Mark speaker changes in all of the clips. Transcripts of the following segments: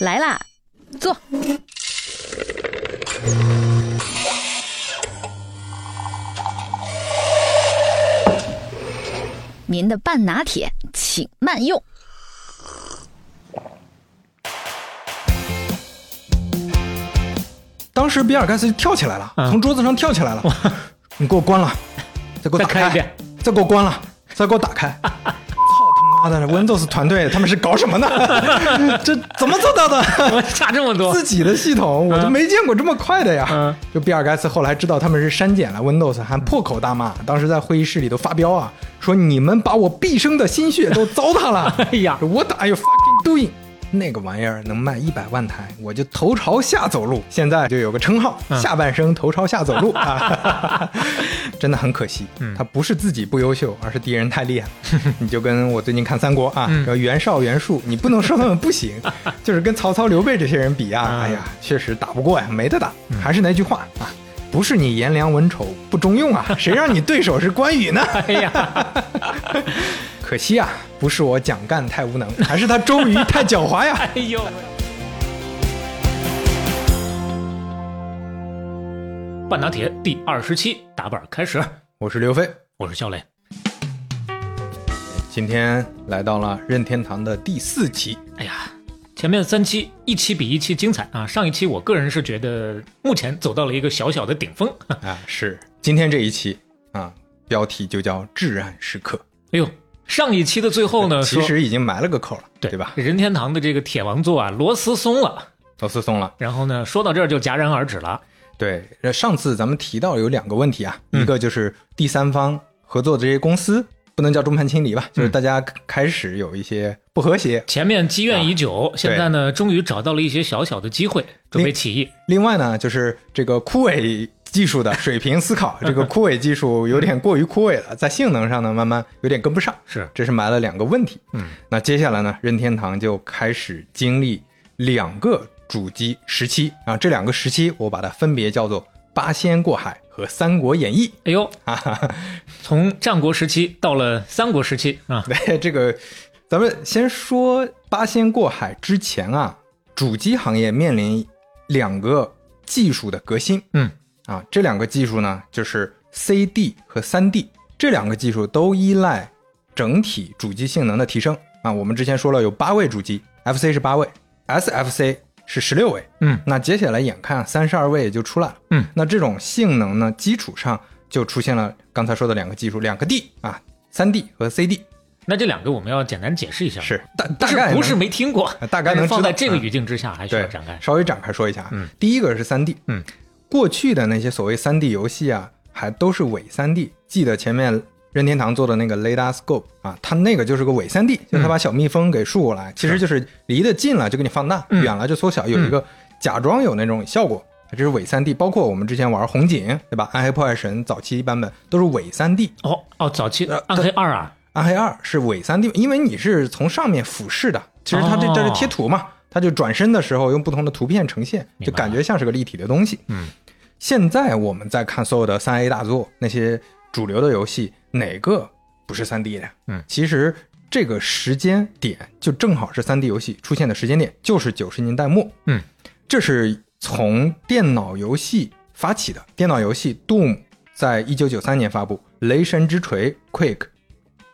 Speaker 1: 来啦，坐。您的半拿铁，请慢用。
Speaker 2: 当时比尔盖茨就跳起来了，
Speaker 3: 嗯
Speaker 2: 从桌子上跳起来了。你给我关了，再给我打开，
Speaker 3: 再开一遍
Speaker 2: 再给我关了，再给我打开。妈的，Windows 团队他们是搞什么呢？这怎么做到的？
Speaker 3: 差这么多
Speaker 2: 自己的系统我都没见过这么快的呀！
Speaker 3: 嗯
Speaker 2: 就比尔盖茨后来知道他们是删减了 Windows，还破口大骂，当时在会议室里都发飙啊，说你们把我毕生的心血都糟蹋了。
Speaker 3: 哎呀
Speaker 2: ，What are you fucking doing？那个玩意儿能卖一百万台，我就头朝下走路。现在就有个称号，
Speaker 3: 嗯
Speaker 2: 下半生头朝下走路 啊，真的很可惜。
Speaker 3: 嗯
Speaker 2: 他不是自己不优秀，而是敌人太厉害。你就跟我最近看三国啊，
Speaker 3: 嗯
Speaker 2: 袁绍、袁术，你不能说他们不行，就是跟曹操、刘备这些人比啊，
Speaker 3: 嗯
Speaker 2: 哎呀，确实打不过呀，没得打。还是那句话啊。不是你颜良文丑不中用啊，谁让你对手是关羽呢？
Speaker 3: 哎呀，
Speaker 2: 可惜啊，不是我蒋干太无能，还是他周瑜太狡猾呀。
Speaker 3: 哎呦，半打铁第二十期打板开始，
Speaker 2: 我是刘飞，
Speaker 3: 我是肖磊。
Speaker 2: 今天来到了任天堂的第四期。
Speaker 3: 哎呀，前面三期一期比一期精彩啊！上一期我个人是觉得目前走到了一个小小的顶峰。
Speaker 2: 啊，是今天这一期啊，标题就叫“至暗时刻
Speaker 3: 哎呦，上一期的最后”，呢，
Speaker 2: 其实已经埋了个扣了，
Speaker 3: 对
Speaker 2: 对吧？
Speaker 3: 任天堂的这个铁王座啊，螺丝松了，
Speaker 2: 螺丝松了。
Speaker 3: 然后呢，说到这儿就戛然而止了。
Speaker 2: 对，呃上次咱们提到有两个问题啊，
Speaker 3: 嗯
Speaker 2: 一个就是第三方合作的这些公司不能叫众叛亲离吧，就是大家开始有一些不和谐。
Speaker 3: 前面积怨已久，现在呢，终于找到了一些小小的机会，准备起义。
Speaker 2: 另外呢，就是这个枯萎技术的水平思考，这个枯萎技术有点过于枯萎了，在性能上呢，慢慢有点跟不上，
Speaker 3: 是，
Speaker 2: 这是埋了两个问题。
Speaker 3: 嗯，
Speaker 2: 那接下来呢，任天堂就开始经历两个主机时期啊，这两个时期我把它分别叫做八仙过海和三国演义。
Speaker 3: 哎呦，
Speaker 2: 哈哈，
Speaker 3: 从战国时期到了三国时期啊，
Speaker 2: 对这个，咱们先说八仙过海之前啊，主机行业面临两个技术的革新。
Speaker 3: 嗯，
Speaker 2: 啊，这两个技术呢，就是 CD 和 3D 这两个技术都依赖整体主机性能的提升啊。我们之前说了，有八位主机，FC 是八位，SFC 是十六位。
Speaker 3: 嗯，
Speaker 2: 那接下来眼看三十二位也就出来了。
Speaker 3: 嗯，
Speaker 2: 那这种性能呢，基础上就出现了刚才说的两个技术，两个 D 啊，3D 和 CD
Speaker 3: 那这两个我们要简单解释一下，
Speaker 2: 是大
Speaker 3: 不
Speaker 2: 大概
Speaker 3: 不是没听过，
Speaker 2: 大概能
Speaker 3: 放在这个
Speaker 2: 嗯
Speaker 3: 语境之下还需要展开。
Speaker 2: 稍微展开说一下啊。
Speaker 3: 嗯，
Speaker 2: 第一个是三 D，
Speaker 3: 嗯，
Speaker 2: 过去的那些所谓三 D 游戏啊，还都是伪三 D。记得前面任天堂做的那个 Leda Scope 啊，它那个就是个伪三 D，就是它把小蜜蜂给竖过来，其实就是离得近了就给你放大，
Speaker 3: 嗯
Speaker 2: 远了就缩小，有一个假装有那种效果。这是伪三 D，包括我们之前玩红警，对吧？暗黑破坏神早期版本都是伪三 D，
Speaker 3: 哦哦，早期
Speaker 2: 呃
Speaker 3: 暗黑二啊，
Speaker 2: 暗黑二是伪三 D，因为你是从上面俯视的，其实它这
Speaker 3: 哦
Speaker 2: 这是贴图嘛，它就转身的时候用不同的图片呈现，就感觉像是个立体的东西。
Speaker 3: 嗯，
Speaker 2: 现在我们在看所有的三 A 大作，那些主流的游戏，哪个不是三 D 的？
Speaker 3: 嗯
Speaker 2: 其实这个时间点就正好是三 D 游戏出现的时间点，就是九十年代末。
Speaker 3: 嗯，
Speaker 2: 这是从电脑游戏发起的。电脑游戏 Doom 在一九九三年发布，《雷神之锤》Quake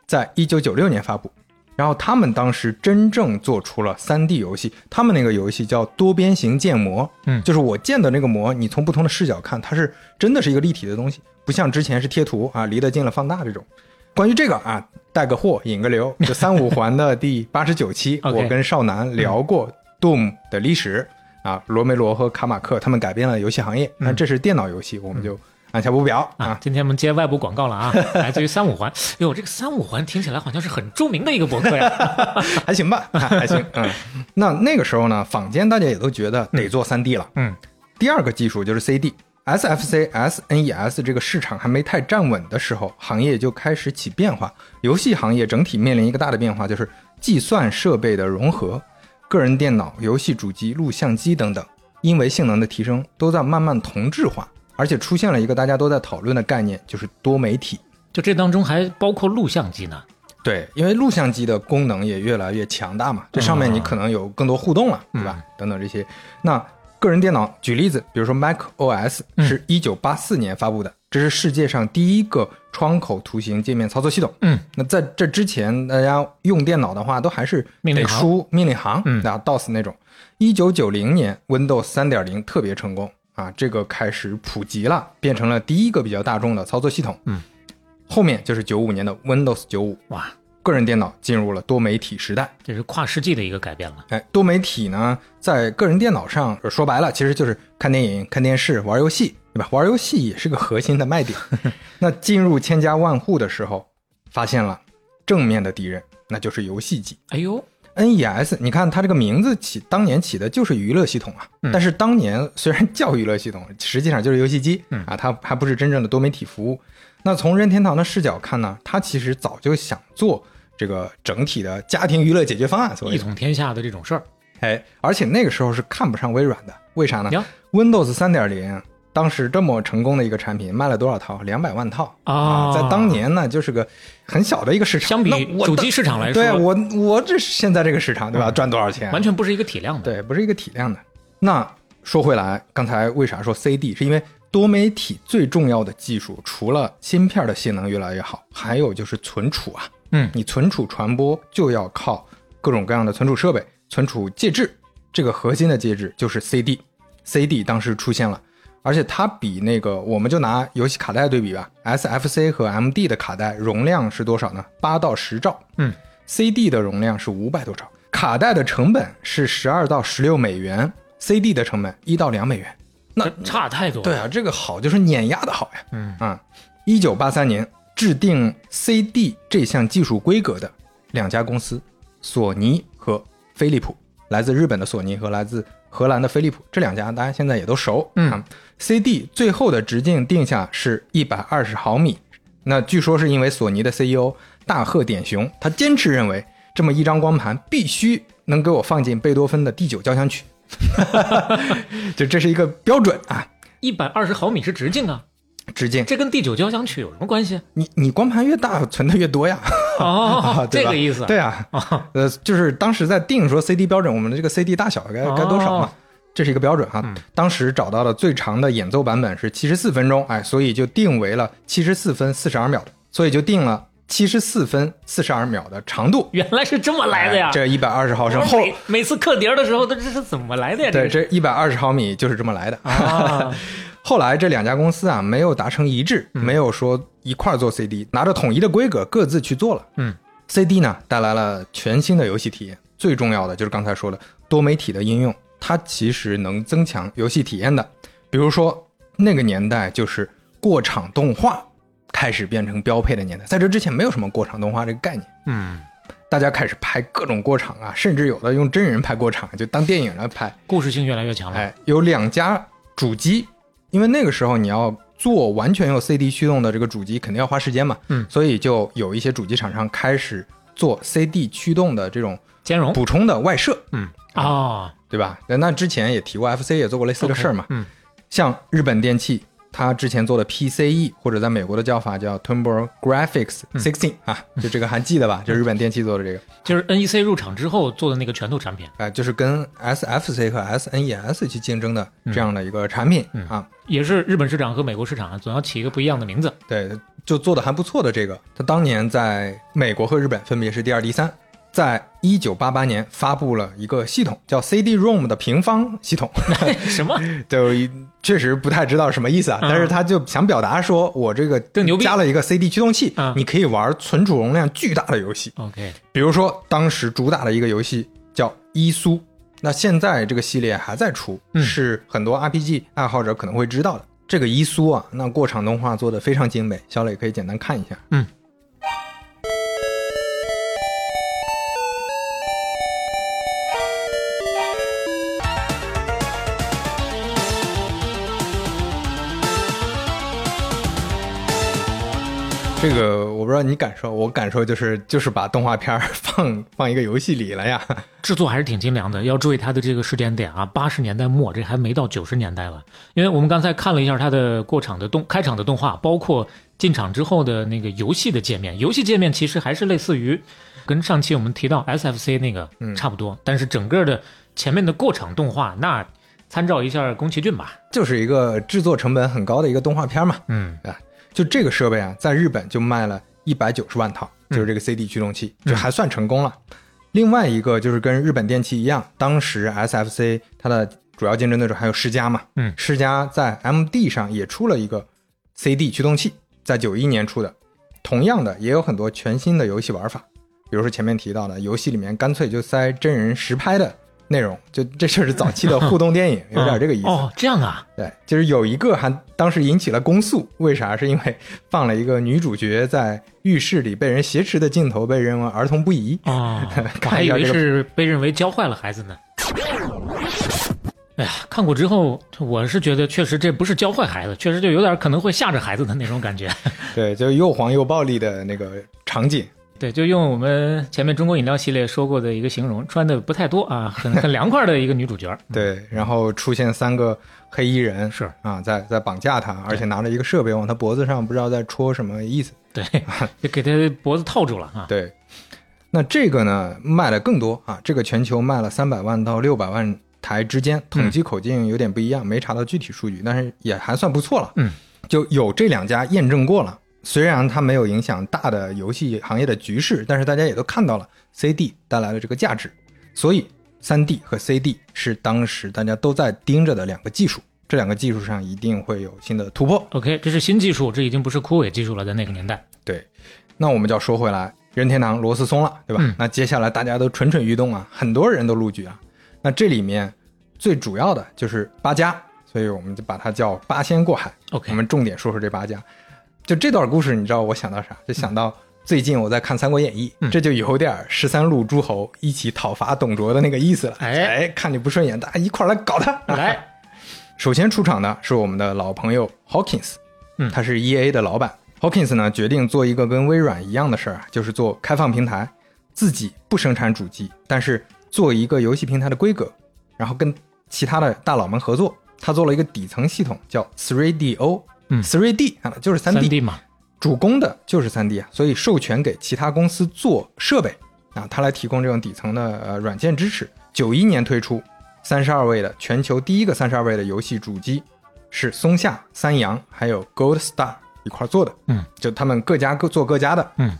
Speaker 2: 在一九九六年发布。然后他们当时真正做出了 3D 游戏，他们那个游戏叫多边形建模，
Speaker 3: 嗯。
Speaker 2: 就是我建的那个模，你从不同的视角看，它是真的是一个立体的东西，不像之前是贴图啊，离得近了放大这种。关于这个啊，带个货引个流，就三五环的第八十九期，我跟少南聊过 Doom 的历史啊，罗梅罗和卡马克他们改变了游戏行业，那这是电脑游戏，我们就按下不表
Speaker 3: 啊
Speaker 2: 啊，。
Speaker 3: 今天我们接外部广告了啊，来自于三五环。哟，这个三五环听起来好像是很著名的一个博客呀。
Speaker 2: 还行吧，啊还行，嗯。那那个时候呢，坊间大家也都觉得得做三 D 了。
Speaker 3: 嗯，
Speaker 2: 第二个技术就是 CD。SFC、SNES 这个市场还没太站稳的时候，行业就开始起变化。游戏行业整体面临一个大的变化，就是计算设备的融合，个人电脑、游戏主机、录像机等等，因为性能的提升，都在慢慢同质化，而且出现了一个大家都在讨论的概念，就是多媒体。
Speaker 3: 就这当中还包括录像机呢。
Speaker 2: 对，因为录像机的功能也越来越强大嘛，这上面你可能有更多互动了，对吧？等等这些。那个人电脑，举例子，比如说 Mac OS 是一九八四年发布的，这是世界上第一个窗口图形界面操作系统。
Speaker 3: 嗯，
Speaker 2: 那在这之前，大家用电脑的话，都还是得
Speaker 3: 命令行
Speaker 2: 输命令行，
Speaker 3: 嗯
Speaker 2: 啊，DOS 那种。一九九零年，Windows 三点零特别成功啊，这个开始普及了，变成了第一个比较大众的操作系统。
Speaker 3: 嗯，
Speaker 2: 后面就是九五年的 Windows 九五，
Speaker 3: 哇，
Speaker 2: 个人电脑进入了多媒体时代。
Speaker 3: 这是跨世纪的一个改变了。
Speaker 2: 哎，多媒体呢，在个人电脑上呃说白了，其实就是看电影、看电视、玩游戏，对吧？玩游戏也是个核心的卖点。那进入千家万户的时候，发现了正面的敌人，那就是游戏机。
Speaker 3: 哎呦，
Speaker 2: NES，你看它这个名字起，当年起的就是娱乐系统啊。
Speaker 3: 嗯
Speaker 2: 但是当年虽然叫娱乐系统，实际上就是游戏机、
Speaker 3: 嗯
Speaker 2: 啊，它还不是真正的多媒体服务。那从任天堂的视角看呢，它其实早就想做这个整体的家庭娱乐解决方案，所谓
Speaker 3: 一统天下的这种事儿，
Speaker 2: 哎，而且那个时候是看不上微软的，为啥呢
Speaker 3: 呀
Speaker 2: ？Windows 三点零当时这么成功的一个产品，卖了多少套？两百万套
Speaker 3: 啊
Speaker 2: 在当年呢，就是个很小的一个市场。
Speaker 3: 相比主机市场来说，
Speaker 2: 对啊我我这是现在这个市场对吧？
Speaker 3: 嗯
Speaker 2: 赚多少钱？
Speaker 3: 完全不是一个体量的。
Speaker 2: 对，不是一个体量的。那说回来，刚才为啥说 CD？是因为多媒体最重要的技术，除了芯片的性能越来越好，还有就是存储啊。
Speaker 3: 嗯
Speaker 2: 你存储传播就要靠各种各样的存储设备、存储介质。这个核心的介质就是 CD。CD 当时出现了，而且它比那个，我们就拿游戏卡带对比吧，SFC 和 MD 的卡带容量是多少呢？八到十兆。
Speaker 3: 嗯
Speaker 2: ，CD 的容量是五百多兆，卡带的成本是十二到十六美元，CD 的成本一到两美元。那
Speaker 3: 差太多了。
Speaker 2: 对啊，这个好就是碾压的好呀。
Speaker 3: 嗯
Speaker 2: 啊，一九八三年制定 CD 这项技术规格的两家公司，索尼和飞利浦，来自日本的索尼和来自荷兰的飞利浦，这两家大家现在也都熟。
Speaker 3: 嗯
Speaker 2: 啊，CD 最后的直径定下是一百二十毫米。那据说是因为索尼的 CEO 大贺典雄，他坚持认为这么一张光盘必须能给我放进贝多芬的第九交响曲，就这是一个标准啊，
Speaker 3: 一百二十毫米是直径啊，
Speaker 2: 直径。
Speaker 3: 这跟第九交响曲有什么关系？
Speaker 2: 你你光盘越大，存的越多呀。
Speaker 3: 哦，
Speaker 2: 对
Speaker 3: 这个意思。
Speaker 2: 对啊，
Speaker 3: 啊，
Speaker 2: 呃，就是当时在定说 CD 标准，我们的这个 CD 大小该该多少嘛
Speaker 3: 哦？
Speaker 2: 这是一个标准哈。
Speaker 3: 嗯
Speaker 2: 当时找到的最长的演奏版本是七十四分钟，哎，所以就定为了七十四分四十二秒，所以就定了七十四分四十二秒的长度。
Speaker 3: 原来是这么来的呀！
Speaker 2: 哎这一百二十毫升后，
Speaker 3: 每每次刻碟的时候，它这是怎么来的呀？
Speaker 2: 对，这一百二十毫米就是这么来的。
Speaker 3: 啊，
Speaker 2: 后来这两家公司啊没有达成一致，
Speaker 3: 嗯
Speaker 2: 没有说一块儿做 CD，拿着统一的规格各自去做了。
Speaker 3: 嗯
Speaker 2: ，CD 呢带来了全新的游戏体验，最重要的就是刚才说的多媒体的应用，它其实能增强游戏体验的。比如说那个年代就是过场动画开始变成标配的年代，在这之前没有什么过场动画这个概念。
Speaker 3: 嗯，
Speaker 2: 大家开始拍各种过场啊，甚至有的用真人拍过场，就当电影来拍。
Speaker 3: 故事性越来越强了。
Speaker 2: 哎，有两家主机，因为那个时候你要做完全用 CD 驱动的这个主机，肯定要花时间嘛，
Speaker 3: 嗯
Speaker 2: 所以就有一些主机厂商开始做 CD 驱动的这种
Speaker 3: 兼容。
Speaker 2: 补充的外设，
Speaker 3: 嗯啊，
Speaker 2: 对吧？那那之前也提过，FC 也做过类似的事儿嘛
Speaker 3: 嗯
Speaker 2: 像日本电器。它之前做的 PCE 或者在美国的叫法叫 Turbo Graphics
Speaker 3: 嗯
Speaker 2: Sixteen、啊，就这个还记得吧？就日本电器做的这个，
Speaker 3: 就是 NEC 入场之后做的那个拳头产品，
Speaker 2: 哎、就是跟 SFC 和 SNES 去竞争的这样的一个产品、
Speaker 3: 嗯
Speaker 2: 啊。
Speaker 3: 也是日本市场和美国市场啊，总要起一个不一样的名字。
Speaker 2: 对，就做的还不错的这个，他当年在美国和日本分别是第二、第三，在一九八八年发布了一个系统叫 CD-ROM 的平方系统，
Speaker 3: 什么？
Speaker 2: 就确实不太知道什么意思啊，
Speaker 3: 嗯
Speaker 2: 但是他就想表达说我这个
Speaker 3: 更牛逼
Speaker 2: 加了一个 CD 驱动器，
Speaker 3: 嗯
Speaker 2: 你可以玩存储容量巨大的游戏
Speaker 3: ，OK，
Speaker 2: 比如说当时主打的一个游戏叫《伊苏》，那现在这个系列还在出，
Speaker 3: 嗯
Speaker 2: 是很多 RPG 爱好者可能会知道的。这个《伊苏》啊，那过场动画做的非常精美，小磊可以简单看一下。
Speaker 3: 嗯。
Speaker 2: 这个我不知道你感受，我感受就是就是把动画片儿 放放一个游戏里了呀。
Speaker 3: 制作还是挺精良的，要注意它的这个时间点啊，八十年代末，这还没到九十年代了。因为我们刚才看了一下它的过场的动开场的动画，包括进场之后的那个游戏的界面，游戏界面其实还是类似于跟上期我们提到 SFC 那个
Speaker 2: 嗯
Speaker 3: 差不多，但是整个的前面的过场动画，那参照一下宫崎骏吧。
Speaker 2: 就是一个制作成本很高的一个动画片嘛。
Speaker 3: 嗯
Speaker 2: 就这个设备啊，在日本就卖了一百九十万套，就是这个 CD 驱动器，就还算成功了。另外一个就是跟日本电器一样，当时 SFC 它的主要竞争对手还有世嘉嘛，
Speaker 3: 嗯。
Speaker 2: 世嘉在 MD 上也出了一个 CD 驱动器，在九一年出的，同样的也有很多全新的游戏玩法，比如说前面提到的，游戏里面干脆就塞真人实拍的内容，就这就是早期的互动电影，有点这个意思。
Speaker 3: 哦，这样啊，
Speaker 2: 对，就是有一个还当时引起了公诉，为啥？是因为放了一个女主角在浴室里被人挟持的镜头，被认为儿童不宜。
Speaker 3: 哦，我还以为是被认为教坏了孩子呢。哎呀，看过之后，我是觉得确实这不是教坏孩子，确实就有点可能会吓着孩子的那种感觉。
Speaker 2: 对，就又黄又暴力的那个场景。
Speaker 3: 对，就用我们前面中国饮料系列说过的一个形容，穿的不太多啊，很很凉快的一个女主角。
Speaker 2: 对，然后出现三个黑衣人，
Speaker 3: 是
Speaker 2: 啊，在在绑架她，而且拿着一个设备往她脖子上，不知道在戳什么意思。
Speaker 3: 对，就给她脖子套住了啊。
Speaker 2: 对，那这个呢卖的更多啊，这个全球卖了三百万到六百万台之间，统计口径有点不一样，没查到具体数据，但是也还算不错了。
Speaker 3: 嗯，
Speaker 2: 就有这两家验证过了，虽然它没有影响大的游戏行业的局势，但是大家也都看到了 CD 带来的这个价值，所以 3D 和 CD 是当时大家都在盯着的两个技术，这两个技术上一定会有新的突破。
Speaker 3: OK，这是新技术，这已经不是枯萎技术了，在那个年代。
Speaker 2: 对，那我们就要说回来，任天堂螺丝松了，对吧？
Speaker 3: 嗯
Speaker 2: 那接下来大家都蠢蠢欲动啊，很多人都入局啊。那这里面最主要的就是八家，所以我们就把它叫八仙过海。
Speaker 3: OK
Speaker 2: 我们重点说说这八家。就这段故事，你知道我想到啥？就想到最近我在看《三国演义》
Speaker 3: 嗯
Speaker 2: 这就有点十三路诸侯一起讨伐董卓的那个意思了。
Speaker 3: 哎
Speaker 2: 哎，看你不顺眼，大家一块儿来搞他。
Speaker 3: 来，
Speaker 2: 首先出场的是我们的老朋友 Hawkins，
Speaker 3: 嗯
Speaker 2: 他是 E A 的老板。Hawkins 呢决定做一个跟微软一样的事儿啊，就是做开放平台，自己不生产主机，但是做一个游戏平台的规格，然后跟其他的大佬们合作。他做了一个底层系统叫 3DO，
Speaker 3: 嗯
Speaker 2: ，3D 啊就是三
Speaker 3: 三 D，D 嘛，
Speaker 2: 主攻的就是 3D 啊，所以授权给其他公司做设备。啊，他来提供这种底层的呃软件支持。九一年推出，三十二位的全球第一个三十二位的游戏主机是松下、三洋还有 Gold Star 一块儿做的，
Speaker 3: 嗯，
Speaker 2: 就他们各家各做各家的，
Speaker 3: 嗯，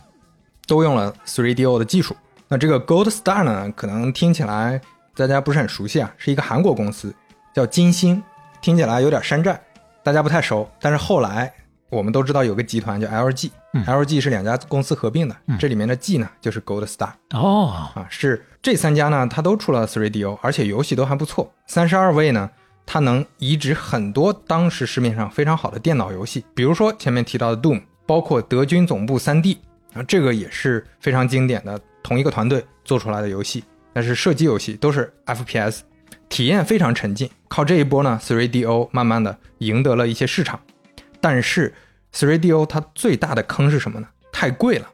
Speaker 2: 都用了 3DO 的技术。那这个 Gold Star 呢，可能听起来大家不是很熟悉啊，是一个韩国公司，叫金星，听起来有点山寨，大家不太熟。但是后来我们都知道有个集团叫 LG，LG、
Speaker 3: 嗯
Speaker 2: LG 是两家公司合并的，
Speaker 3: 嗯
Speaker 2: 这里面的 G 呢就是 Gold Star
Speaker 3: 哦，
Speaker 2: 啊，是这三家呢，它都出了 3DO，而且游戏都还不错。三十二位呢，它能移植很多当时市面上非常好的电脑游戏，比如说前面提到的 Doom，包括德军总部 3D 啊，这个也是非常经典的，同一个团队做出来的游戏，但是射击游戏都是 FPS，体验非常沉浸。靠这一波呢，3DO 慢慢的赢得了一些市场，但是 3DO 它最大的坑是什么呢？太贵了。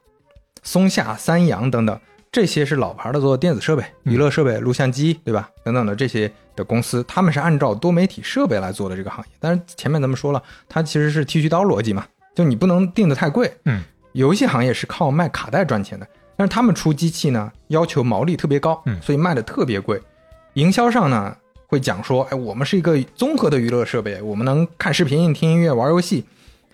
Speaker 2: 松下、三洋等等，这些是老牌的做电子设备、
Speaker 3: 嗯
Speaker 2: 娱乐设备、录像机，对吧？等等的这些的公司，他们是按照多媒体设备来做的这个行业。但是前面咱们说了，它其实是剃须刀逻辑嘛，就你不能定的太贵。
Speaker 3: 嗯，
Speaker 2: 游戏行业是靠卖卡带赚钱的，但是他们出机器呢，要求毛利特别高，
Speaker 3: 嗯
Speaker 2: 所以卖的特别贵。营销上呢会讲说，哎，我们是一个综合的娱乐设备，我们能看视频、听音乐、玩游戏，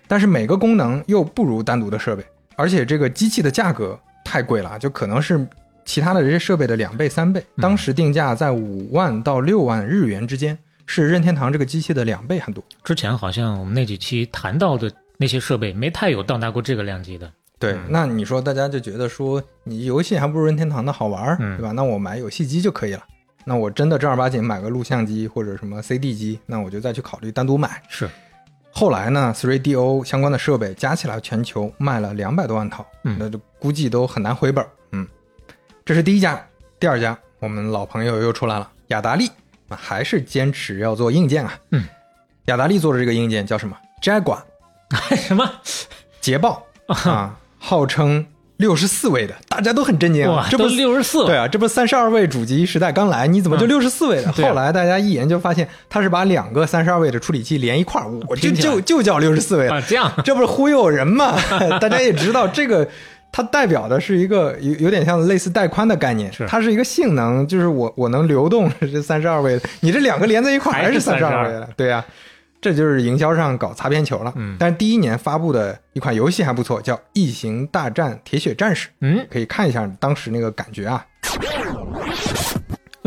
Speaker 2: 但是每个功能又不如单独的设备，而且这个机器的价格太贵了，就可能是其他的这些设备的两倍、三倍。当时定价在五万到六万日元之间，是任天堂这个机器的两倍很多。
Speaker 3: 之前好像我们那几期谈到的那些设备，没太有到达过这个量级的。
Speaker 2: 对，
Speaker 3: 嗯
Speaker 2: 那你说大家就觉得说，你游戏还不如任天堂的好玩儿，
Speaker 3: 嗯
Speaker 2: 对吧？那我买游戏机就可以了。那我真的正儿八经买个录像机或者什么 CD 机，那我就再去考虑单独买。
Speaker 3: 是，
Speaker 2: 后来呢，3DO 相关的设备加起来全球卖了两百多万套，
Speaker 3: 嗯
Speaker 2: 那就估计都很难回本儿。嗯，这是第一家，第二家我们老朋友又出来了，雅达利啊，还是坚持要做硬件啊。
Speaker 3: 嗯，
Speaker 2: 雅达利做的这个硬件叫什么？Jaguar
Speaker 3: 什么？
Speaker 2: 捷豹啊，号称六十四位的，大家都很震惊啊
Speaker 3: 哇，，
Speaker 2: 这不是
Speaker 3: 六十四了，
Speaker 2: 对啊，这不三十二位主机时代刚来，你怎么就
Speaker 3: 嗯。
Speaker 2: 六十四位的？后来大家一研究发现，它是把两个三十二位的处理器连一块儿，我就就就叫六十四位了
Speaker 3: 啊，，这样。
Speaker 2: 这不是忽悠人吗？大家也知道这个。它代表的是一个有有点像类似带宽的概念。
Speaker 3: 是，
Speaker 2: 它是一个性能，就是我我能流动这三十二位的，你这两个连在一块儿
Speaker 3: 还是
Speaker 2: 三十二
Speaker 3: 32
Speaker 2: 位的，对呀、这就是营销上搞擦边球了。
Speaker 3: 嗯
Speaker 2: 但是第一年发布的一款游戏还不错，叫《异形大战铁血战士》，
Speaker 3: 嗯，
Speaker 2: 可以看一下当时那个感觉啊。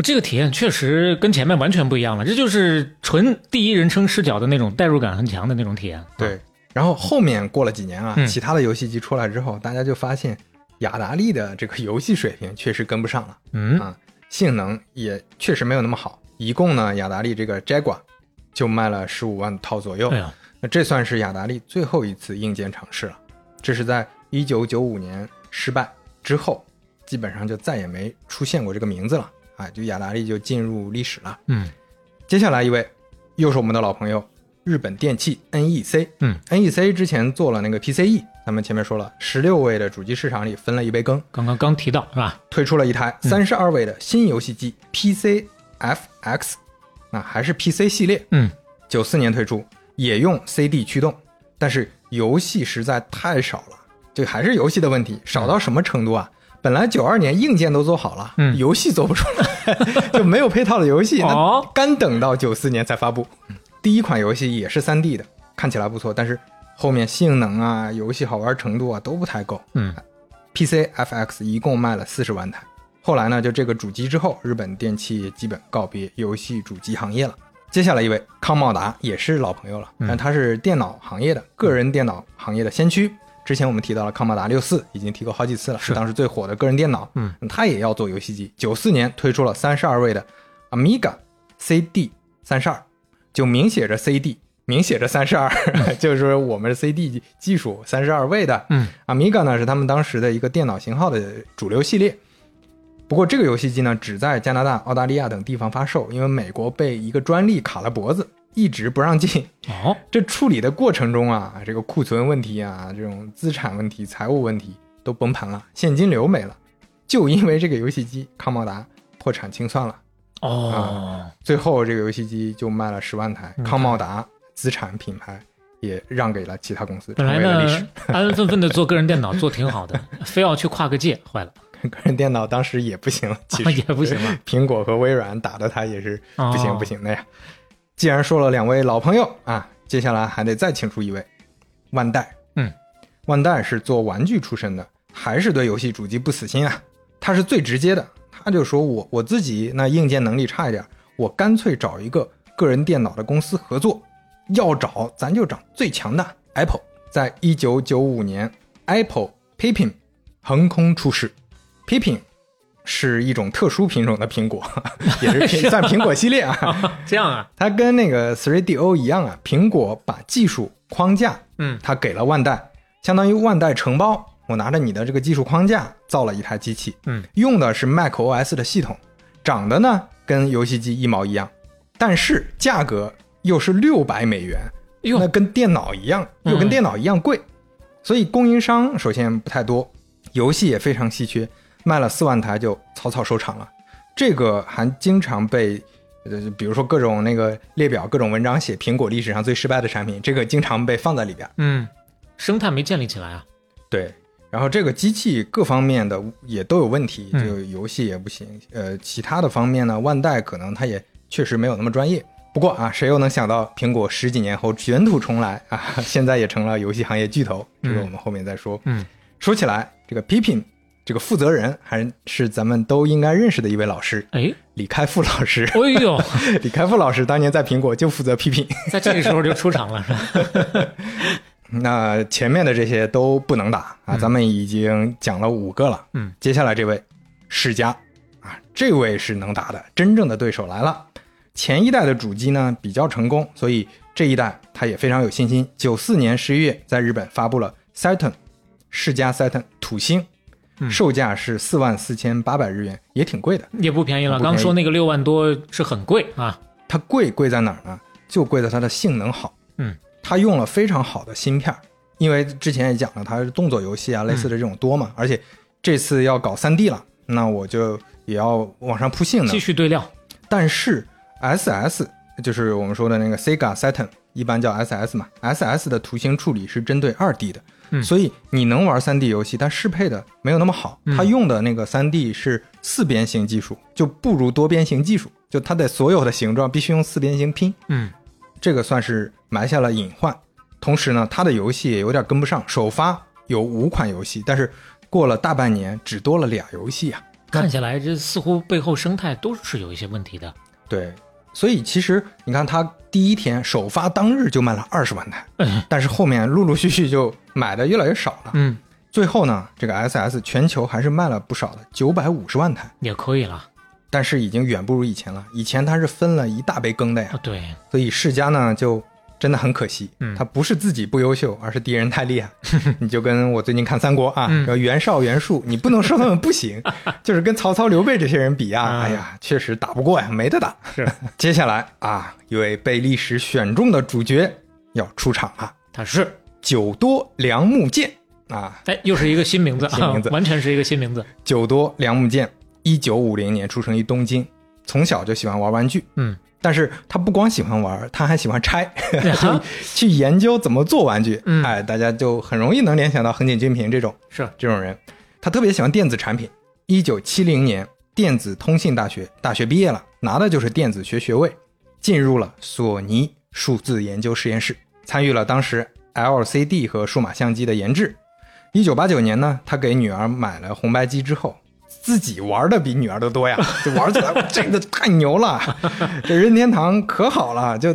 Speaker 3: 这个体验确实跟前面完全不一样了，这就是纯第一人称视角的那种代入感很强的那种体验。
Speaker 2: 对，然后后面过了几年啊，
Speaker 3: 嗯
Speaker 2: 其他的游戏机出来之后，大家就发现雅达利的这个游戏水平确实跟不上了。
Speaker 3: 嗯，
Speaker 2: 啊，性能也确实没有那么好。一共呢，雅达利这个 Jaguar 就卖了十五万套左右。
Speaker 3: 哎呀，
Speaker 2: 那这算是雅达利最后一次硬件尝试了。这是在一九九五年失败之后，基本上就再也没出现过这个名字了。啊，就雅达利就进入历史了。
Speaker 3: 嗯
Speaker 2: 接下来一位又是我们的老朋友，日本电器 NEC。
Speaker 3: 嗯
Speaker 2: ，NEC 之前做了那个 PCE，咱们前面说了，十六位的主机市场里分了一杯羹。
Speaker 3: 刚刚刚提到是吧？
Speaker 2: 推出了一台三十二位的新游戏机 PCFX，那还是 PC 系列，
Speaker 3: 嗯，
Speaker 2: 九四年推出，也用 CD 驱动，但是游戏实在太少了，这还是游戏的问题，少到什么程度啊？本来九二年硬件都做好了，
Speaker 3: 嗯
Speaker 2: 游戏做不出来，就没有配套的游戏，那
Speaker 3: 哦
Speaker 2: 干等到九四年才发布。第一款游戏也是三 D 的，看起来不错，但是后面性能啊、游戏好玩程度啊都不太够。
Speaker 3: 嗯
Speaker 2: PCFX 一共卖了四十万台。后来呢，就这个主机之后，日本电器也基本告别游戏主机行业了。接下来一位康茂达也是老朋友了，但他是电脑行业的个人电脑行业的先驱。之前我们提到了康茂达六四，已经提过好几次了，是当时最火的个人电脑。
Speaker 3: 嗯，
Speaker 2: 他也要做游戏机。九四年推出了三十二位的 Amiga CD 三十二，就明写着 CD，明写着三十二，就是说我们的 CD 技术三十二位的。
Speaker 3: 嗯
Speaker 2: ，Amiga 呢是他们当时的一个电脑型号的主流系列。不过这个游戏机呢，只在加拿大、澳大利亚等地方发售，因为美国被一个专利卡了脖子，一直不让进。
Speaker 3: 哦，
Speaker 2: 这处理的过程中啊，这个库存问题啊，这种资产问题、财务问题都崩盘了，现金流没了，就因为这个游戏机，康茂达破产清算了。
Speaker 3: 哦，
Speaker 2: 最后这个游戏机就卖了十万台，
Speaker 3: 嗯
Speaker 2: 康茂达资产品牌也让给了其他公司，
Speaker 3: 本来呢。安安分分的做个人电脑做挺好的，非要去跨个界，坏了，
Speaker 2: 个人电脑当时也不行，其实
Speaker 3: 啊也不行了。
Speaker 2: 苹果和微软打的它也是不行
Speaker 3: 哦
Speaker 2: 不行的呀。既然说了两位老朋友啊，接下来还得再请出一位，万代。
Speaker 3: 嗯，
Speaker 2: 万代是做玩具出身的，还是对游戏主机不死心啊？他是最直接的，他就说我我自己那硬件能力差一点，我干脆找一个个人电脑的公司合作，要找咱就找最强的 Apple。在一九九五年，Apple Pippin 横空出世，Pippin 是一种特殊品种的苹果，也是苹算苹果系列啊。
Speaker 3: 这样啊，
Speaker 2: 它跟那个 3DO 一样啊，苹果把技术框架，
Speaker 3: 嗯。
Speaker 2: 它给了万代，相当于万代承包，我拿着你的这个技术框架造了一台机器，
Speaker 3: 嗯，
Speaker 2: 用的是 Mac OS 的系统，长得呢跟游戏机一毛一样，但是价格又是六百美元，
Speaker 3: 哟
Speaker 2: 那跟电脑一样，又跟
Speaker 3: 嗯。
Speaker 2: 电脑一样贵，所以供应商首先不太多，游戏也非常稀缺，卖了四万台就草草收场了。这个还经常被，呃，比如说各种那个列表、各种文章写苹果历史上最失败的产品，这个经常被放在里边。
Speaker 3: 嗯，生态没建立起来啊。
Speaker 2: 对，然后这个机器各方面的也都有问题，
Speaker 3: 嗯
Speaker 2: 就游戏也不行，呃，其他的方面呢，万代可能它也确实没有那么专业。不过啊，谁又能想到苹果十几年后卷土重来啊，现在也成了游戏行业巨头？这个我们后面再说。
Speaker 3: 嗯，
Speaker 2: 说起来，这个 Pippin 这个负责人还是咱们都应该认识的一位老师，
Speaker 3: 哎，
Speaker 2: 李开复老师。
Speaker 3: 哎呦，
Speaker 2: 李开复老师当年在苹果就负责 Pippin，
Speaker 3: 在这个时候就出场了，是吧？
Speaker 2: 那前面的这些都不能打啊，咱们已经讲了五个了。
Speaker 3: 嗯，
Speaker 2: 接下来这位世嘉啊，这位是能打的，真正的对手来了。前一代的主机呢比较成功，所以这一代他也非常有信心。九四年十一月在日本发布了 Saturn 世嘉 Saturn 土星，
Speaker 3: 嗯
Speaker 2: 售价是四万四千八百日元，也挺贵的。
Speaker 3: 也不便宜了。
Speaker 2: 宜
Speaker 3: 刚说那个六万多是很贵啊。
Speaker 2: 它贵贵在哪儿呢？就贵在它的性能好。
Speaker 3: 嗯，
Speaker 2: 它用了非常好的芯片儿，因为之前也讲了，它是动作游戏啊，类似的这种多嘛，而且这次要搞三 D 了，那我就也要往上铺性能
Speaker 3: 继。续堆料。
Speaker 2: 但是 SS 就是我们说的那个 Sega Saturn，一般叫 SS 嘛，SS 的图形处理是针对二 D 的，
Speaker 3: 嗯
Speaker 2: 所以你能玩三 D 游戏，但适配的没有那么好。
Speaker 3: 嗯
Speaker 2: 它用的那个三 D 是四边形技术，就不如多边形技术，就它的所有的形状必须用四边形拼，
Speaker 3: 嗯，
Speaker 2: 这个算是埋下了隐患。同时呢，它的游戏也有点跟不上，首发有五款游戏，但是过了大半年只多了俩游戏啊。
Speaker 3: 看起来这似乎背后生态都是有一些问题的。
Speaker 2: 对，所以其实你看，它第一天首发当日就卖了二十万台，
Speaker 3: 哎
Speaker 2: 但是后面陆陆续续就买的越来越少了。
Speaker 3: 嗯，
Speaker 2: 最后呢，这个 SS 全球还是卖了不少的，九百五十万台，
Speaker 3: 也可以了。
Speaker 2: 但是已经远不如以前了。以前它是分了一大杯羹的呀，
Speaker 3: 啊，对，
Speaker 2: 所以世嘉呢就真的很可惜，
Speaker 3: 嗯。
Speaker 2: 他不是自己不优秀，而是敌人太厉害。你就跟我最近看三国啊，然后袁绍、袁术，你不能说他们不行，就是跟曹操、刘备这些人比啊，
Speaker 3: 啊。
Speaker 2: 哎呀，确实打不过呀，没得打。
Speaker 3: 是。
Speaker 2: 接下来啊，一位被历史选中的主角要出场了，
Speaker 3: 他是，
Speaker 2: 久多良木剑啊，
Speaker 3: 哎，又是一个新名字，
Speaker 2: 新名字。
Speaker 3: 啊完全是一个新名字。
Speaker 2: 久多良木剑，一九五零年出生于东京，从小就喜欢玩玩具，
Speaker 3: 嗯，
Speaker 2: 但是他不光喜欢玩，他还喜欢拆，
Speaker 3: 啊
Speaker 2: 去研究怎么做玩具。
Speaker 3: 嗯
Speaker 2: 哎，大家就很容易能联想到横井军平这种
Speaker 3: 是，
Speaker 2: 这种人。他特别喜欢电子产品。一九七零年，电子通信大学大学毕业了，拿的就是电子学学位，进入了索尼数字研究实验室，参与了当时 LCD 和数码相机的研制。一九八九年呢，他给女儿买了红白机之后，自己玩的比女儿都多呀，就玩起来这个太牛了，这任天堂可好了，就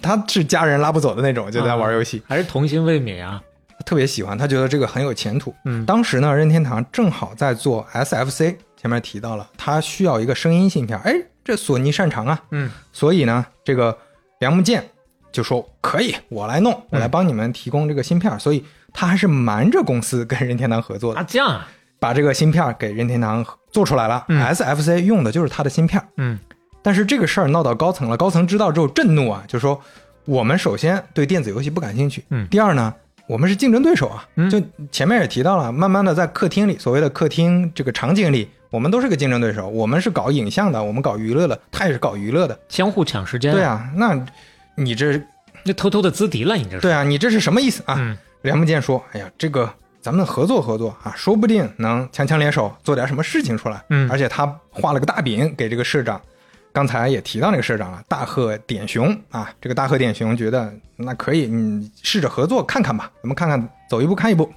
Speaker 2: 他是家人拉不走的那种，就在玩游戏。
Speaker 3: 还是童心未泯啊。
Speaker 2: 特别喜欢，他觉得这个很有前途。
Speaker 3: 嗯
Speaker 2: 当时呢，任天堂正好在做 SFC，前面提到了，他需要一个声音芯片，哎，这索尼擅长啊，
Speaker 3: 嗯，
Speaker 2: 所以呢，这个梁木健就说可以，我来弄，我来帮你们提供这个芯片，所以他还是瞒着公司跟任天堂合作的，
Speaker 3: 啊，这样啊，
Speaker 2: 把这个芯片给任天堂做出来了。
Speaker 3: 嗯
Speaker 2: SFC 用的就是它的芯片，
Speaker 3: 嗯
Speaker 2: 但是这个事儿闹到高层了，高层知道之后震怒啊，就说我们首先对电子游戏不感兴趣，
Speaker 3: 嗯
Speaker 2: 第二呢，我们是竞争对手啊，
Speaker 3: 嗯
Speaker 2: 就前面也提到了，慢慢的在客厅里，所谓的客厅这个场景里，我们都是个竞争对手，我们是搞影像的，我们搞娱乐的，他也是搞娱乐的，
Speaker 3: 相互抢时间。
Speaker 2: 对，啊，那你这
Speaker 3: 那偷偷的资敌了，你这是。
Speaker 2: 对啊，你这是什么意思啊？
Speaker 3: 嗯
Speaker 2: 梁木健说，哎呀，这个咱们合作合作啊，说不定能强强联手做点什么事情出来。
Speaker 3: 嗯
Speaker 2: 而且他画了个大饼给这个社长，刚才也提到那个社长了，大贺典雄啊，这个大贺典雄觉得那可以，你试着合作看看吧，咱们看看走一步看一步。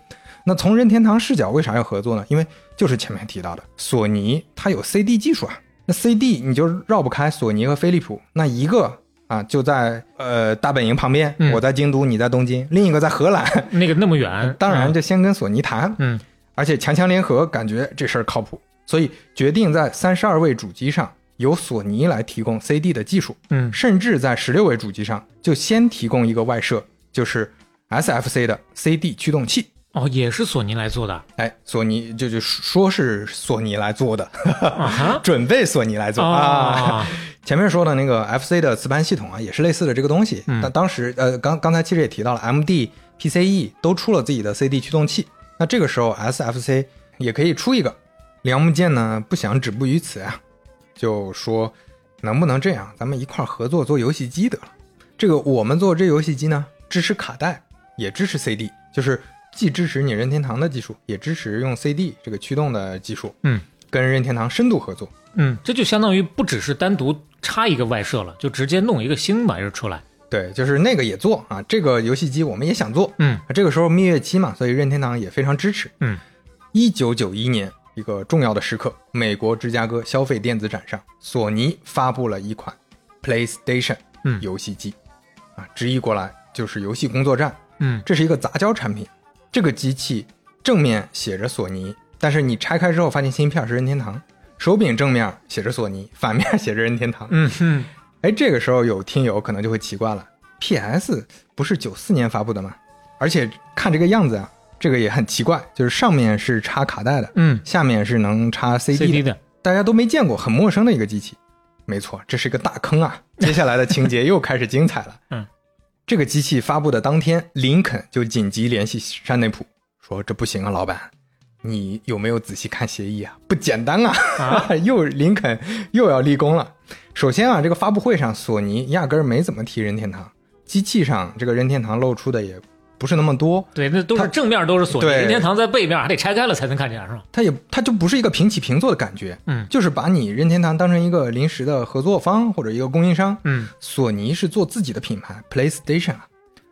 Speaker 2: 那从任天堂视角，为啥要合作呢？因为就是前面提到的，索尼它有 CD 技术啊，那 CD 你就绕不开索尼和飞利浦，那一个啊就在呃大本营旁边，
Speaker 3: 嗯。
Speaker 2: 我在京都，你在东京，另一个在荷兰，
Speaker 3: 那个那么远，
Speaker 2: 当然
Speaker 3: 啊
Speaker 2: 就先跟索尼谈，
Speaker 3: 嗯。
Speaker 2: 而且强强联合，感觉这事儿靠谱，所以决定在三十二位主机上由索尼来提供 CD 的技术，
Speaker 3: 嗯。
Speaker 2: 甚至在十六位主机上就先提供一个外设，就是 SFC 的 CD 驱动器。
Speaker 3: 哦，也是索尼来做的。
Speaker 2: 哎，索尼就就说是索尼来做的，准备索尼来做啊。
Speaker 3: 啊，
Speaker 2: 前面说的那个 FC 的磁盘系统啊，也是类似的这个东西。
Speaker 3: 嗯
Speaker 2: 但当时呃，刚刚才其实也提到了，MD、PCE 都出了自己的 CD 驱动器。那这个时候 SFC 也可以出一个。梁木剑呢不想止步于此啊，就说能不能这样，咱们一块儿合作做游戏机得了。这个我们做这游戏机呢，支持卡带，也支持 CD，就是既支持你任天堂的技术，也支持用 CD 这个驱动的技术。
Speaker 3: 嗯，
Speaker 2: 跟任天堂深度合作。
Speaker 3: 嗯，这就相当于不只是单独插一个外设了，就直接弄一个新玩意儿出来。
Speaker 2: 对，就是那个也做啊，这个游戏机我们也想做。
Speaker 3: 嗯
Speaker 2: 这个时候蜜月期嘛，所以任天堂也非常支持。
Speaker 3: 嗯，
Speaker 2: 一九九一年一个重要的时刻，美国芝加哥消费电子展上，索尼发布了一款 PlayStation
Speaker 3: 嗯
Speaker 2: 游戏机，啊，直译过来就是游戏工作站。
Speaker 3: 嗯
Speaker 2: 这是一个杂交产品，这个机器正面写着索尼，但是你拆开之后发现芯片是任天堂，手柄正面写着索尼，反面写着任天堂。
Speaker 3: 嗯哼，
Speaker 2: 哎，这个时候有听友可能就会奇怪了，PS 不是九四年发布的吗？而且看这个样子啊，这个也很奇怪，就是上面是插卡带的，
Speaker 3: 嗯
Speaker 2: 下面是能插 CD 的
Speaker 3: ，，CD 的，
Speaker 2: 大家都没见过，很陌生的一个机器。没错，这是一个大坑啊！接下来的情节又开始精彩了。
Speaker 3: 嗯，
Speaker 2: 这个机器发布的当天，林肯就紧急联系山内普，说：“这不行啊，老板，你有没有仔细看协议啊？不简单啊！”
Speaker 3: 啊
Speaker 2: 又林肯又要立功了。首先啊，这个发布会上，索尼压根儿没怎么提任天堂，机器上这个任天堂露出的也不是那么多，
Speaker 3: 对，那都是
Speaker 2: 它
Speaker 3: 正面都是索尼，
Speaker 2: 对
Speaker 3: 任天堂在背面还得拆开了才能看见，是吧？
Speaker 2: 它也它就不是一个平起平坐的感觉，
Speaker 3: 嗯
Speaker 2: 就是把你任天堂当成一个临时的合作方或者一个供应商，
Speaker 3: 嗯
Speaker 2: 索尼是做自己的品牌 PlayStation 啊，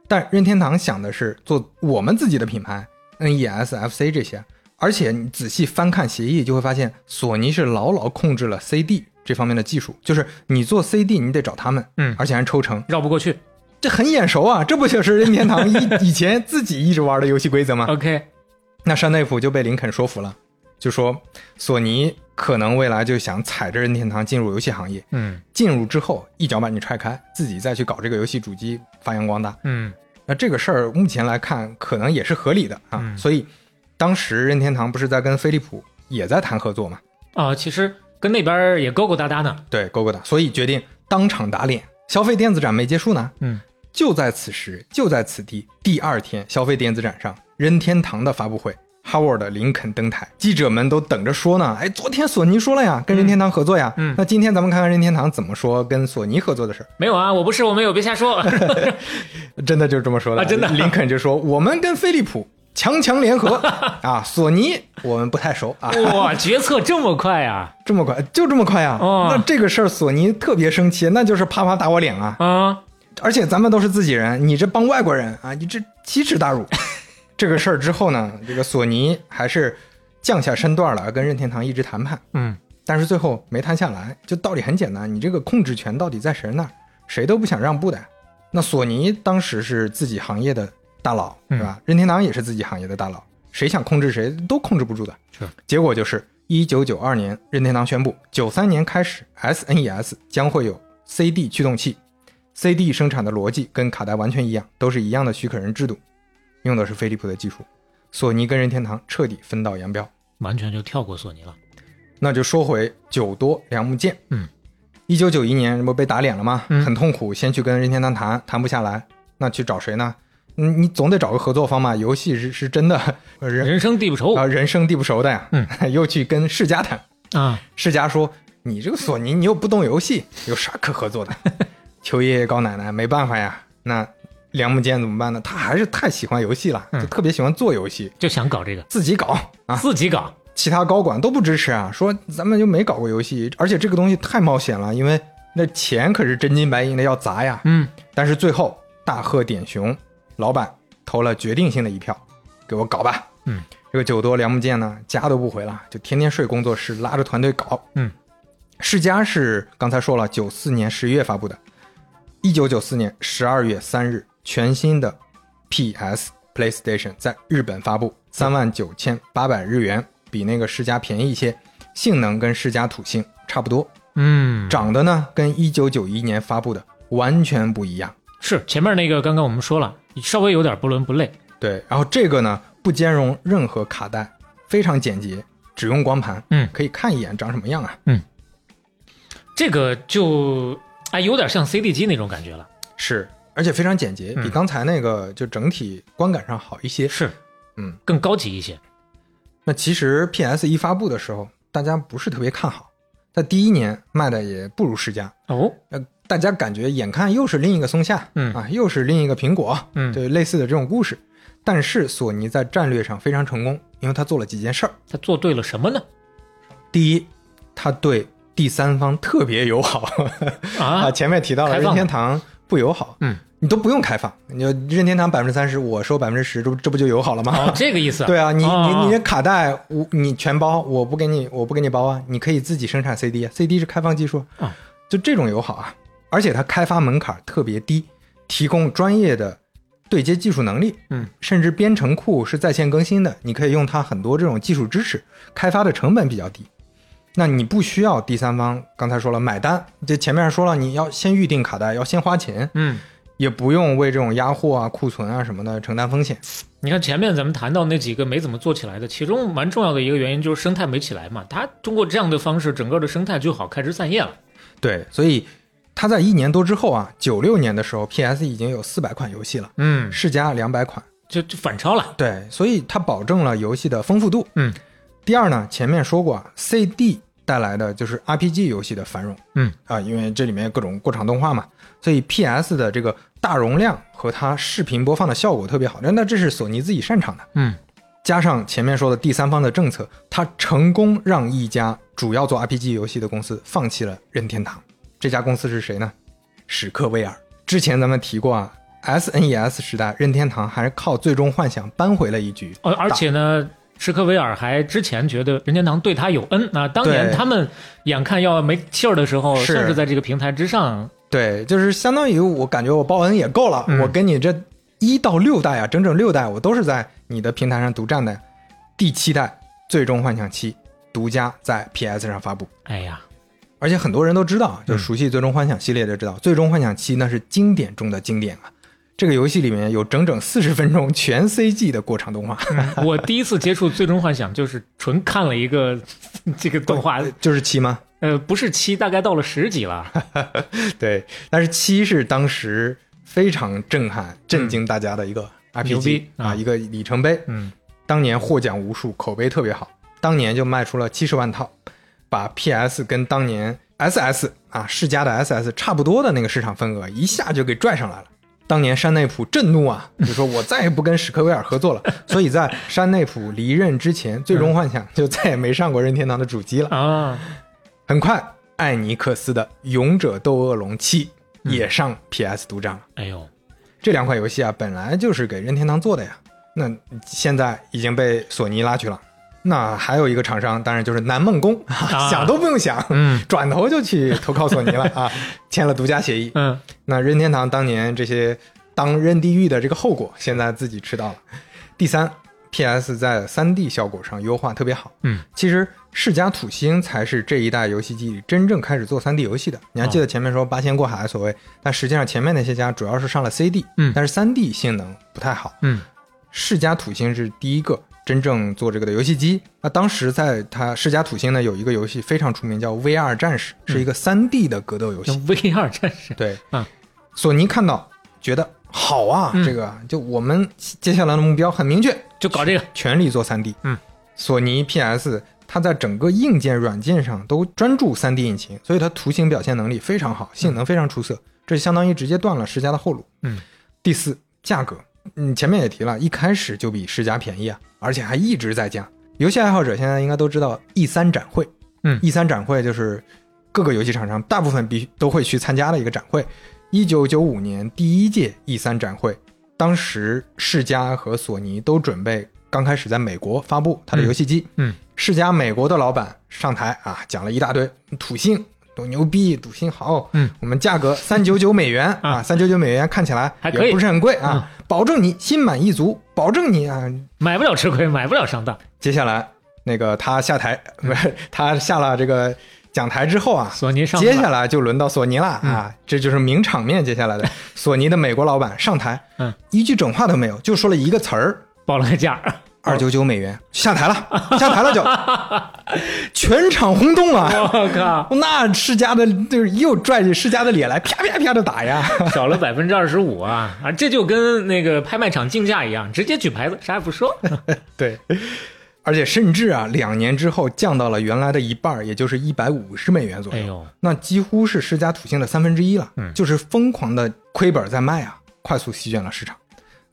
Speaker 2: 但任天堂想的是做我们自己的品牌 NES、FC 这些，而且你仔细翻看协议，就会发现索尼是牢牢控制了 CD 这方面的技术，就是你做 CD 你得找他们，
Speaker 3: 嗯，
Speaker 2: 而且还抽成，
Speaker 3: 绕不过去。
Speaker 2: 这很眼熟啊，这不就是任天堂以以前自己一直玩的游戏规则吗？
Speaker 3: OK，
Speaker 2: 那山内溥就被林肯说服了，就说索尼可能未来就想踩着任天堂进入游戏行业，
Speaker 3: 嗯
Speaker 2: 进入之后一脚把你踹开，自己再去搞这个游戏主机发扬光大。
Speaker 3: 嗯
Speaker 2: 那这个事儿目前来看，可能也是合理的啊。
Speaker 3: 嗯
Speaker 2: 所以当时任天堂不是在跟飞利浦也在谈合作嘛？
Speaker 3: 啊，其实跟那边也勾勾搭搭呢。
Speaker 2: 对，勾勾搭，所以决定当场打脸。消费电子展没结束呢，
Speaker 3: 嗯，
Speaker 2: 就在此时，就在此地，第二天，消费电子展上，任天堂的发布会，Howard 林肯登台，记者们都等着说呢。哎，昨天索尼说了呀，跟任天堂合作呀。
Speaker 3: 嗯
Speaker 2: 那今天咱们看看任天堂怎么说跟索尼合作的事儿。
Speaker 3: 没有啊，我不是，我没有，别瞎说。
Speaker 2: 真的就是这么说的，
Speaker 3: 啊真的
Speaker 2: 林肯就说我们跟飞利浦强强联合 啊，索尼我们不太熟啊，
Speaker 3: 哇，决策这么快啊！
Speaker 2: 这么快就这么快啊？
Speaker 3: 哦
Speaker 2: 那这个事儿索尼特别生气，那就是啪啪打我脸啊！
Speaker 3: 啊，
Speaker 2: 而且咱们都是自己人，你这帮外国人啊，你这奇耻大辱。这个事儿之后呢，这个索尼还是降下身段了，跟任天堂一直谈判，
Speaker 3: 嗯
Speaker 2: 但是最后没谈下来。就道理很简单，你这个控制权到底在谁那儿，谁都不想让步的。那索尼当时是自己行业的大佬，
Speaker 3: 嗯
Speaker 2: 是吧？任天堂也是自己行业的大佬，谁想控制谁都控制不住的。
Speaker 3: 是，
Speaker 2: 结果就是一九九二年，任天堂宣布，九三年开始，SNES 将会有 CD 驱动器，CD 生产的逻辑跟卡带完全一样，都是一样的许可人制度，用的是飞利浦的技术。索尼跟任天堂彻底分道扬镳。
Speaker 3: 完全就跳过索尼了。
Speaker 2: 那就说回九多良木剑，
Speaker 3: 嗯，
Speaker 2: 一九九一年这不被打脸了吗？
Speaker 3: 嗯
Speaker 2: 很痛苦，先去跟任天堂谈，谈不下来，那去找谁呢？嗯，你总得找个合作方嘛。游戏是是真的呃人
Speaker 3: 人生地不熟
Speaker 2: 啊、人生地不熟的呀。
Speaker 3: 嗯，
Speaker 2: 又去跟世嘉谈，
Speaker 3: 啊，
Speaker 2: 世嘉说你这个索尼，你又不懂游戏，有啥可合作的？求爷爷告奶奶，没办法呀。那梁木剑怎么办呢？他还是太喜欢游戏了，
Speaker 3: 嗯
Speaker 2: 就特别喜欢做游戏，
Speaker 3: 就想搞这个，
Speaker 2: 自己搞啊。
Speaker 3: 自己搞。
Speaker 2: 其他高管都不支持啊，说咱们就没搞过游戏，而且这个东西太冒险了，因为那钱可是真金白银的要砸呀。
Speaker 3: 嗯，
Speaker 2: 但是最后大贺点雄老板投了决定性的一票，给我搞吧。
Speaker 3: 嗯，
Speaker 2: 这个九多梁木剑呢，家都不回了，就天天睡工作室，拉着团队搞。
Speaker 3: 嗯，
Speaker 2: 世嘉是刚才说了，九四年十一月发布的，一九九四年十二月三日，全新的 PS PlayStation 在日本发布，三万九千八百日元，比那个世嘉便宜一些，性能跟世嘉土星差不多，
Speaker 3: 嗯，
Speaker 2: 长得呢跟一九九一年发布的完全不一样。
Speaker 3: 是前面那个，刚刚我们说了，稍微有点不伦不类。
Speaker 2: 对，然后这个呢不兼容任何卡带，非常简洁，只用光盘，
Speaker 3: 嗯
Speaker 2: 可以看一眼长什么样啊？
Speaker 3: 嗯这个就哎，有点像 CD 机那种感觉了。
Speaker 2: 是，而且非常简洁，比
Speaker 3: 嗯
Speaker 2: 刚才那个就整体观感上好一些。
Speaker 3: 是，
Speaker 2: 嗯，
Speaker 3: 更高级一些。
Speaker 2: 那其实 PS 一发布的时候，大家不是特别看好，在第一年卖的也不如世嘉，
Speaker 3: 哦，
Speaker 2: 呃，大家感觉眼看又是另一个松下，
Speaker 3: 嗯
Speaker 2: 啊，又是另一个苹果，
Speaker 3: 嗯
Speaker 2: 对，类似的这种故事。但是索尼在战略上非常成功，因为他做了几件事儿。
Speaker 3: 他做对了什么呢？
Speaker 2: 第一，他对第三方特别友好
Speaker 3: 啊，
Speaker 2: 前面提到了任天堂不友好，
Speaker 3: 嗯，
Speaker 2: 你都不用开放，你就任天堂百分之三十，我收百分之十，这不这不就友好了吗？
Speaker 3: 哦，这个意思。
Speaker 2: 对啊，你
Speaker 3: 哦
Speaker 2: 你你这卡带我你全包，我不给你我不给你包啊，你可以自己生产 CD 啊，CD 是开放技术
Speaker 3: 啊，
Speaker 2: 就这种友好啊，而且它开发门槛特别低，提供专业的对接技术能力，
Speaker 3: 嗯，
Speaker 2: 甚至编程库是在线更新的，你可以用它很多这种技术支持，开发的成本比较低。那你不需要第三方，刚才说了买单，这前面说了，你要先预定卡带，要先花钱，
Speaker 3: 嗯，
Speaker 2: 也不用为这种压货啊、库存啊什么的承担风险。
Speaker 3: 你看前面咱们谈到那几个没怎么做起来的，其中蛮重要的一个原因就是生态没起来嘛。它通过这样的方式，整个的生态就好开枝散叶了。
Speaker 2: 对，所以它在一年多之后啊，九六年的时候，PS 已经有四百款游戏了，
Speaker 3: 嗯，
Speaker 2: 世嘉两百款。
Speaker 3: 就就反超了。
Speaker 2: 对，所以它保证了游戏的丰富度。
Speaker 3: 嗯，
Speaker 2: 第二呢，前面说过啊，CD 带来的就是 RPG 游戏的繁荣。
Speaker 3: 嗯
Speaker 2: 啊，因为这里面各种过场动画嘛，所以 PS 的这个大容量和它视频播放的效果特别好。那那这是索尼自己擅长的。
Speaker 3: 嗯，
Speaker 2: 加上前面说的第三方的政策，它成功让一家主要做 RPG 游戏的公司放弃了任天堂。这家公司是谁呢？史克威尔。之前咱们提过啊，SNES 时代，任天堂还是靠《最终幻想》扳回了一局。
Speaker 3: 而而且呢，史克威尔还之前觉得任天堂对他有恩啊，当年他们眼看要没气儿的时候，
Speaker 2: 是
Speaker 3: 甚至在这个平台之上，
Speaker 2: 对，就是相当于我感觉我报恩也够了，
Speaker 3: 嗯
Speaker 2: 我跟你这一到六代啊，整整六代，我都是在你的平台上独占的。第七代《最终幻想七》独家在 PS 上发布，
Speaker 3: 哎呀，
Speaker 2: 而且很多人都知道，就
Speaker 3: 嗯
Speaker 2: 熟悉《最终幻想》系列的知道，最终幻想七》那是经典中的经典啊。这个游戏里面有整整四十分钟全 CG 的过场动画，
Speaker 3: 我第一次接触《最终幻想》就是纯看了一个 这个动画，
Speaker 2: 就是七吗？
Speaker 3: 呃，不是七，大概到了十几了。
Speaker 2: 对，但是七是当时非常震撼、震惊大家的一个 RPG
Speaker 3: 啊，
Speaker 2: 一个里程碑。
Speaker 3: 嗯，
Speaker 2: 当年获奖无数，口碑特别好，当年就卖出了七十万套，把 PS 跟当年 SS 啊世嘉的 SS 差不多的那个市场份额一下就给拽上来了。当年山内溥震怒啊，就说我再也不跟史克威尔合作了。所以在山内溥离任之前，《最终幻想》就再也没上过任天堂的主机了。
Speaker 3: 啊，
Speaker 2: 很快，艾尼克斯的《勇者斗恶龙七》也上 PS 独占了。
Speaker 3: 哎呦，
Speaker 2: 这两款游戏啊，本来就是给任天堂做的呀，那现在已经被索尼拉去了。那还有一个厂商，当然就是南梦宫，
Speaker 3: 啊
Speaker 2: 想都不用想，
Speaker 3: 嗯
Speaker 2: 转头就去投靠索尼了啊，签了独家协议。
Speaker 3: 嗯，
Speaker 2: 那任天堂当年这些当任地狱的这个后果，现在自己吃到了。第三，PS 在 3D 效果上优化特别好。
Speaker 3: 嗯，
Speaker 2: 其实世嘉土星才是这一代游戏机里真正开始做 3D 游戏的。你还记得前面说八仙过海所谓，但实际上前面那些家主要是上了 CD，
Speaker 3: 嗯
Speaker 2: 但是 3D 性能不太好。
Speaker 3: 嗯，
Speaker 2: 世嘉土星是第一个真正做这个的游戏机。那当时在它世嘉土星呢有一个游戏非常出名，叫 VR 战士，是一个 3D 的格斗游戏。
Speaker 3: 叫 VR 战士，
Speaker 2: 对，
Speaker 3: 嗯，
Speaker 2: 索尼看到觉得好啊，
Speaker 3: 嗯
Speaker 2: 这个就我们接下来的目标很明确，
Speaker 3: 就搞这个。
Speaker 2: 全力做 3D。
Speaker 3: 嗯，
Speaker 2: 索尼 PS 它在整个硬件、软件上都专注 3D 引擎，所以它图形表现能力非常好，性能非常出色，这相当于直接断了世嘉的后路。
Speaker 3: 嗯，
Speaker 2: 第四，价格，嗯，前面也提了，一开始就比世嘉便宜啊，而且还一直在降。游戏爱好者现在应该都知道 E 3展会，
Speaker 3: 嗯
Speaker 2: ，E 3展会就是各个游戏厂商大部分必都会去参加的一个展会。一九九五年第一届 E 3展会，当时世嘉和索尼都准备刚开始在美国发布它的游戏机。
Speaker 3: 嗯，
Speaker 2: 世嘉美国的老板上台啊，讲了一大堆土星多牛逼，土星好。
Speaker 3: 嗯，
Speaker 2: 我们价格三九九美元
Speaker 3: 啊
Speaker 2: 啊，三九九美元看起来
Speaker 3: 还可以
Speaker 2: 不是很贵啊，保证你心满意足，保证你啊
Speaker 3: 买不了吃亏，买不了上当。
Speaker 2: 接下来那个他下台，不是 他下了这个讲台之后啊，
Speaker 3: 索尼上
Speaker 2: 接下来就轮到索尼了啊，这就是名场面。接下来的 索尼的美国老板上台，
Speaker 3: 嗯，
Speaker 2: 一句整话都没有，就说了一个词儿。
Speaker 3: 报了个价，
Speaker 2: 二九九美元下台了，下台了就，全场轰动啊！
Speaker 3: 我靠，
Speaker 2: 那世嘉的就是又拽着世嘉的脸来，啪啪啪的打呀！
Speaker 3: 少了百分之二十五啊啊！这就跟那个拍卖场竞价一样，直接举牌子，啥也不说。
Speaker 2: 对，而且甚至啊，两年之后降到了原来的一半，也就是一百五十美元左右。
Speaker 3: 哎呦，
Speaker 2: 那几乎是世嘉土星的三分之一了，
Speaker 3: 嗯
Speaker 2: 就是疯狂的亏本在卖啊，快速席卷了市场。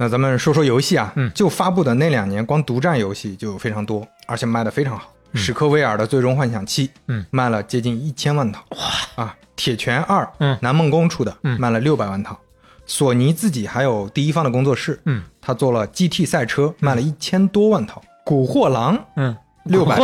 Speaker 2: 那咱们说说游戏啊，
Speaker 3: 嗯。
Speaker 2: 就发布的那两年，光独占游戏就非常多，而且卖的非常好。史克威尔的《最终幻想七》，
Speaker 3: 嗯，
Speaker 2: 卖了接近一千万套，哇。啊！铁拳二，
Speaker 3: 嗯。
Speaker 2: 南梦宫出的，
Speaker 3: 嗯。
Speaker 2: 卖了六百万套。索尼自己还有第一方的工作室，
Speaker 3: 嗯。
Speaker 2: 他做了 GT 赛车，卖了一千多万套。古惑狼
Speaker 3: 嗯，
Speaker 2: 六百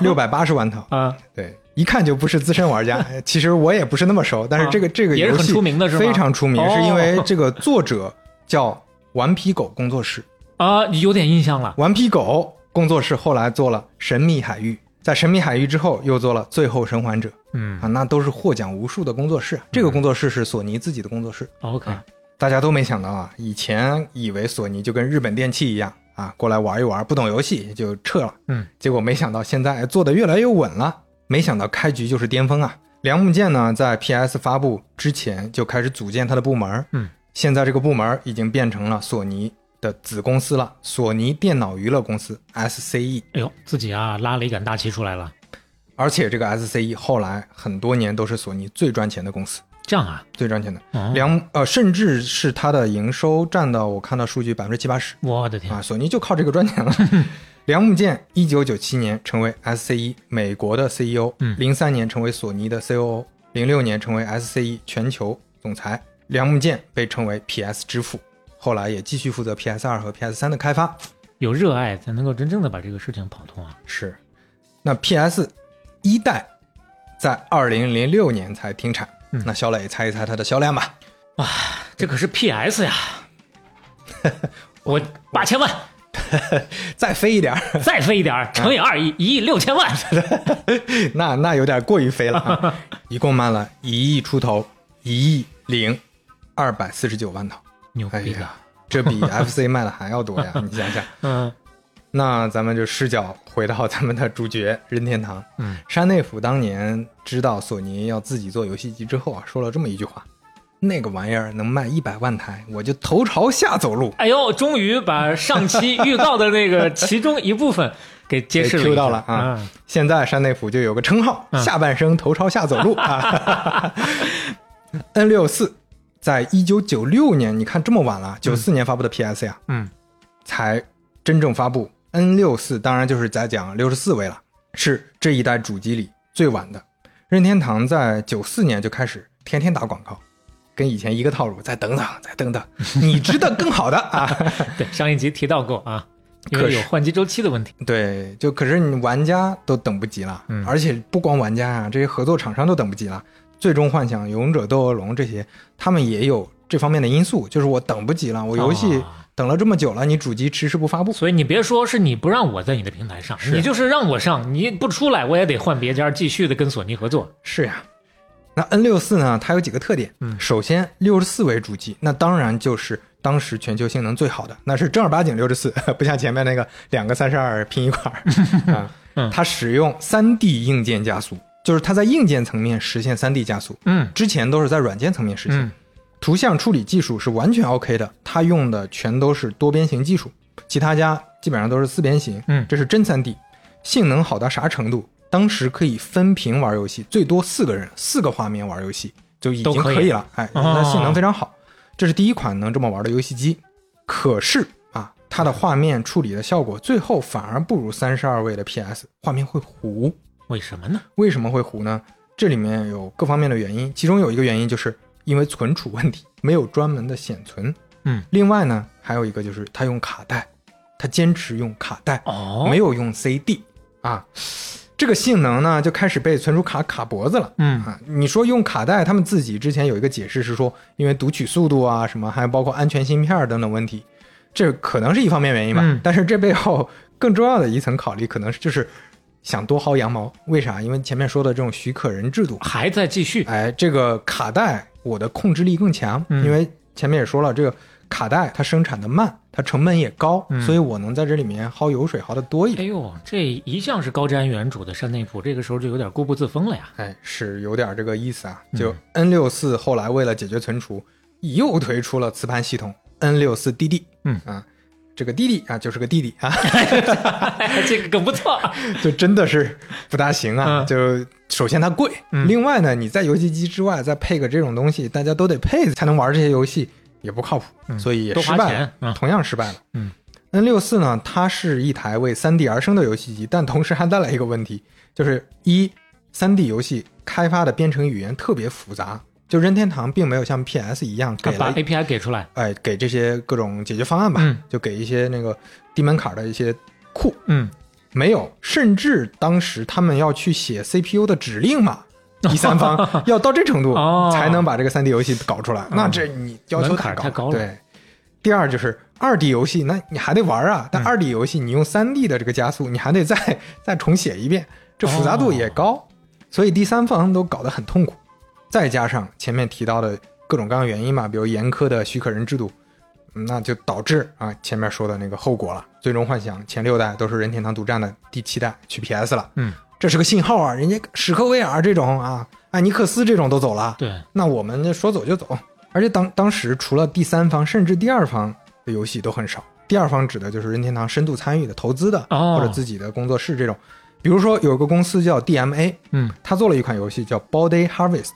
Speaker 2: 六百八十万套，
Speaker 3: 啊，
Speaker 2: 对，一看就不是资深玩家。其实我也不是那么熟，但是这个、这个
Speaker 3: 也是很
Speaker 2: 游戏
Speaker 3: 出名的是吗？
Speaker 2: 非常出名，
Speaker 3: 哦。
Speaker 2: 是因为这个作者叫顽皮狗工作室。
Speaker 3: 啊，你有点印象了。
Speaker 2: 顽皮狗工作室后来做了《神秘海域》，在《神秘海域》之后又做了《最后生还者》
Speaker 3: 嗯
Speaker 2: 啊，那都是获奖无数的工作室。这个工作室是索尼自己的工作室
Speaker 3: ，，OK，
Speaker 2: 大家都没想到啊，以前以为索尼就跟日本电器一样啊，过来玩一玩，不懂游戏就撤了。
Speaker 3: 嗯，
Speaker 2: 结果没想到现在做的越来越稳了。没想到开局就是巅峰啊！梁木健呢，在 PS 发布之前就开始组建他的部门，
Speaker 3: 嗯，
Speaker 2: 现在这个部门已经变成了索尼的子公司了，索尼电脑娱乐公司 SCE，
Speaker 3: 哎呦，自己啊拉了一杆大旗出来了，
Speaker 2: 而且这个 SCE 后来很多年都是索尼最赚钱的公司，
Speaker 3: 这样啊，
Speaker 2: 最赚钱的。
Speaker 3: 哦。
Speaker 2: 梁呃，甚至是它的营收占到我看到数据百分之七八十。
Speaker 3: 我的天。
Speaker 2: 啊，，索尼就靠这个赚钱了。梁木健一九九七年成为 SCE 美国的 CEO，
Speaker 3: 嗯。
Speaker 2: 零三年成为索尼的 COO，零六年成为 SCE 全球总裁。梁木剑被称为 PS 之父，后来也继续负责 PS 二和 PS 三的开发。
Speaker 3: 有热爱才能够真正的把这个事情跑通啊。
Speaker 2: 是，那 PS 一代在二零零六年才停产。
Speaker 3: 嗯
Speaker 2: 那肖磊猜一猜它的销量吧？
Speaker 3: 这可是 PS 呀，我八千万，
Speaker 2: 再飞一点儿，
Speaker 3: 再飞一点儿，乘以二，亿一亿六千万。
Speaker 2: 那那有点过于飞了啊！一共卖了一亿出头，一亿零二百四十九万套。哎
Speaker 3: 牛逼了，
Speaker 2: 呀，这比 FC 卖的还要多呀！你想想。
Speaker 3: 嗯
Speaker 2: 那咱们就视角回到咱们的主角任天堂。
Speaker 3: 嗯，
Speaker 2: 山内溥当年知道索尼要自己做游戏机之后啊，说了这么一句话：“那个玩意儿能卖一百万台，我就头朝下走路。
Speaker 3: 哎呦，终于把上期预告的那个其中一部分给揭示了
Speaker 2: 到了啊
Speaker 3: 嗯
Speaker 2: 现在山内溥就有个称号，
Speaker 3: 嗯
Speaker 2: 下半生头朝下走路啊。N 六四在一九九六年，你看这么晚了，九四年发布的 PS 呀，
Speaker 3: 嗯，
Speaker 2: 才真正发布。N 六四当然就是在讲六十四位了，是这一代主机里最晚的。任天堂在九四年就开始天天打广告，跟以前一个套路，再等等，再等等，你值得更好的啊！
Speaker 3: 对，上一集提到过啊，因为有换机周期的问题。
Speaker 2: 对，就可是你玩家都等不及了，
Speaker 3: 嗯
Speaker 2: 而且不光玩家啊，这些合作厂商都等不及了。最终幻想、勇者斗恶龙这些，他们也有这方面的因素，就是我等不及了，我游戏
Speaker 3: 哦
Speaker 2: 等了这么久了，你主机迟迟不发布，
Speaker 3: 所以你别说是你不让我在你的平台上，
Speaker 2: 是
Speaker 3: 你就是让我上，你不出来我也得换别家继续的跟索尼合作。
Speaker 2: 是呀。那 N 六四呢？它有几个特点。
Speaker 3: 嗯
Speaker 2: 首先六十四位主机，那当然就是当时全球性能最好的，那是正儿八经六十四，不像前面那个两个三十二拼一块儿 啊。
Speaker 3: 嗯
Speaker 2: 它使用三 D 硬件加速，就是它在硬件层面实现三 D 加速，
Speaker 3: 嗯
Speaker 2: 之前都是在软件层面实现。
Speaker 3: 嗯
Speaker 2: 图像处理技术是完全 OK 的，它用的全都是多边形技术，其他家基本上都是四边形。
Speaker 3: 嗯
Speaker 2: 这是真三 D，性能好到啥程度？当时可以分屏玩游戏，最多四个人，四个画面玩游戏就已
Speaker 3: 都可以
Speaker 2: 经可以了。哎，
Speaker 3: 哦
Speaker 2: 那性能非常好，这是第一款能这么玩的游戏机。可是啊，它的画面处理的效果最后反而不如三十二位的 PS，画面会糊。
Speaker 3: 为什么呢？
Speaker 2: 为什么会糊呢？这里面有各方面的原因，其中有一个原因就是因为存储问题，没有专门的显存。
Speaker 3: 嗯，
Speaker 2: 另外呢，还有一个就是他用卡带，他坚持用卡带，
Speaker 3: 哦，
Speaker 2: 没有用 CD 啊。这个性能呢，就开始被存储卡卡脖子了。
Speaker 3: 嗯
Speaker 2: 啊，你说用卡带，他们自己之前有一个解释是说，因为读取速度啊什么，还有包括安全芯片等等问题，这可能是一方面原因吧。
Speaker 3: 嗯
Speaker 2: 但是这背后更重要的一层考虑，可能就是想多薅羊毛。为啥？因为前面说的这种许可人制度，
Speaker 3: 还在继续。
Speaker 2: 哎，这个卡带我的控制力更强，
Speaker 3: 嗯
Speaker 2: 因为前面也说了，这个卡带它生产的慢，它成本也高，
Speaker 3: 嗯
Speaker 2: 所以我能在这里面薅油水薅的多一点。
Speaker 3: 哎呦，这一向是高瞻远瞩的山内溥，这个时候就有点固步自封了呀。
Speaker 2: 哎，是有点这个意思啊。
Speaker 3: 嗯
Speaker 2: 就 N 六四后来为了解决存储，又推出了磁盘系统 N 六四 DD。
Speaker 3: 嗯
Speaker 2: 啊，这个弟弟啊就是个弟弟啊，
Speaker 3: 这个梗不错。
Speaker 2: 就真的是不大行啊。
Speaker 3: 嗯
Speaker 2: 就首先它贵，
Speaker 3: 嗯
Speaker 2: 另外呢，你在游戏机之外再配个这种东西，大家都得配才能玩这些游戏，也不靠谱，
Speaker 3: 嗯
Speaker 2: 所以也失败了，
Speaker 3: 钱啊
Speaker 2: 同样失败了。
Speaker 3: 嗯。
Speaker 2: N 六四呢，它是一台为 3D 而生的游戏机，但同时还带来一个问题，就是一 3D 游戏开发的编程语言特别复杂，就任天堂并没有像 PS 一样给
Speaker 3: 把
Speaker 2: 了
Speaker 3: API 给出来。
Speaker 2: 哎给这些各种解决方案吧，
Speaker 3: 嗯
Speaker 2: 就给一些那个低门槛的一些库，
Speaker 3: 嗯，
Speaker 2: 没有，甚至当时他们要去写 CPU 的指令码。第三方 要到这程度
Speaker 3: 哦
Speaker 2: 才能把这个三 D 游戏搞出来，那这你要求
Speaker 3: 太高了
Speaker 2: 对，第二就是二 D 游戏，那你还得玩啊。但
Speaker 3: 嗯
Speaker 2: 二 D 游戏你用三 D 的这个加速，你还得再 再重写一遍，这复杂度也高，所以第三方都搞得很痛苦。再加上前面提到的各种各样原因嘛，比如严苛的许可人制度，嗯那就导致啊前面说的那个后果了。最终幻想前六代都是任天堂独占的，第七代去 PS 了。
Speaker 3: 嗯，
Speaker 2: 这是个信号啊，人家史克威尔这种啊艾尼克斯这种都走了，
Speaker 3: 对，
Speaker 2: 那我们就说走就走。而且当当时除了第三方，甚至第二方的游戏都很少。第二方指的就是任天堂深度参与的、投资的，
Speaker 3: 哦
Speaker 2: 或者自己的工作室这种。比如说有个公司叫 DMA，
Speaker 3: 嗯，
Speaker 2: 他做了一款游戏叫 Body Harvest，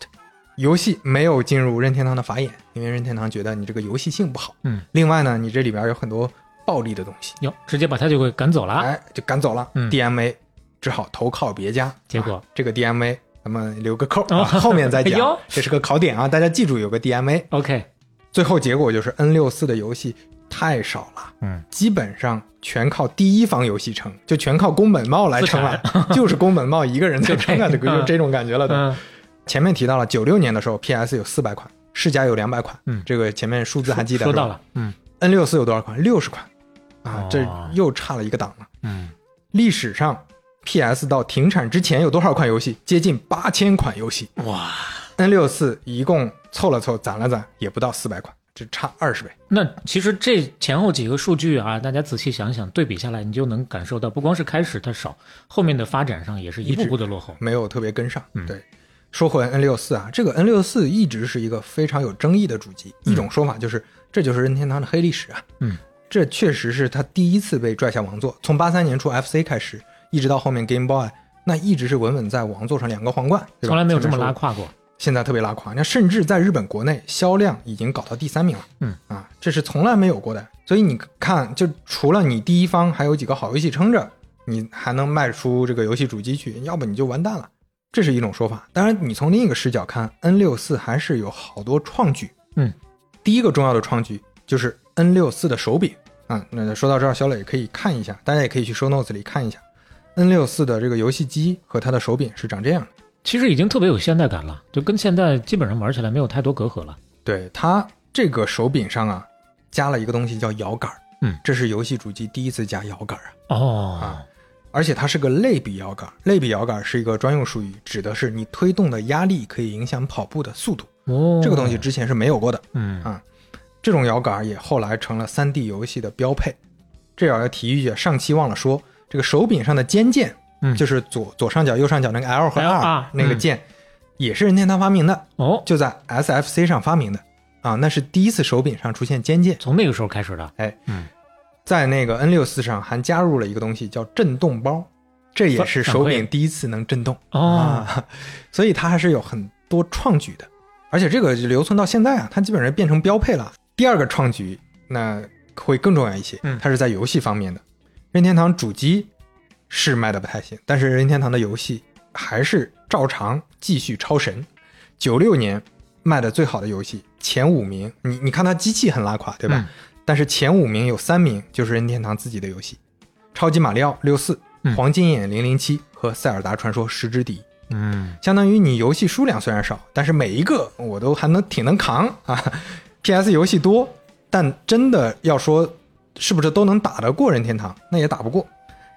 Speaker 2: 游戏没有进入任天堂的法眼，因为任天堂觉得你这个游戏性不好。
Speaker 3: 嗯，
Speaker 2: 另外呢，你这里边有很多暴力的东西，
Speaker 3: 哟，直接把他就给赶走了。
Speaker 2: 哎，就赶走了。
Speaker 3: 嗯。
Speaker 2: DMA 只好投靠别家。
Speaker 3: 结果？
Speaker 2: 啊这个 DMA 咱们留个扣、后面再
Speaker 3: 哎呦。
Speaker 2: 讲，这是个考点啊，大家记住有个 DMA。
Speaker 3: OK，
Speaker 2: 最后结果就是 N 六四的游戏太少了，
Speaker 3: 嗯，
Speaker 2: 基本上全靠第一方游戏撑，就全靠宫本茂来撑了，就是宫本茂一个人在撑啊，这个就这种感觉了都。
Speaker 3: 嗯，
Speaker 2: 前面提到了九六年的时候，PS 有四百款，世嘉有两百款，
Speaker 3: 嗯
Speaker 2: 这个前面数字还记得是吧
Speaker 3: 说到了，嗯
Speaker 2: ？N 六四有多少款？六十款，啊
Speaker 3: 哦，
Speaker 2: 这又差了一个档了。
Speaker 3: 嗯，
Speaker 2: 历史上 PS 到停产之前有多少款游戏？接近八千款游戏。
Speaker 3: 哇
Speaker 2: ，N 六四一共凑了凑，攒了攒，也不到四百款，只差二十倍。
Speaker 3: 那其实这前后几个数据啊，大家仔细想想，对比下来，你就能感受到，不光是开始它少，后面的发展上也是一步步的落后。
Speaker 2: 没有特别跟上。
Speaker 3: 嗯
Speaker 2: 对，说回 N 六四啊，这个 N 六四一直是一个非常有争议的主机。一种说法就是，这就是任天堂的黑历史啊。
Speaker 3: 嗯，
Speaker 2: 这确实是他第一次被拽下王座。从八三年出 FC 开始，一直到后面 Game Boy，那一直是稳稳在王座上两个皇冠，对
Speaker 3: 从来没有这么拉胯过。
Speaker 2: 现在特别拉胯，那甚至在日本国内销量已经搞到第三名了。
Speaker 3: 嗯
Speaker 2: 啊，这是从来没有过的。所以你看，就除了你第一方还有几个好游戏撑着，你还能卖出这个游戏主机去，要不你就完蛋了。这是一种说法。当然，你从另一个视角看，N 六四还是有好多创举。
Speaker 3: 嗯，
Speaker 2: 第一个重要的创举就是 N 六四的手柄啊。那说到这儿，小磊可以看一下，大家也可以去 show notes 里看一下，N 六四的这个游戏机和它的手柄是长这样的。
Speaker 3: 其实已经特别有现代感了，就跟现在基本上玩起来没有太多隔阂了。
Speaker 2: 对它这个手柄上啊，加了一个东西叫摇杆
Speaker 3: 嗯，
Speaker 2: 这是游戏主机第一次加摇杆啊，
Speaker 3: 哦，
Speaker 2: 啊而且它是个类比摇杆。类比摇杆是一个专用术语，指的是你推动的压力可以影响跑步的速度。
Speaker 3: 哦，
Speaker 2: 这个东西之前是没有过的。
Speaker 3: 嗯
Speaker 2: 啊这种摇杆也后来成了 3D 游戏的标配。这也要提一句，上期忘了说，这个手柄上的肩键，
Speaker 3: 嗯
Speaker 2: 就是左左上角、右上角那个 L 和
Speaker 3: L
Speaker 2: R 那个键，也是任天堂发明的，
Speaker 3: 哦，
Speaker 2: 就在 SFC 上发明的啊，那是第一次手柄上出现肩键。
Speaker 3: 从那个时候开始的。
Speaker 2: 哎，
Speaker 3: 嗯，
Speaker 2: 在那个 N 六四上还加入了一个东西叫震动包，这也是手柄第一次能震动
Speaker 3: 哦，
Speaker 2: 啊，所以它还是有很多创举的，而且这个留存到现在啊，它基本上变成标配了。第二个创举那会更重要一些
Speaker 3: 嗯，
Speaker 2: 它是在游戏方面的，任天堂主机是卖的不太行，但是任天堂的游戏还是照常继续超神。九六年卖的最好的游戏前五名，你你看它机器很拉垮，对吧？
Speaker 3: 嗯
Speaker 2: 但是前五名有三名就是任天堂自己的游戏，《超级马里奥六四》
Speaker 3: 嗯《
Speaker 2: 黄金眼零零七》和《塞尔达传说：十之敌》。
Speaker 3: 嗯，
Speaker 2: 相当于你游戏数量虽然少，但是每一个我都还能挺能扛啊。PS 游戏多，但真的要说是不是都能打得过任天堂，那也打不过。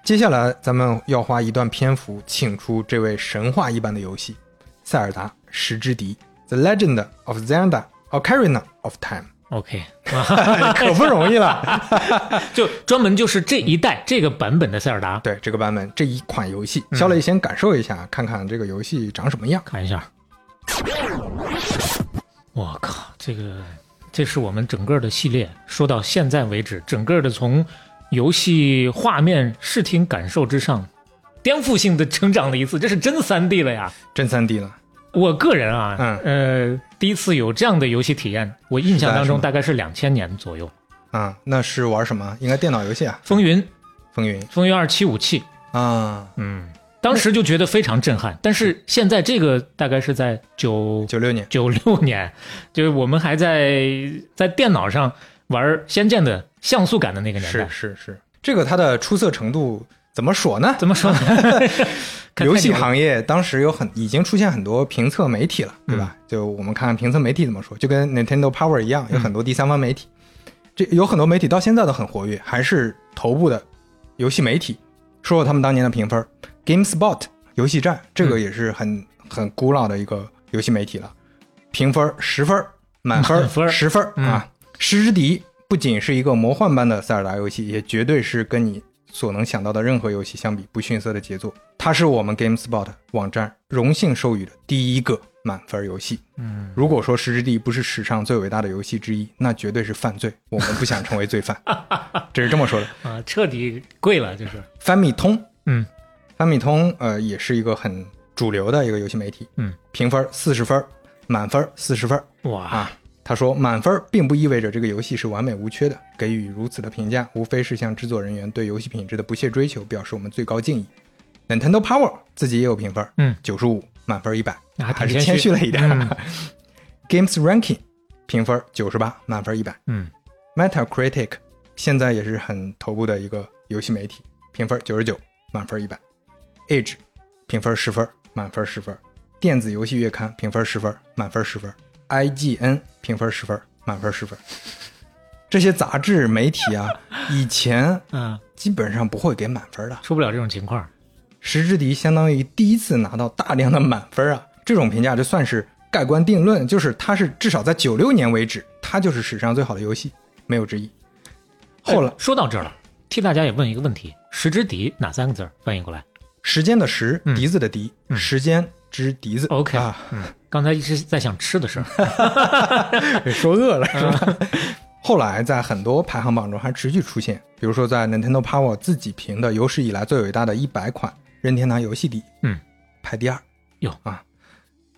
Speaker 2: 接下来咱们要花一段篇幅请出这位神话一般的游戏《塞尔达：十之敌》（The Legend of Zelda: Ocarina of Time），
Speaker 3: OK，
Speaker 2: 可不容易了。
Speaker 3: 就专门就是这一代这个版本的塞尔达，
Speaker 2: 对这个版本这一款游戏，肖磊先感受一下，看看这个游戏长什么样。
Speaker 3: 看一下。我靠，这个这是我们整个的系列，说到现在为止，整个的从游戏画面、视听感受之上，颠覆性的成长了一次，这是真三 D 了呀！
Speaker 2: 真三 D 了，
Speaker 3: 我个人啊，
Speaker 2: 嗯
Speaker 3: 呃，第一次有这样的游戏体验，我印象当中大概是两千年左右，
Speaker 2: 啊、那是玩什么？应该电脑游戏啊，《
Speaker 3: 风云》《
Speaker 2: 风云。
Speaker 3: 风云二七武器》，
Speaker 2: 啊，
Speaker 3: 嗯，当时就觉得非常震撼。但是现在这个大概是在九
Speaker 2: 九六年，
Speaker 3: 九六年，就是我们还在在电脑上玩《仙剑》的像素感的那个年
Speaker 2: 是
Speaker 3: 代。
Speaker 2: 是是，这个它的出色程度怎么说呢？
Speaker 3: 怎么说呢？看
Speaker 2: 游戏行业当时有很已经出现很多评测媒体了，对吧？就我们看看评测媒体怎么说，就跟 Nintendo Power 一样，有很多第三方媒体。这有很多媒体到现在都很活跃，还是头部的游戏媒体。说说他们当年的评分，GameSpot 游戏站这个也是很、很古老的一个游戏媒体了，评分十分，满分 十分、
Speaker 3: 嗯
Speaker 2: 啊！《失之敌》不仅是一个魔幻般的塞尔达游戏，也绝对是跟你所能想到的任何游戏相比不逊色的杰作。它是我们 GameSpot 网站荣幸授予的第一个满分游戏。
Speaker 3: 嗯，
Speaker 2: 如果说《时之地》不是史上最伟大的游戏之一，那绝对是犯罪。我们不想成为罪犯，这是这么说的。
Speaker 3: 啊，彻底跪了，就是。
Speaker 2: 翻米通，
Speaker 3: 嗯，
Speaker 2: 翻米通，呃，也是一个很主流的一个游戏媒体。
Speaker 3: 嗯，
Speaker 2: 评分四十分，满分四十分
Speaker 3: 哇，
Speaker 2: 啊。他说，满分并不意味着这个游戏是完美无缺的。给予如此的评价，无非是向制作人员对游戏品质的不懈追求表示我们最高敬意。Nintendo Power 自己也有评分，
Speaker 3: 嗯，
Speaker 2: 九十五，满分一百，
Speaker 3: 那还
Speaker 2: 还是谦虚了一点。
Speaker 3: 嗯
Speaker 2: Games Ranking 评分九十八，满分一百。
Speaker 3: 嗯
Speaker 2: Metacritic 现在也是很头部的一个游戏媒体，评分九十九，满分一百。Age 评分十分，满分十分。电子游戏月刊评分十分，满分十分。IGN 评分十分，满分十分。这些杂志媒体啊，以前
Speaker 3: 嗯，
Speaker 2: 基本上不会给满分的。
Speaker 3: 出不了这种情况。
Speaker 2: 石之笛相当于第一次拿到大量的满分啊，这种评价就算是盖棺定论，就是它是至少在九六年为止，它就是史上最好的游戏，没有之一。后来
Speaker 3: 哎，说到这儿了，替大家也问一个问题：时之笛哪三个字翻译过来
Speaker 2: 时间的时，
Speaker 3: 嗯
Speaker 2: 笛子的笛，
Speaker 3: 嗯
Speaker 2: 时间之笛子。
Speaker 3: ？OK，
Speaker 2: 啊，
Speaker 3: 嗯，刚才一直在想吃的事儿。
Speaker 2: 给说饿了 是吧？后来在很多排行榜中还持续出现，比如说在 Nintendo Power 自己评的有史以来最伟大的一百款任天堂游戏里，
Speaker 3: 嗯，
Speaker 2: 排第二。
Speaker 3: 有
Speaker 2: 啊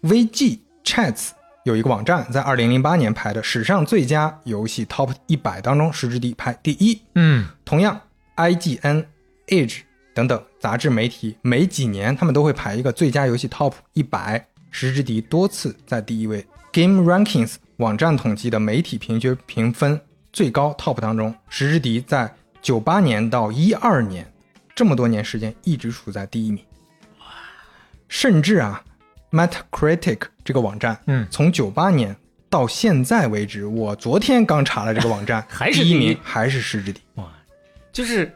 Speaker 2: ，VG Chats 有一个网站在二零零八年排的史上最佳游戏 Top 一百当中，时之地排第一。
Speaker 3: 嗯
Speaker 2: 同样，IGN、Age 等等杂志媒体每几年他们都会排一个最佳游戏 Top 一百，时之笛多次在第一位。Game Rankings 网站统计的媒体平均评分最高 Top 当中，时之笛在九八年到一二年这么多年时间一直处在第一名。甚至啊，Metacritic 这个网站，
Speaker 3: 嗯，
Speaker 2: 从九八年到现在为止，我昨天刚查了这个网站，
Speaker 3: 还是第一
Speaker 2: 名，还是时之笛。
Speaker 3: 哇，就是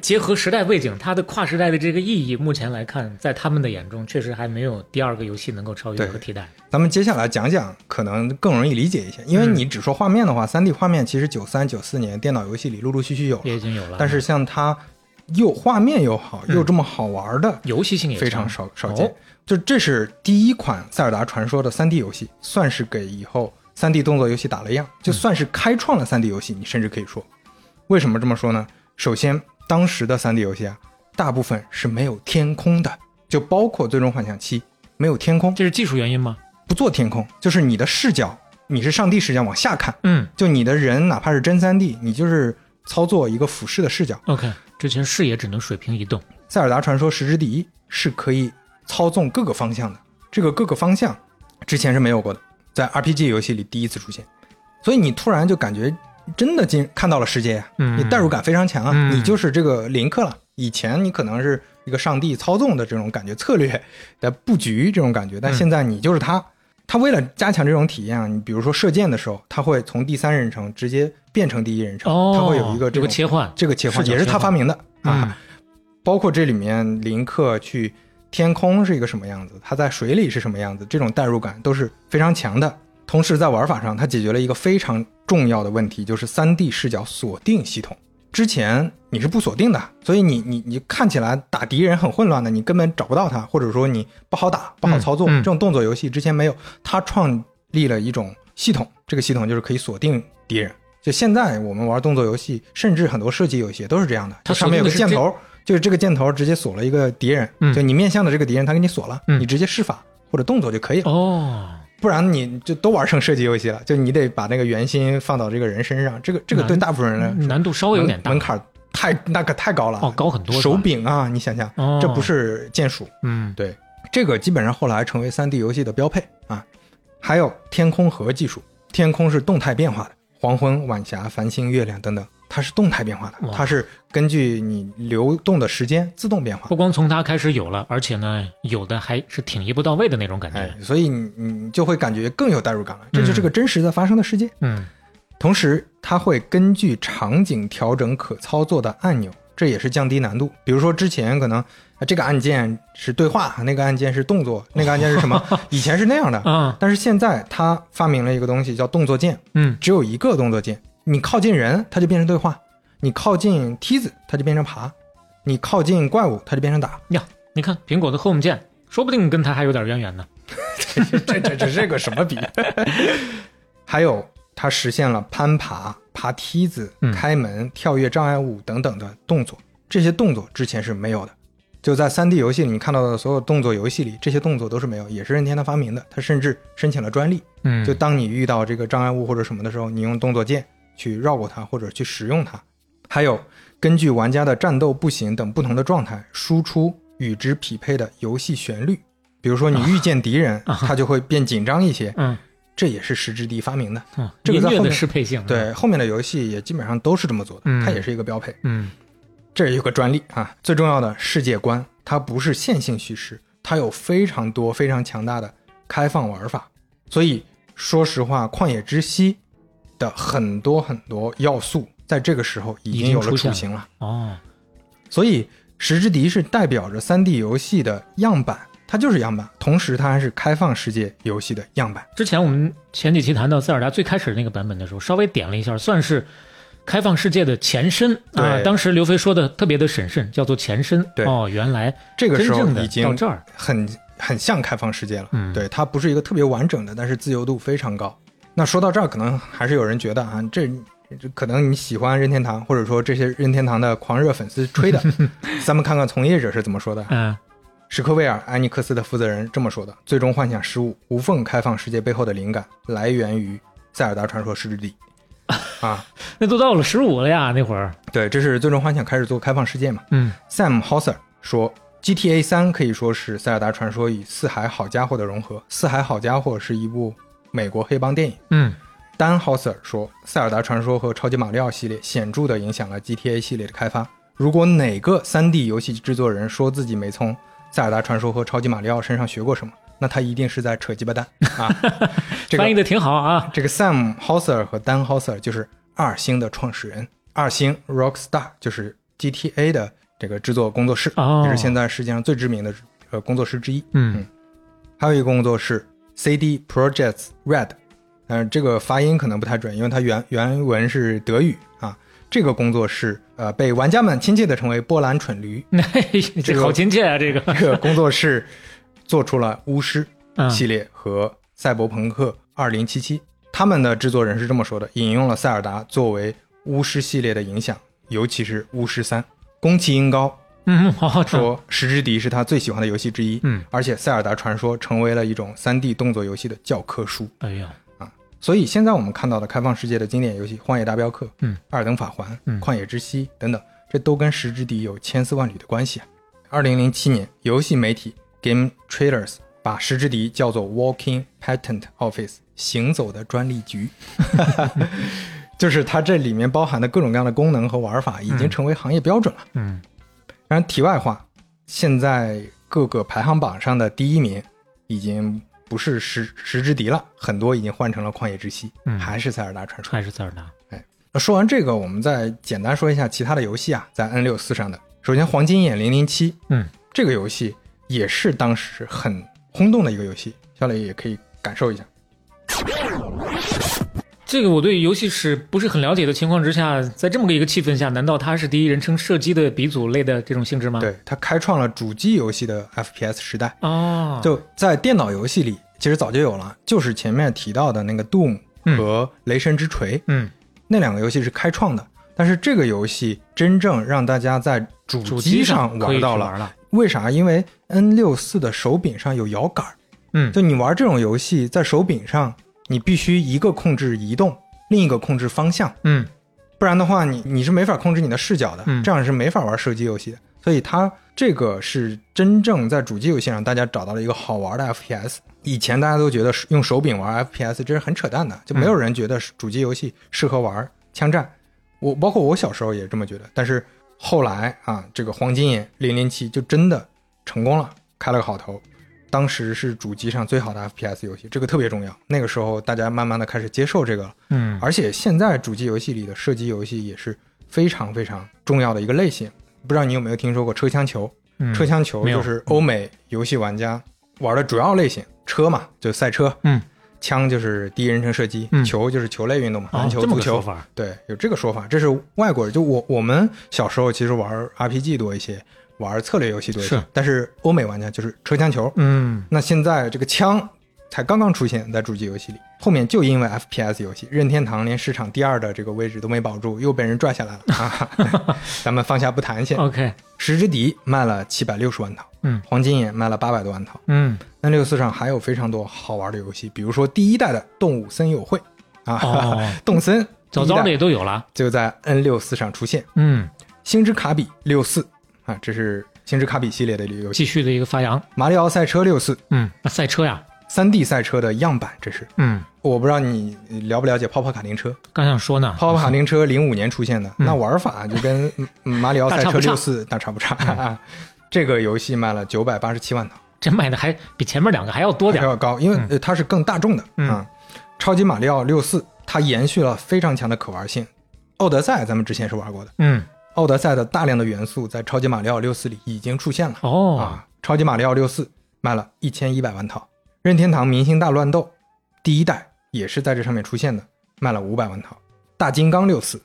Speaker 3: 结合时代背景，它的跨时代的这个意义，目前来看，在他们的眼中，确实还没有第二个游戏能够超越和替代。
Speaker 2: 咱们接下来讲讲，可能更容易理解一些，因为
Speaker 3: 嗯
Speaker 2: 你只说画面的话，三 D 画面其实九三九四年电脑游戏里陆陆续续有了，
Speaker 3: 也已经有了，
Speaker 2: 但是像它又画面又好，
Speaker 3: 嗯
Speaker 2: 又这么好玩的，
Speaker 3: 游戏性也
Speaker 2: 非常少少见。
Speaker 3: 哦
Speaker 2: 就这是第一款《塞尔达传说》的三 D 游戏，算是给以后三 D 动作游戏打了样，就算是开创了三 D 游戏。你甚至可以说，为什么这么说呢？首先，当时的 3D 游戏啊，大部分是没有天空的，就包括《最终幻想七》没有天空，
Speaker 3: 这是技术原因吗？
Speaker 2: 不做天空，就是你的视角，你是上帝视角往下看，
Speaker 3: 嗯
Speaker 2: 就你的人哪怕是真 3D，你就是操作一个俯视的视角。
Speaker 3: ，OK，之前视野只能水平移动。
Speaker 2: 塞尔达传说十之第一是可以操纵各个方向的，这个各个方向之前是没有过的，在 RPG 游戏里第一次出现，所以你突然就感觉真的进看到了世界你代入感非常强啊，
Speaker 3: 嗯
Speaker 2: 你就是这个林克了。以前你可能是一个上帝操纵的这种感觉，策略的布局这种感觉，但
Speaker 3: 嗯
Speaker 2: 现在你就是他。他为了加强这种体验啊，你比如说射箭的时候，他会从第三人称直接变成第一人称，
Speaker 3: 哦，
Speaker 2: 他会有一个这
Speaker 3: 个切换。
Speaker 2: 这个切换也是他发明的啊。
Speaker 3: 嗯
Speaker 2: 包括这里面林克去天空是一个什么样子，他在水里是什么样子，这种代入感都是非常强的。同时在玩法上，它解决了一个非常重要的问题，就是 3D 视角锁定系统。之前你是不锁定的，所以你你你看起来打敌人很混乱的，你根本找不到他，或者说你不好打、不好操作。
Speaker 3: 嗯
Speaker 2: 这种动作游戏之前没有，它创立了一种系统，这个系统就是可以锁定敌人。就现在我们玩动作游戏，甚至很多射击游戏都是这样的，
Speaker 3: 它
Speaker 2: 它上面有个箭头，就是这个箭头直接锁了一个敌人，
Speaker 3: 嗯
Speaker 2: 就你面向的这个敌人，他给你锁了，
Speaker 3: 嗯
Speaker 2: 你直接施法或者动作就可以了。
Speaker 3: 哦，
Speaker 2: 不然你就都玩成射击游戏了，就你得把那个圆心放到这个人身上，这个这个对大部分人来说
Speaker 3: 难度稍微有点大。
Speaker 2: 门门槛太那可太高了，
Speaker 3: 哦，高很多。
Speaker 2: 手柄啊，你想想，
Speaker 3: 哦，
Speaker 2: 这不是键鼠，
Speaker 3: 嗯。
Speaker 2: 对，这个基本上后来成为三 D 游戏的标配啊。还有天空核技术，天空是动态变化的，黄昏、晚霞、繁星、月亮等等，它是动态变化的，它是根据你流动的时间自动变化
Speaker 3: 不。光从它开始有了，而且呢，有的还是挺一步到位的那种感
Speaker 2: 哎
Speaker 3: 觉。，
Speaker 2: 所以你你就会感觉更有代入感了，这就是个真实的发生的世界。
Speaker 3: 嗯
Speaker 2: 同时，它会根据场景调整可操作的按钮，这也是降低难度。比如说之前可能啊这个按键是对话，那个按键是动作，那个按键是什么？以前是那样的，
Speaker 3: 嗯
Speaker 2: 但是现在它发明了一个东西叫动作键，
Speaker 3: 嗯
Speaker 2: 只有一个动作键，你靠近人它就变成对话，你靠近梯子它就变成爬，你靠近怪物，它就变成打。
Speaker 3: 呀，你看苹果的 Home 键，说不定跟它还有点渊源呢。
Speaker 2: 这这这这是个什么比？还有，它实现了攀爬、爬梯子、
Speaker 3: 嗯
Speaker 2: 开门、跳跃障碍物等等的动作，这些动作之前是没有的。就在 3D 游戏里，你看到的所有动作游戏里，这些动作都是没有，也是任天堂发明的。他甚至申请了专利，
Speaker 3: 嗯，
Speaker 2: 就当你遇到这个障碍物或者什么的时候，你用动作键去绕过它或者去使用它。还有，根据玩家的战斗、步行等不同的状态，输出与之匹配的游戏旋律。比如说，你遇见敌人，
Speaker 3: 啊
Speaker 2: 它就会变紧张一些。
Speaker 3: 嗯
Speaker 2: 这也是石之笛发明的。这个在后面
Speaker 3: 适配性，
Speaker 2: 对，后面的游戏也基本上都是这么做的，
Speaker 3: 嗯
Speaker 2: 它也是一个标配。
Speaker 3: 嗯
Speaker 2: 这也有个专利啊。最重要的世界观，它不是线性叙事，它有非常多非常强大的开放玩法。所以说实话，《旷野之息》的很多很多要素，在这个时候已
Speaker 3: 已
Speaker 2: 经有了雏形了。
Speaker 3: 哦，
Speaker 2: 所以《石之笛》是代表着 3D 游戏的样板，它就是样板，同时它还是开放世界游戏的样板。
Speaker 3: 之前我们前几期谈到塞尔达最开始那个版本的时候，稍微点了一下，算是开放世界的前身啊。
Speaker 2: 对
Speaker 3: 当时刘飞说的特别的审慎，叫做前身。
Speaker 2: 对
Speaker 3: 哦，原来
Speaker 2: 这个时候已经
Speaker 3: 到这儿，
Speaker 2: 很很像开放世界了。
Speaker 3: 嗯
Speaker 2: 对，它不是一个特别完整的，但是自由度非常高。那说到这儿，可能还是有人觉得啊，这这可能你喜欢任天堂，或者说这些任天堂的狂热粉丝吹的。咱们看看从业者是怎么说的。
Speaker 3: 嗯
Speaker 2: 史克威尔安尼克斯的负责人这么说的：“最终幻想十五无缝开放世界背后的灵感来源于《塞尔达传说：失之地》啊，
Speaker 3: 那都到了十五了呀，那会儿。
Speaker 2: 对，这是最终幻想开始做开放世界嘛。
Speaker 3: 嗯
Speaker 2: Sam Hauser 说，GTA 三可以说是《塞尔达传说》与《四海好家伙》的融合。《四海好家伙》是一部美国黑帮电影。
Speaker 3: 嗯
Speaker 2: 丹 Hauser 说，《塞尔达传说》和《超级马里奥》系列显著地影响了 GTA 系列的开发。如果哪个 3D 游戏制作人说自己没从《塞尔达传说》和《超级马里奥》身上学过什么，那他一定是在扯鸡巴蛋 啊！这个
Speaker 3: 翻译的挺好啊。
Speaker 2: 这个 Sam Hauser 和 Dan Hauser 就是二星的创始人，二星 Rockstar 就是 GTA 的这个制作工作室，
Speaker 3: 哦
Speaker 2: 也是现在世界上最知名的呃工作室之一。
Speaker 3: 嗯
Speaker 2: 还有一个工作室 CD Projects Red，呃，这个发音可能不太准，因为它原原文是德语啊。这个工作室呃被玩家们亲切的称为波兰蠢驴。
Speaker 3: 那
Speaker 2: 这个
Speaker 3: 好亲切啊，这个。
Speaker 2: 这个工作室做出了巫师
Speaker 3: 嗯
Speaker 2: 系列和赛博朋克2077。他们的制作人是这么说的，引用了塞尔达作为巫师系列的影响，尤其是巫师三。宫崎英高
Speaker 3: 嗯，好好说。
Speaker 2: 说，《石之笛》是他最喜欢的游戏之一，
Speaker 3: 嗯，
Speaker 2: 而且《塞尔达传说》成为了一种 3D 动作游戏的教科书。
Speaker 3: 哎呀，啊
Speaker 2: 所以现在我们看到的开放世界的经典游戏《荒野大镖客》、
Speaker 3: 嗯，《
Speaker 2: 二等法环》、
Speaker 3: 嗯
Speaker 2: 旷野之息》等等，这都跟《石之笛》有千丝万缕的关系啊。二零零七年，游戏媒体 Game Trailers 把《石之笛》叫做 Walking Patent Office 行走的专利局，就是它这里面包含的各种各样的功能和玩法已经成为行业标准了。
Speaker 3: 嗯
Speaker 2: 然后题外话，现在各个排行榜上的第一名已经不是石石之敌了，很多已经换成了旷野之息，
Speaker 3: 嗯
Speaker 2: 还是塞尔达传说。
Speaker 3: 还是塞尔达。
Speaker 2: 哎那说完这个，我们再简单说一下其他的游戏啊，在 N 六四上的。首先，《黄金眼零零七》，
Speaker 3: 嗯，
Speaker 2: 这个游戏也是当时很轰动的一个游戏，小磊也可以感受一下。
Speaker 3: 这个我对游戏史不是很了解的情况之下，在这么个一个气氛下，难道它是第一人称射击的鼻祖类的这种性质吗？
Speaker 2: 对，它开创了主机游戏的 FPS 时代。
Speaker 3: 哦，
Speaker 2: 就在电脑游戏里，其实早就有了，就是前面提到的那个 Doom
Speaker 3: 嗯
Speaker 2: 和雷神之锤，
Speaker 3: 嗯
Speaker 2: 那两个游戏是开创的。但是这个游戏真正让大家在主
Speaker 3: 主机
Speaker 2: 机上玩到了，
Speaker 3: 了。
Speaker 2: 为啥？因为 N 六四的手柄上有摇杆儿，
Speaker 3: 嗯
Speaker 2: 就你玩这种游戏，在手柄上你必须一个控制移动，另一个控制方向，
Speaker 3: 嗯
Speaker 2: 不然的话你你是没法控制你的视角的，
Speaker 3: 嗯
Speaker 2: 这样是没法玩射击游戏的。所以它这个是真正在主机游戏上大家找到了一个好玩的 FPS。以前大家都觉得用手柄玩 FPS 这是很扯淡的，就没有人觉得主机游戏适合玩枪战。我包括我小时候也这么觉得，但是后来啊，这个黄金眼零零七就真的成功了，开了个好头。当时是主机上最好的 FPS 游戏，这个特别重要。那个时候大家慢慢的开始接受这个了，
Speaker 3: 嗯
Speaker 2: 而且现在主机游戏里的射击游戏也是非常非常重要的一个类型。不知道你有没有听说过车枪球？
Speaker 3: 嗯，
Speaker 2: 车枪球就是欧美游戏玩家玩的主要类型，车嘛，就赛车。
Speaker 3: 嗯，
Speaker 2: 枪就是第一人称射击，
Speaker 3: 嗯
Speaker 2: 球就是球类运动嘛，
Speaker 3: 哦
Speaker 2: 篮球、足球。对，有这个说法，这是外国人。就我我们小时候其实玩 RPG 多一些，玩策略游戏多一些，
Speaker 3: 是。
Speaker 2: 但是欧美玩家就是车枪球。
Speaker 3: 嗯，
Speaker 2: 那现在这个枪才刚刚出现在主机游戏里，后面就因为 FPS 游戏，任天堂连市场第二的这个位置都没保住，又被人拽下来了。啊！咱们放下不谈先。
Speaker 3: OK，
Speaker 2: 石之笛卖了七百六十万套，
Speaker 3: 嗯，
Speaker 2: 黄金眼卖了八百多万套。
Speaker 3: 嗯
Speaker 2: ，N 六四上还有非常多好玩的游戏，比如说第一代的《动物森友会》啊，
Speaker 3: 哦。
Speaker 2: 动森
Speaker 3: 早早的也都有了，
Speaker 2: 就在 N 六四上出现，《
Speaker 3: 嗯，
Speaker 2: 星之卡比六四》啊，这是星之卡比系列的一个游戏，
Speaker 3: 继续的一个发扬，《
Speaker 2: 马里奥赛车六四》
Speaker 3: 嗯，那赛车呀，
Speaker 2: 三 D 赛车的样板，这是。
Speaker 3: 嗯，
Speaker 2: 我不知道你了不了解泡泡卡丁车？
Speaker 3: 刚想说呢，
Speaker 2: 泡泡卡丁车零五年出现的，
Speaker 3: 嗯。
Speaker 2: 那玩法就跟嗯 马里奥赛车六四大差不差。啊。这个游戏卖了九百八十七万套。
Speaker 3: 这卖的还比前面两个还要多点儿，
Speaker 2: 还要高，因为它是更大众的
Speaker 3: 嗯。
Speaker 2: 啊。超级马里奥六四它延续了非常强的可玩性。奥德赛咱们之前是玩过的，
Speaker 3: 嗯，
Speaker 2: 奥德赛的大量的元素在超级马里奥六四里已经出现了
Speaker 3: 哦，
Speaker 2: 啊。超级马里奥六四卖了一千一百万套，任天堂明星大乱斗第一代也是在这上面出现的，卖了五百万套。大金刚六四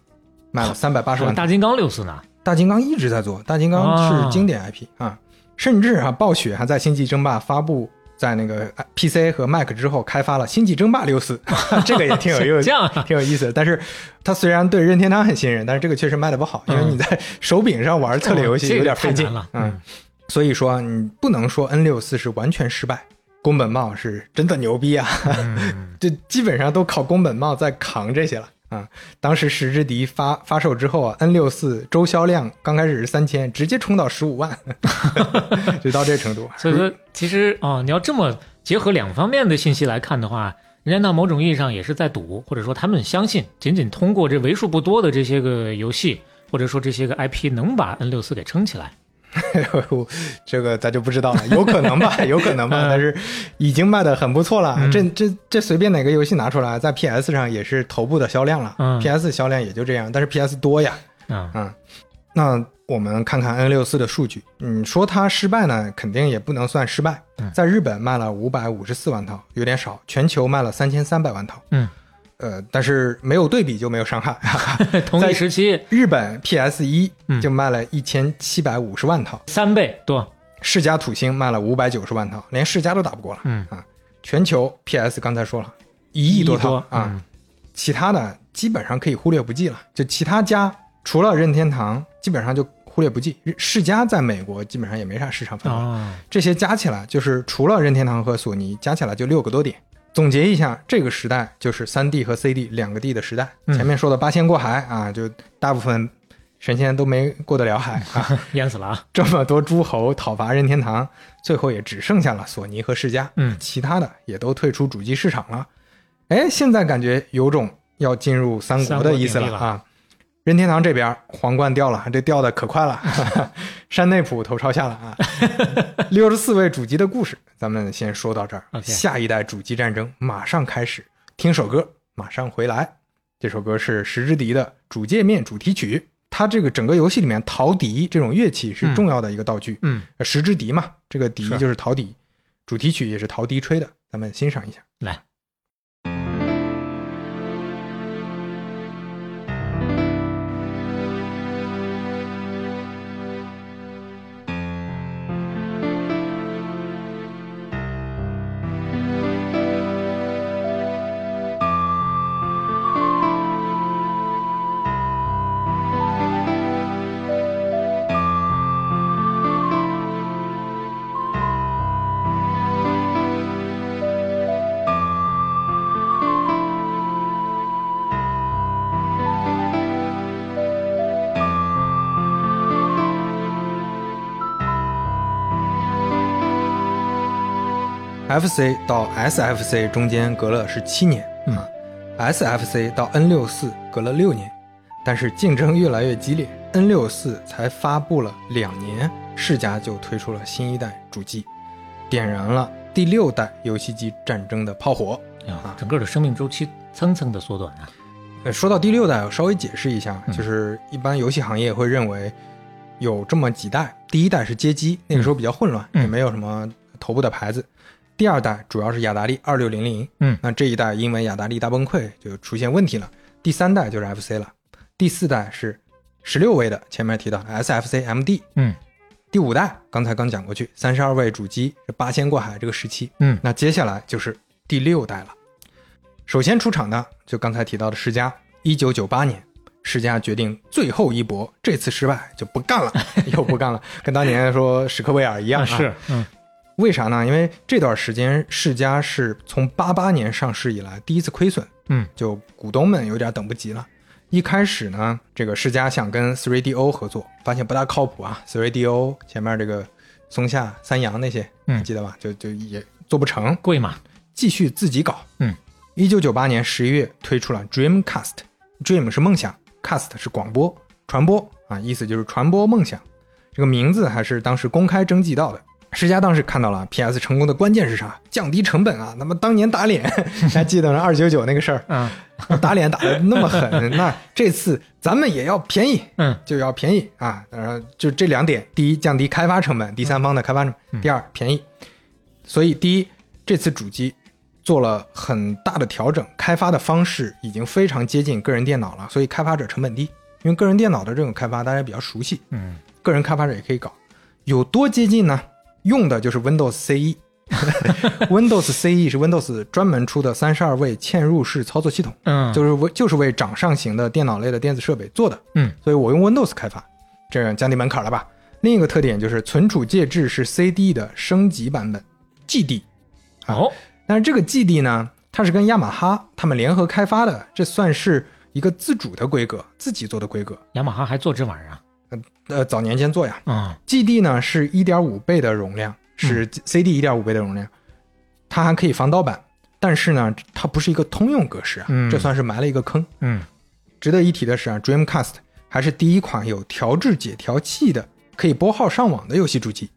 Speaker 2: 卖了三百八十万套。
Speaker 3: 大金刚六四呢，
Speaker 2: 大金刚一直在做，大金刚
Speaker 3: 啊
Speaker 2: 是经典 IP 啊，甚至啊，暴雪还在《星际争霸》发布在那个呃 PC 和 Mac 之后开发了《星际争霸六四》，这个也挺有 意思挺有意思的。但是它虽然对任天堂很信任，但是这个确实卖的不好，因为
Speaker 3: 嗯
Speaker 2: 你在手柄上玩策略游戏有点费劲
Speaker 3: 了
Speaker 2: 嗯，所以说你不能说 N 六四是完全失败。宫本茂是真的牛逼啊！
Speaker 3: 嗯
Speaker 2: 这基本上都靠宫本茂在扛这些了啊！当时时之笛发发售之后啊，N 六四周销量刚开始是三千，直接冲到十五万，就到这程度。
Speaker 3: 所以说，其实哦，你要这么结合两方面的信息来看的话，人家那某种意义上也是在赌，或者说他们相信，仅仅通过这为数不多的这些个游戏，或者说这些个 IP，能把 N 六四给撑起来。
Speaker 2: 这个咱就不知道了，有可能吧，有可能吧，
Speaker 3: 嗯
Speaker 2: 但是已经卖的很不错了。
Speaker 3: 嗯
Speaker 2: 这这这随便哪个游戏拿出来，在 PS 上也是头部的销量了。
Speaker 3: 嗯
Speaker 2: PS 销量也就这样，但是 PS 多呀。
Speaker 3: 嗯
Speaker 2: 嗯，那我们看看 N 六四的数据。你说它失败呢，肯定也不能算失败
Speaker 3: 嗯。
Speaker 2: 在日本卖了五百五十四万套，有点少；全球卖了三千三百万套。
Speaker 3: 嗯，
Speaker 2: 呃，但是没有对比就没有伤害。
Speaker 3: 同一时期
Speaker 2: 日本 PS 一
Speaker 3: 嗯
Speaker 2: 就卖了一千七百五十万套，
Speaker 3: 三倍多。
Speaker 2: 世嘉土星卖了五百九十万套，连世嘉都打不过了。
Speaker 3: 嗯
Speaker 2: 啊，全球 PS 刚才说了一亿多套啊，
Speaker 3: 嗯
Speaker 2: 其他的基本上可以忽略不计了。就其他家除了任天堂，基本上就忽略不计。世嘉在美国基本上也没啥市场份额，
Speaker 3: 哦，
Speaker 2: 这些加起来就是除了任天堂和索尼，加起来就六个多点。总结一下，这个时代就是三 D 和 CD 两个 D 的时代。
Speaker 3: 嗯
Speaker 2: 前面说的八仙过海啊，就大部分神仙都没过得了海啊。
Speaker 3: 淹死了啊！
Speaker 2: 这么多诸侯讨伐任天堂，最后也只剩下了索尼和世嘉，
Speaker 3: 嗯
Speaker 2: 其他的也都退出主机市场了。哎，现在感觉有种要进入三国的意思
Speaker 3: 了
Speaker 2: 了啊！任天堂这边皇冠掉了，这掉的可快了，山内溥头朝下了啊！六十四位主机的故事，咱们先说到这儿。下一代主机战争马上开始，听首歌，马上回来。这首歌是石之笛的主界面主题曲。它这个整个游戏里面，陶笛这种乐器是重要的一个道具。
Speaker 3: 嗯，
Speaker 2: 呃石之笛嘛，这个笛就是陶笛，主题曲也是陶笛吹的，咱们欣赏一下。
Speaker 3: 来
Speaker 2: ，FC 到 SFC 中间隔了是七年，
Speaker 3: 嗯
Speaker 2: 啊，SFC 到 N 六四隔了六年，但是竞争越来越激烈，N 六四才发布了两年，世嘉就推出了新一代主机，点燃了第六代游戏机战争的炮火。
Speaker 3: 啊，整个的生命周期蹭蹭的缩短啊。
Speaker 2: 呃，说到第六代，我稍微解释一下，
Speaker 3: 嗯
Speaker 2: 就是一般游戏行业会认为有这么几代，第一代是街机，那个时候比较混乱，
Speaker 3: 嗯
Speaker 2: 也没有什么头部的牌子。第二代主要是雅达利二六零零，
Speaker 3: 嗯，
Speaker 2: 那这一代因为雅达利大崩溃就出现问题了。第三代就是 FC 了，第四代是十六位的，前面提到 SFC MD，
Speaker 3: 嗯。
Speaker 2: 第五代刚才刚讲过去，三十二位主机是八仙过海这个时期，
Speaker 3: 嗯。
Speaker 2: 那接下来就是第六代了。首先出场的就刚才提到的世嘉，一九九八年，世嘉决定最后一搏，这次失败就不干了，又不干了，跟当年说史克威尔一样、啊。
Speaker 3: 是，嗯
Speaker 2: 为啥呢？因为这段时间世嘉是从八八年上市以来第一次亏损，
Speaker 3: 嗯
Speaker 2: 就股东们有点等不及了。一开始呢，这个世嘉想跟 3DO 合作，发现不大靠谱啊。3DO 前面这个松下、三洋那些，
Speaker 3: 嗯
Speaker 2: 记得吧？就就也做不成，
Speaker 3: 贵嘛，
Speaker 2: 继续自己搞。
Speaker 3: 嗯，
Speaker 2: 一九九八年十一月推出了 Dreamcast，Dream 是梦想，Cast 是广播传播啊，意思就是传播梦想。这个名字还是当时公开征集到的。世嘉当时看到了 PS 成功的关键是啥？降低成本啊！那么当年打脸，还记得二九九那个事儿，
Speaker 3: 嗯
Speaker 2: 打脸打的那么狠，那这次咱们也要便宜，
Speaker 3: 嗯
Speaker 2: 就要便宜啊！当然，就这两点：第一，降低开发成本；第三方的开发成本；第二，便宜。所以，第一，这次主机做了很大的调整，开发的方式已经非常接近个人电脑了，所以开发者成本低。因为个人电脑的这种开发大家比较熟悉，
Speaker 3: 嗯
Speaker 2: 个人开发者也可以搞。有多接近呢？用的就是 Windows CE。Windows CE 是 Windows 专门出的三十二位嵌入式操作系统，
Speaker 3: 嗯，
Speaker 2: 就是为就是为掌上型的电脑类的电子设备做的。
Speaker 3: 嗯，
Speaker 2: 所以我用 Windows 开发，这样降低门槛了吧？另一个特点就是存储介质是 CD 的升级版本，GD。
Speaker 3: 哦，
Speaker 2: 但是这个 GD 呢，它是跟雅马哈他们联合开发的，这算是一个自主的规格，自己做的规格。
Speaker 3: 雅马哈还做这玩意儿啊？
Speaker 2: 呃，早年间做呀。
Speaker 3: 嗯
Speaker 2: GD 呢是一点五倍的容量，是 CD 一点五倍的容量，它还可以防盗版，但是呢，它不是一个通用格式啊，
Speaker 3: 嗯
Speaker 2: 这算是埋了一个坑。
Speaker 3: 嗯
Speaker 2: 值得一提的是啊，Dreamcast 还是第一款有调制解调器的，可以拨号上网的游戏主机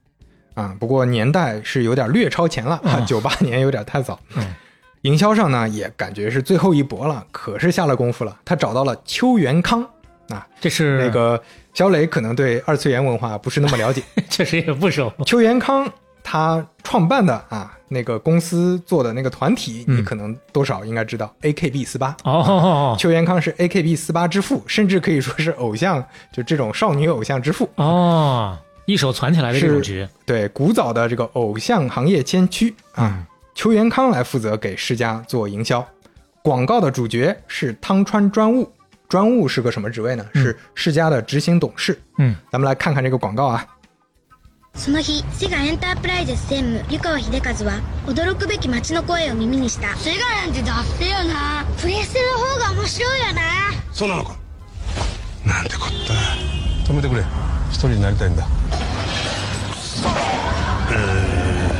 Speaker 2: 啊。不过年代是有点略超前了，
Speaker 3: 嗯
Speaker 2: 九八年有点太早。
Speaker 3: 嗯
Speaker 2: 营销上呢也感觉是最后一搏了，可是下了功夫了，他找到了邱元康啊，
Speaker 3: 这是
Speaker 2: 那个小磊可能对二次元文化不是那么了解，
Speaker 3: 确实也不熟。
Speaker 2: 邱元康他创办的啊那个公司做的那个团体，
Speaker 3: 嗯
Speaker 2: 你可能多少应该知道，AKB 四八。
Speaker 3: 哦
Speaker 2: 邱元康是 AKB 四八之父，甚至可以说是偶像，就这种少女偶像之父。
Speaker 3: 哦，一手攒起来的这种局。
Speaker 2: 对，古早的这个偶像行业先驱啊，
Speaker 3: 嗯
Speaker 2: 邱元康来负责给世家做营销。广告的主角是汤川专务，专务是个什么职位呢？是世嘉的执行董事。
Speaker 3: 嗯。
Speaker 2: 咱们来看看这个广告啊。
Speaker 4: その日セガエンタープライゼス専務湯川秀和は驚くべき街の声を耳にした。セガなんてダッセよな。プレステの方が面白いよな。
Speaker 5: そうなのか？なんてこった。止めてくれ。一人になりたいんだ。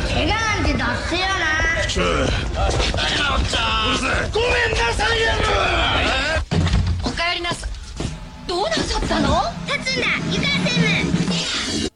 Speaker 4: セガなんてダッセよな。
Speaker 5: ごめんなさいや
Speaker 4: おかえ。りなさどうなさったの立つんだ湯川専務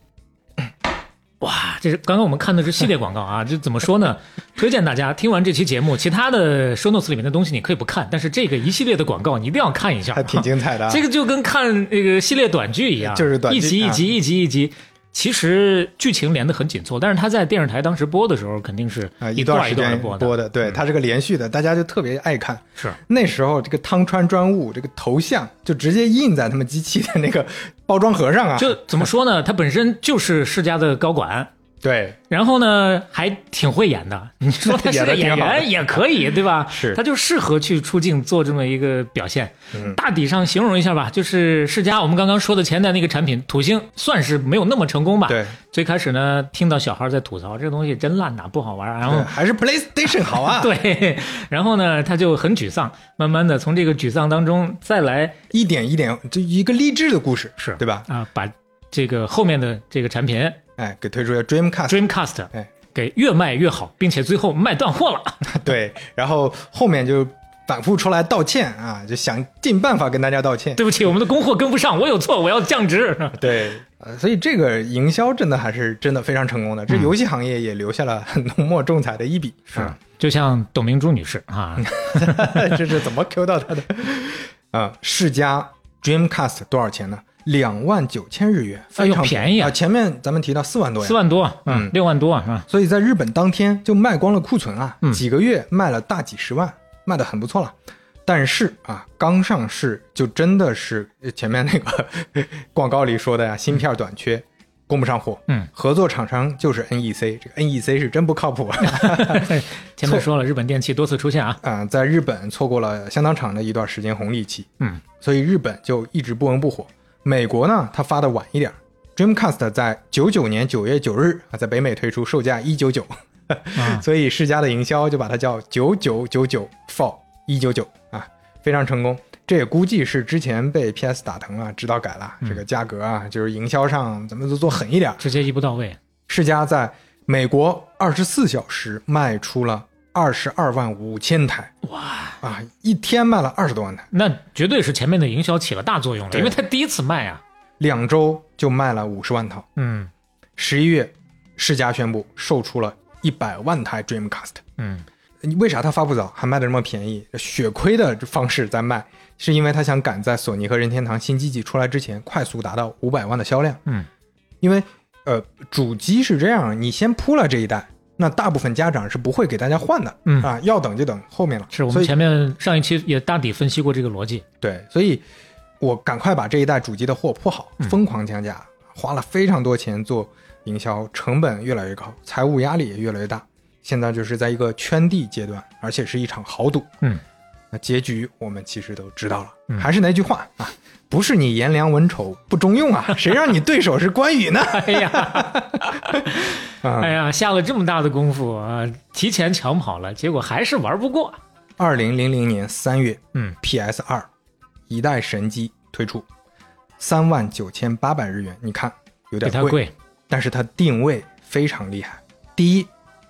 Speaker 3: 哇，这是刚刚我们看的是系列广告啊，这怎么说呢？推荐大家听完这期节目，其他的 show notes 里面的东西你可以不看，但是这个一系列的广告你一定要看一下，
Speaker 2: 还挺精彩的啊
Speaker 3: 这个就跟看那个系列短剧一样，
Speaker 2: 就是短剧啊
Speaker 3: 一集一集一集一集。 其实剧情连得很紧凑，但是他在电视台当时播的时候肯定是
Speaker 2: 啊，
Speaker 3: 一一
Speaker 2: 段时间
Speaker 3: 段的播的。嗯
Speaker 2: 播的，对，它是个连续的，大家就特别爱看。
Speaker 3: 是
Speaker 2: 那时候这个汤川专务这个头像就直接印在他们机器的那个包装盒上啊。
Speaker 3: 就怎么说呢？他本身就是世家的高管，
Speaker 2: 对，
Speaker 3: 然后呢，还挺会演的。你说他是
Speaker 2: 演
Speaker 3: 个演员也可以，对吧？
Speaker 2: 是
Speaker 3: 他就适合去出镜做这么一个表现。
Speaker 2: 嗯
Speaker 3: 大体上形容一下吧，就是世嘉我们刚刚说的前代那个产品土星，算是没有那么成功吧。
Speaker 2: 对，
Speaker 3: 最开始呢，听到小孩在吐槽这个东西真烂呐，不好玩，然后
Speaker 2: 还是 PlayStation 好啊。
Speaker 3: 对，然后呢，他就很沮丧，慢慢的从这个沮丧当中再来
Speaker 2: 一点一点，就一个励志的故事，
Speaker 3: 是
Speaker 2: 对吧？
Speaker 3: 啊，把这个后面的这个产品
Speaker 2: 哎，给推出了
Speaker 3: Dreamcast，Dreamcast
Speaker 2: 哎，
Speaker 3: 给越卖越好，并且最后卖断货了。
Speaker 2: 对，然后后面就反复出来道歉啊，就想尽办法跟大家道歉。
Speaker 3: 对不起，我们的供货跟不上，我有错，我要降职。
Speaker 2: 对，呃，所以这个营销真的还是真的非常成功的，这游戏行业也留下了浓墨重彩的一笔。是，
Speaker 3: 就像董明珠女士啊，
Speaker 2: 这是怎么 Q 到她的？啊、世嘉 Dreamcast 多少钱呢？两万九千日元，
Speaker 3: 哎呦
Speaker 2: 非常
Speaker 3: 便宜。啊。
Speaker 2: 啊！前面咱们提到四万多呀，
Speaker 3: 四万多，
Speaker 2: 嗯
Speaker 3: 嗯，六万多啊，
Speaker 2: 所以在日本当天就卖光了库存啊，
Speaker 3: 嗯。
Speaker 2: 几个月卖了大几十万，卖的很不错了。但是啊，刚上市就真的是呃前面那个 广告里说的呀，芯片短缺，供不上货。
Speaker 3: 嗯，
Speaker 2: 合作厂商就是 NEC，这个 NEC 是真不靠谱啊。
Speaker 3: 前面说了，日本电器多次出现啊，
Speaker 2: 啊，在日本错过了相当长的一段时间红利期，
Speaker 3: 嗯，
Speaker 2: 所以日本就一直不温不火。美国呢，它发的晚一点。儿，Dreamcast 在九九年九月九日啊，在北美推出，售价一九九，
Speaker 3: 啊。
Speaker 2: 所以世嘉的营销就把它叫九九九九 for 一九九啊，非常成功。这也估计是之前被 PS 打疼了，知道改了，这个价格啊，就是营销上咱们都做狠一点。
Speaker 3: 直接一步到位，
Speaker 2: 世嘉在美国二十四小时卖出了二十二万五千台，
Speaker 3: 哇，
Speaker 2: 啊，一天卖了二十多万台，
Speaker 3: 那绝对是前面的营销起了大作用了，因为他第一次卖啊，
Speaker 2: 两周就卖了五十万套。
Speaker 3: 嗯
Speaker 2: 十一月，世嘉宣布售出了一百万台 Dreamcast。
Speaker 3: 嗯，
Speaker 2: 为啥他发布早还卖的这么便宜？血亏的方式在卖，是因为他想赶在索尼和任天堂新机器出来之前，快速达到五百万的销量。
Speaker 3: 嗯，
Speaker 2: 因为呃，主机是这样，你先铺了这一代，那大部分家长是不会给大家换的。
Speaker 3: 嗯
Speaker 2: 啊，要等就等后面了。
Speaker 3: 是我们前面上一期也大体分析过这个逻辑，
Speaker 2: 对，所以我赶快把这一代主机的货铺好，
Speaker 3: 嗯
Speaker 2: 疯狂降价，花了非常多钱做营销，成本越来越高，财务压力也越来越大。现在就是在一个圈地阶段，而且是一场豪赌。
Speaker 3: 嗯，
Speaker 2: 那结局我们其实都知道了。
Speaker 3: 嗯
Speaker 2: 还是那句话啊，不是你颜良文丑不中用啊，谁让你对手是关羽呢？
Speaker 3: 哎呀，
Speaker 2: 啊
Speaker 3: 哎，呀，下了这么大的功夫啊，提前抢跑了，结果还是玩不过，
Speaker 2: 二零零零年三月
Speaker 3: 嗯
Speaker 2: ，PS 二一代神机推出，三万九千八百日元，你看有点贵。
Speaker 3: 贵，
Speaker 2: 但是它定位非常厉害。第一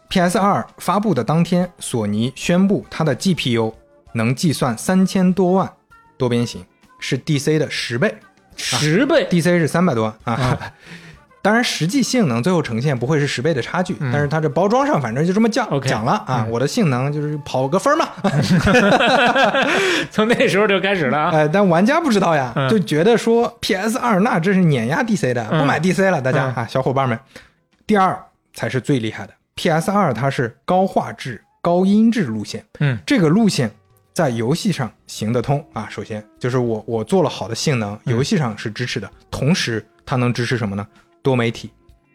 Speaker 2: ，PS 二发布的当天，索尼宣布它的 GPU 能计算三千多万多边形，是 DC 的十倍
Speaker 3: 十倍
Speaker 2: ，，DC 是三百多万啊。当然，实际性能最后呈现不会是十倍的差距，但是它这包装上反正就这么讲讲了啊，我的性能就是跑个分儿嘛
Speaker 3: 从那时候就开始了啊，
Speaker 2: 呃，但玩家不知道呀，
Speaker 3: 嗯
Speaker 2: 就觉得说 PS 二那这是碾压 DC 的，
Speaker 3: 嗯
Speaker 2: 不买 DC 了，大家
Speaker 3: 嗯
Speaker 2: 啊，小伙伴们。第二才是最厉害的，PS 二它是高画质、高音质路线，
Speaker 3: 嗯，
Speaker 2: 这个路线在游戏上行得通啊。首先就是我我做了好的性能，
Speaker 3: 嗯
Speaker 2: 游戏上是支持的，同时它能支持什么呢？多媒体，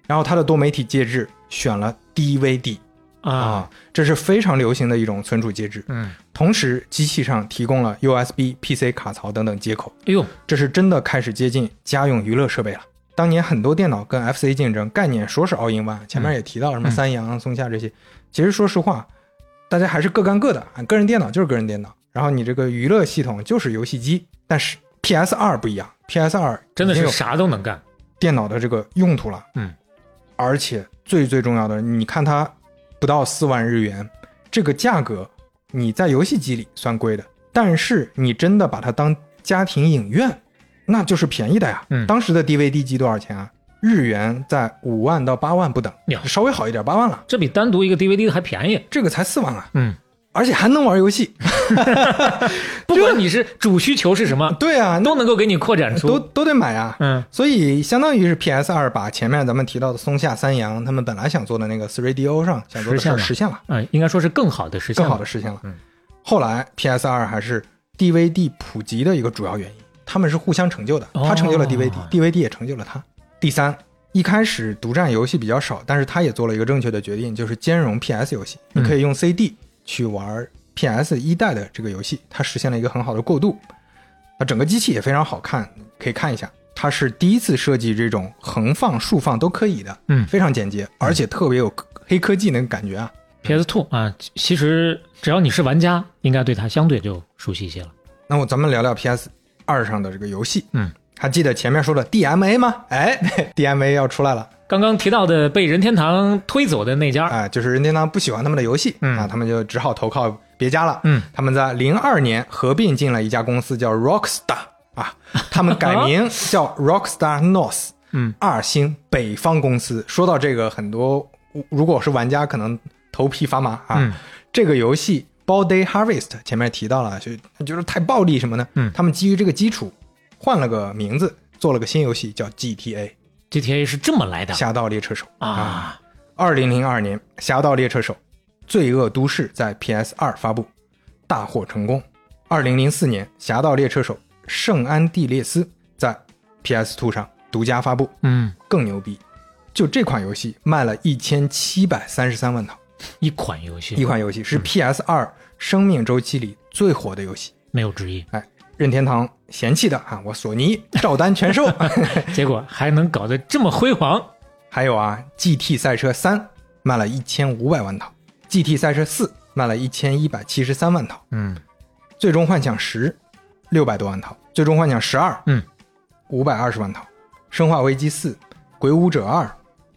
Speaker 2: 然后它的多媒体介质选了 DVD
Speaker 3: 啊，
Speaker 2: 啊，这是非常流行的一种存储介质。
Speaker 3: 嗯，
Speaker 2: 同时，机器上提供了 USB、PC 卡槽等等接口，
Speaker 3: 哎呦，
Speaker 2: 这是真的开始接近家用娱乐设备了。当年很多电脑跟 FC 竞争，概念说是 all in one，前面也提到什么
Speaker 3: 嗯
Speaker 2: 三洋、松下这些，其实说实话，大家还是各干各的。啊个人电脑就是个人电脑，然后你这个娱乐系统就是游戏机。但是 PS 二不一样，PS 二
Speaker 3: 真的是
Speaker 2: 有
Speaker 3: 啥都能干，
Speaker 2: 电脑的这个用途了。
Speaker 3: 嗯，
Speaker 2: 而且最最重要的，你看它不到四万日元，这个价格你在游戏机里算贵的，但是你真的把它当家庭影院，那就是便宜的呀。
Speaker 3: 嗯
Speaker 2: 当时的 DVD 机多少钱啊？日元在五万到八万不等
Speaker 3: 呀，
Speaker 2: 稍微好一点八万了，
Speaker 3: 这比单独一个 DVD 的还便宜。
Speaker 2: 这个才四万啊，
Speaker 3: 嗯，
Speaker 2: 而且还能玩游戏。
Speaker 3: 不管你是主需求是什么，
Speaker 2: 对啊，
Speaker 3: 都能够给你扩展出。
Speaker 2: 都都得买啊。
Speaker 3: 嗯
Speaker 2: 所以相当于是 PS 二把前面咱们提到的松下、三洋他们本来想做的那个 3DO 上想做的事儿
Speaker 3: 实现了嗯，应该说是更好的实现，
Speaker 2: 更好的实现了。
Speaker 3: 嗯
Speaker 2: 后来 PS 二还是 DVD 普及的一个主要原因，他们是互相成就的，
Speaker 3: 哦
Speaker 2: 他成就了 DVD，DVD、也成就了他。第三，一开始独占游戏比较少，但是他也做了一个正确的决定，就是兼容 PS 游戏，
Speaker 3: 嗯
Speaker 2: 你可以用 CD 去玩 PS 一代的这个游戏，它实现了一个很好的过渡。啊，整个机器也非常好看，可以看一下。它是第一次设计这种横放、竖放都可以的，
Speaker 3: 嗯
Speaker 2: 非常简洁，而且特别有黑科技那个感觉啊。
Speaker 3: PS Two 啊，其实只要你是玩家，应该对它相对就熟悉一些了。
Speaker 2: 那我咱们聊聊 PS 二上的这个游戏，
Speaker 3: 嗯，
Speaker 2: 还记得前面说的 DMA 吗？哎，DMA 要出来了，
Speaker 3: 刚刚提到的被任天堂推走的那家，
Speaker 2: 哎，就是任天堂不喜欢他们的游戏，
Speaker 3: 嗯
Speaker 2: 啊，他们就只好投靠别家了。
Speaker 3: 嗯，
Speaker 2: 他们在零二年合并进了一家公司叫 Rockstar 啊，他们改名叫 Rockstar North，
Speaker 3: 嗯，
Speaker 2: 二星北方公司。说到这个，很多如果是玩家可能头皮发麻啊。
Speaker 3: 嗯
Speaker 2: 这个游戏 Day Harvest 前面提到了，就就是太暴力什么呢，
Speaker 3: 嗯
Speaker 2: 他们基于这个基础换了个名字做了个新游戏叫 GTA
Speaker 3: GTA 是这么来的
Speaker 2: 侠盗猎车手
Speaker 3: 啊。
Speaker 2: 二零零二年，《侠盗猎车手：罪恶都市》在 PS 二发布，大获成功。二零零四年，《侠盗猎车手：圣安地列斯》在 PS Two 上独家发布，
Speaker 3: 嗯，
Speaker 2: 更牛逼。就这款游戏卖了一千七百三十三万套，
Speaker 3: 一款游戏，
Speaker 2: 一款游戏是 PS 二生命周期里最火的游戏。
Speaker 3: 没有之一。
Speaker 2: 哎，任天堂嫌弃的啊，我索尼照单全收。
Speaker 3: 结果还能搞得这么辉煌。
Speaker 2: 还有啊，GT 赛车三卖了一千五百万套，GT 赛车四卖了一千一百七十三万套，
Speaker 3: 嗯，
Speaker 2: 最终幻想十六百多万套，最终幻想十二
Speaker 3: 嗯
Speaker 2: 五百二十万套，生化危机四、鬼武者二，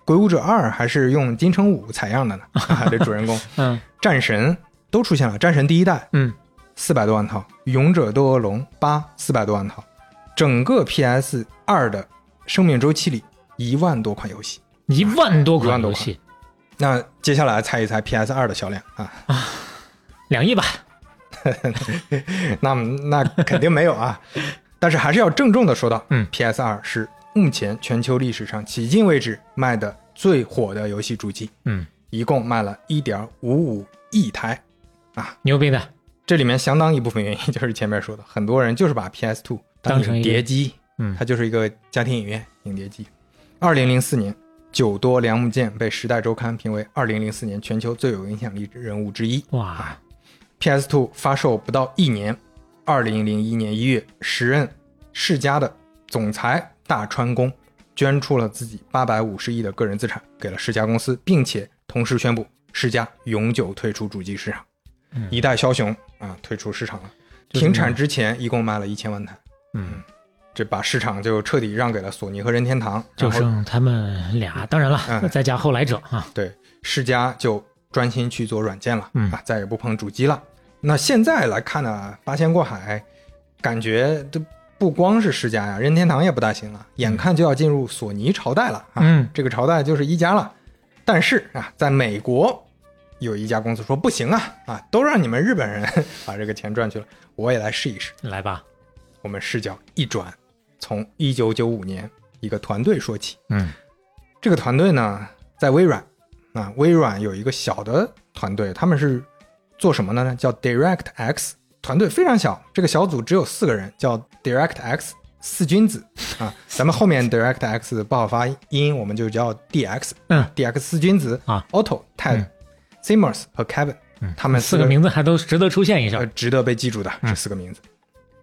Speaker 2: 鬼武者二还是用金城武采样的呢，啊这主人公，
Speaker 3: 嗯
Speaker 2: 战神都出现了，战神第一代
Speaker 3: 嗯，
Speaker 2: 四百多万套，勇者斗恶龙八四百多万套，整个 PS 二的生命周期里一万多款游戏。
Speaker 3: 一万多款游戏，
Speaker 2: 那接下来猜一猜 PS 二的销量啊？
Speaker 3: 啊两亿吧。
Speaker 2: 那那肯定没有啊，但是还是要郑重的说到，
Speaker 3: 嗯
Speaker 2: ，PS 二是目前全球历史上迄今为止卖的最火的游戏主机，
Speaker 3: 嗯，
Speaker 2: 一共卖了一点五五亿台，啊
Speaker 3: 牛逼的。
Speaker 2: 这里面相当一部分原因 就是前面说的，很多人就是把 PS Two
Speaker 3: 当成
Speaker 2: 碟机，
Speaker 3: 嗯
Speaker 2: 它就是一个家庭影院影碟机。二零零四年，久多良木健被《时代周刊》评为二零零四年全球最有影响力人物之一。
Speaker 3: 哇
Speaker 2: ，PS Two 发售不到一年，二零零一年一月，时任世嘉的总裁大川宫捐出了自己八百五十亿的个人资产给了世嘉公司，并且同时宣布世嘉永久退出主机市场。
Speaker 3: 嗯
Speaker 2: 一代枭雄啊退出市场了，停产之前一共卖了一千万台，
Speaker 3: 嗯，
Speaker 2: 这把市场就彻底让给了索尼和任天堂，
Speaker 3: 就剩他们俩。当然了，
Speaker 2: 嗯
Speaker 3: 再加后来者啊。
Speaker 2: 对，世嘉就专心去做软件了，
Speaker 3: 嗯
Speaker 2: 啊，再也不碰主机了。那现在来看呢，八仙过海，感觉都不光是世嘉呀，任天堂也不大行了，眼看就要进入索尼朝代了啊。
Speaker 3: 嗯
Speaker 2: 这个朝代就是一家了。但是啊，在美国有一家公司说不行啊啊，都让你们日本人 把这个钱赚去了，我也来试一试。
Speaker 3: 来吧，
Speaker 2: 我们视角一转，从一九九五年一个团队说起。
Speaker 3: 嗯
Speaker 2: 这个团队呢，在微软啊，微软有一个小的团队，他们是做什么的呢？叫 DirectX 团队，非常小，这个小组只有四个人，叫 DirectX 四君子啊。咱们后面 DirectX 不好发音，我们就叫 DX，
Speaker 3: 嗯
Speaker 2: ，DX 四君子
Speaker 3: 啊
Speaker 2: ，Auto、
Speaker 3: 嗯
Speaker 2: Simmons 和 Kevin，
Speaker 3: 嗯，
Speaker 2: 他们
Speaker 3: 四个名字还都值得出现一下
Speaker 2: 呃，。值得被记住的
Speaker 3: 嗯
Speaker 2: 这四个名字。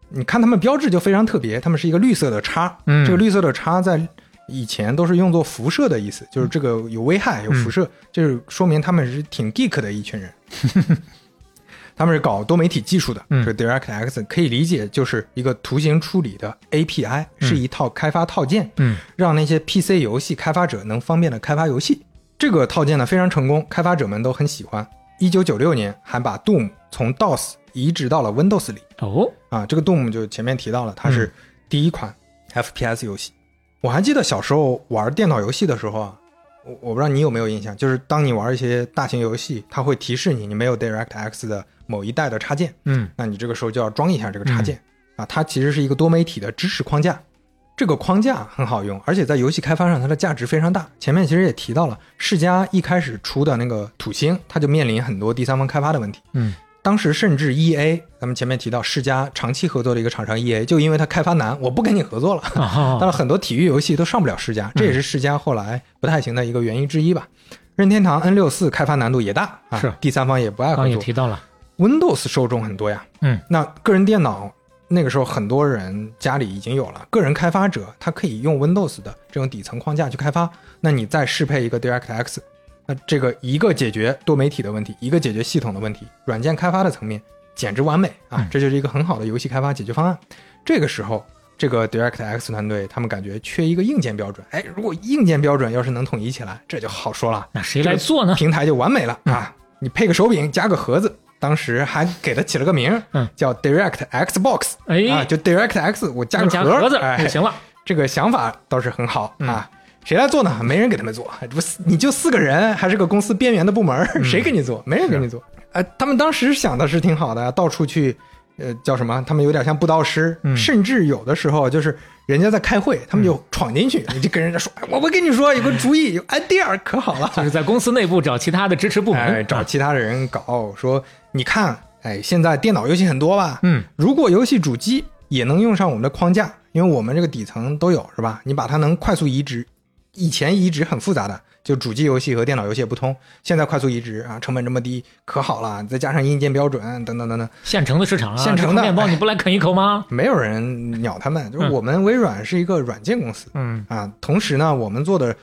Speaker 2: 你看他们标志就非常特别，他们是一个绿色的叉，
Speaker 3: 嗯
Speaker 2: 这个绿色的叉在以前都是用作辐射的意思，就是这个有危害、有辐射，就是说明他们是挺 geek 的一群人。他们是搞多媒体技术的，
Speaker 3: 嗯
Speaker 2: 这 DirectX 可以理解就是一个图形处理的 API，是一套开发套件，
Speaker 3: 嗯
Speaker 2: 让那些 PC 游戏开发者能方便的开发游戏。这个套件呢非常成功，开发者们都很喜欢。一九九六年还把 Doom 从 DOS 移植到了 Windows 里。
Speaker 3: 哦，
Speaker 2: 啊，这个 Doom 就前面提到了，它是第一款 FPS 游戏。我还记得小时候玩电脑游戏的时候啊，我我不知道你有没有印象，就是当你玩一些大型游戏，它会提示你你没有 DirectX 的某一代的插件，
Speaker 3: 嗯。
Speaker 2: 那你这个时候就要装一下这个插件、啊，它其实是一个多媒体的支持框架。这个框架很好用，而且在游戏开发上它的价值非常大。前面其实也提到了，世嘉一开始出的那个土星，它就面临很多第三方开发的问题。
Speaker 3: 嗯
Speaker 2: 当时甚至 E A，咱们前面提到世嘉长期合作的一个厂商 E A，就因为它开发难，我不跟你合作了。当
Speaker 3: 啊，
Speaker 2: 然，很多体育游戏都上不了世嘉，这也是世嘉后来不太行的一个原因之一吧。任天堂 N 六四开发难度也大啊，
Speaker 3: 是
Speaker 2: 第三方也不爱合作
Speaker 3: 刚也。提到了
Speaker 2: ，Windows 受众很多呀，
Speaker 3: 嗯，
Speaker 2: 那个人电脑那个时候很多人家里已经有了，个人开发者他可以用 Windows 的这种底层框架去开发，那你再适配一个 DirectX，那这个一个解决多媒体的问题，一个解决系统的问题，软件开发的层面简直完美啊
Speaker 3: 嗯！
Speaker 2: 这就是一个很好的游戏开发解决方案。这个时候。这个 DirectX 团队，他们感觉缺一个硬件标准。哎，如果硬件标准要是能统一起来，这就好说了。
Speaker 3: 那谁来做呢？
Speaker 2: 平台就完美了啊！你配个手柄，加个盒子，当时还给他起了个名，
Speaker 3: 嗯
Speaker 2: 叫 Direct Xbox，
Speaker 3: 哎
Speaker 2: 啊，就 Direct X，我加个
Speaker 3: 加
Speaker 2: 盒
Speaker 3: 盒子
Speaker 2: 哎
Speaker 3: 就，行了。
Speaker 2: 这个想法倒是很好啊。谁来做呢？没人给他们做，这不你就四个人，还是个公司边缘的部门，谁给你做？没人给你做。哎，他们当时想的是挺好的，到处去呃，叫什么？他们有点像布道师，
Speaker 3: 嗯
Speaker 2: 甚至有的时候就是人家在开会，他们就闯进去，你就跟人家说：“哎我我跟你说有个主意，有 idea 可好了。”
Speaker 3: 就是在公司内部找其他的支持部门，
Speaker 2: 哎，找
Speaker 3: 啊
Speaker 2: 其他的人搞，说你看，哎，现在电脑游戏很多吧？
Speaker 3: 嗯，
Speaker 2: 如果游戏主机也能用上我们的框架，因为我们这个底层都有，是吧？你把它能快速移植，以前移植很复杂的，就主机游戏和电脑游戏也不通，现在快速移植啊，成本这么低，可好了，再加上硬件标准等等等等，
Speaker 3: 现成的市场啊，
Speaker 2: 现成的
Speaker 3: 面包
Speaker 2: 哎
Speaker 3: 你不来啃一口吗？
Speaker 2: 没有人鸟他们。就是
Speaker 3: 嗯
Speaker 2: 我们微软是一个软件公司
Speaker 3: 嗯，
Speaker 2: 啊，同时呢，我们做的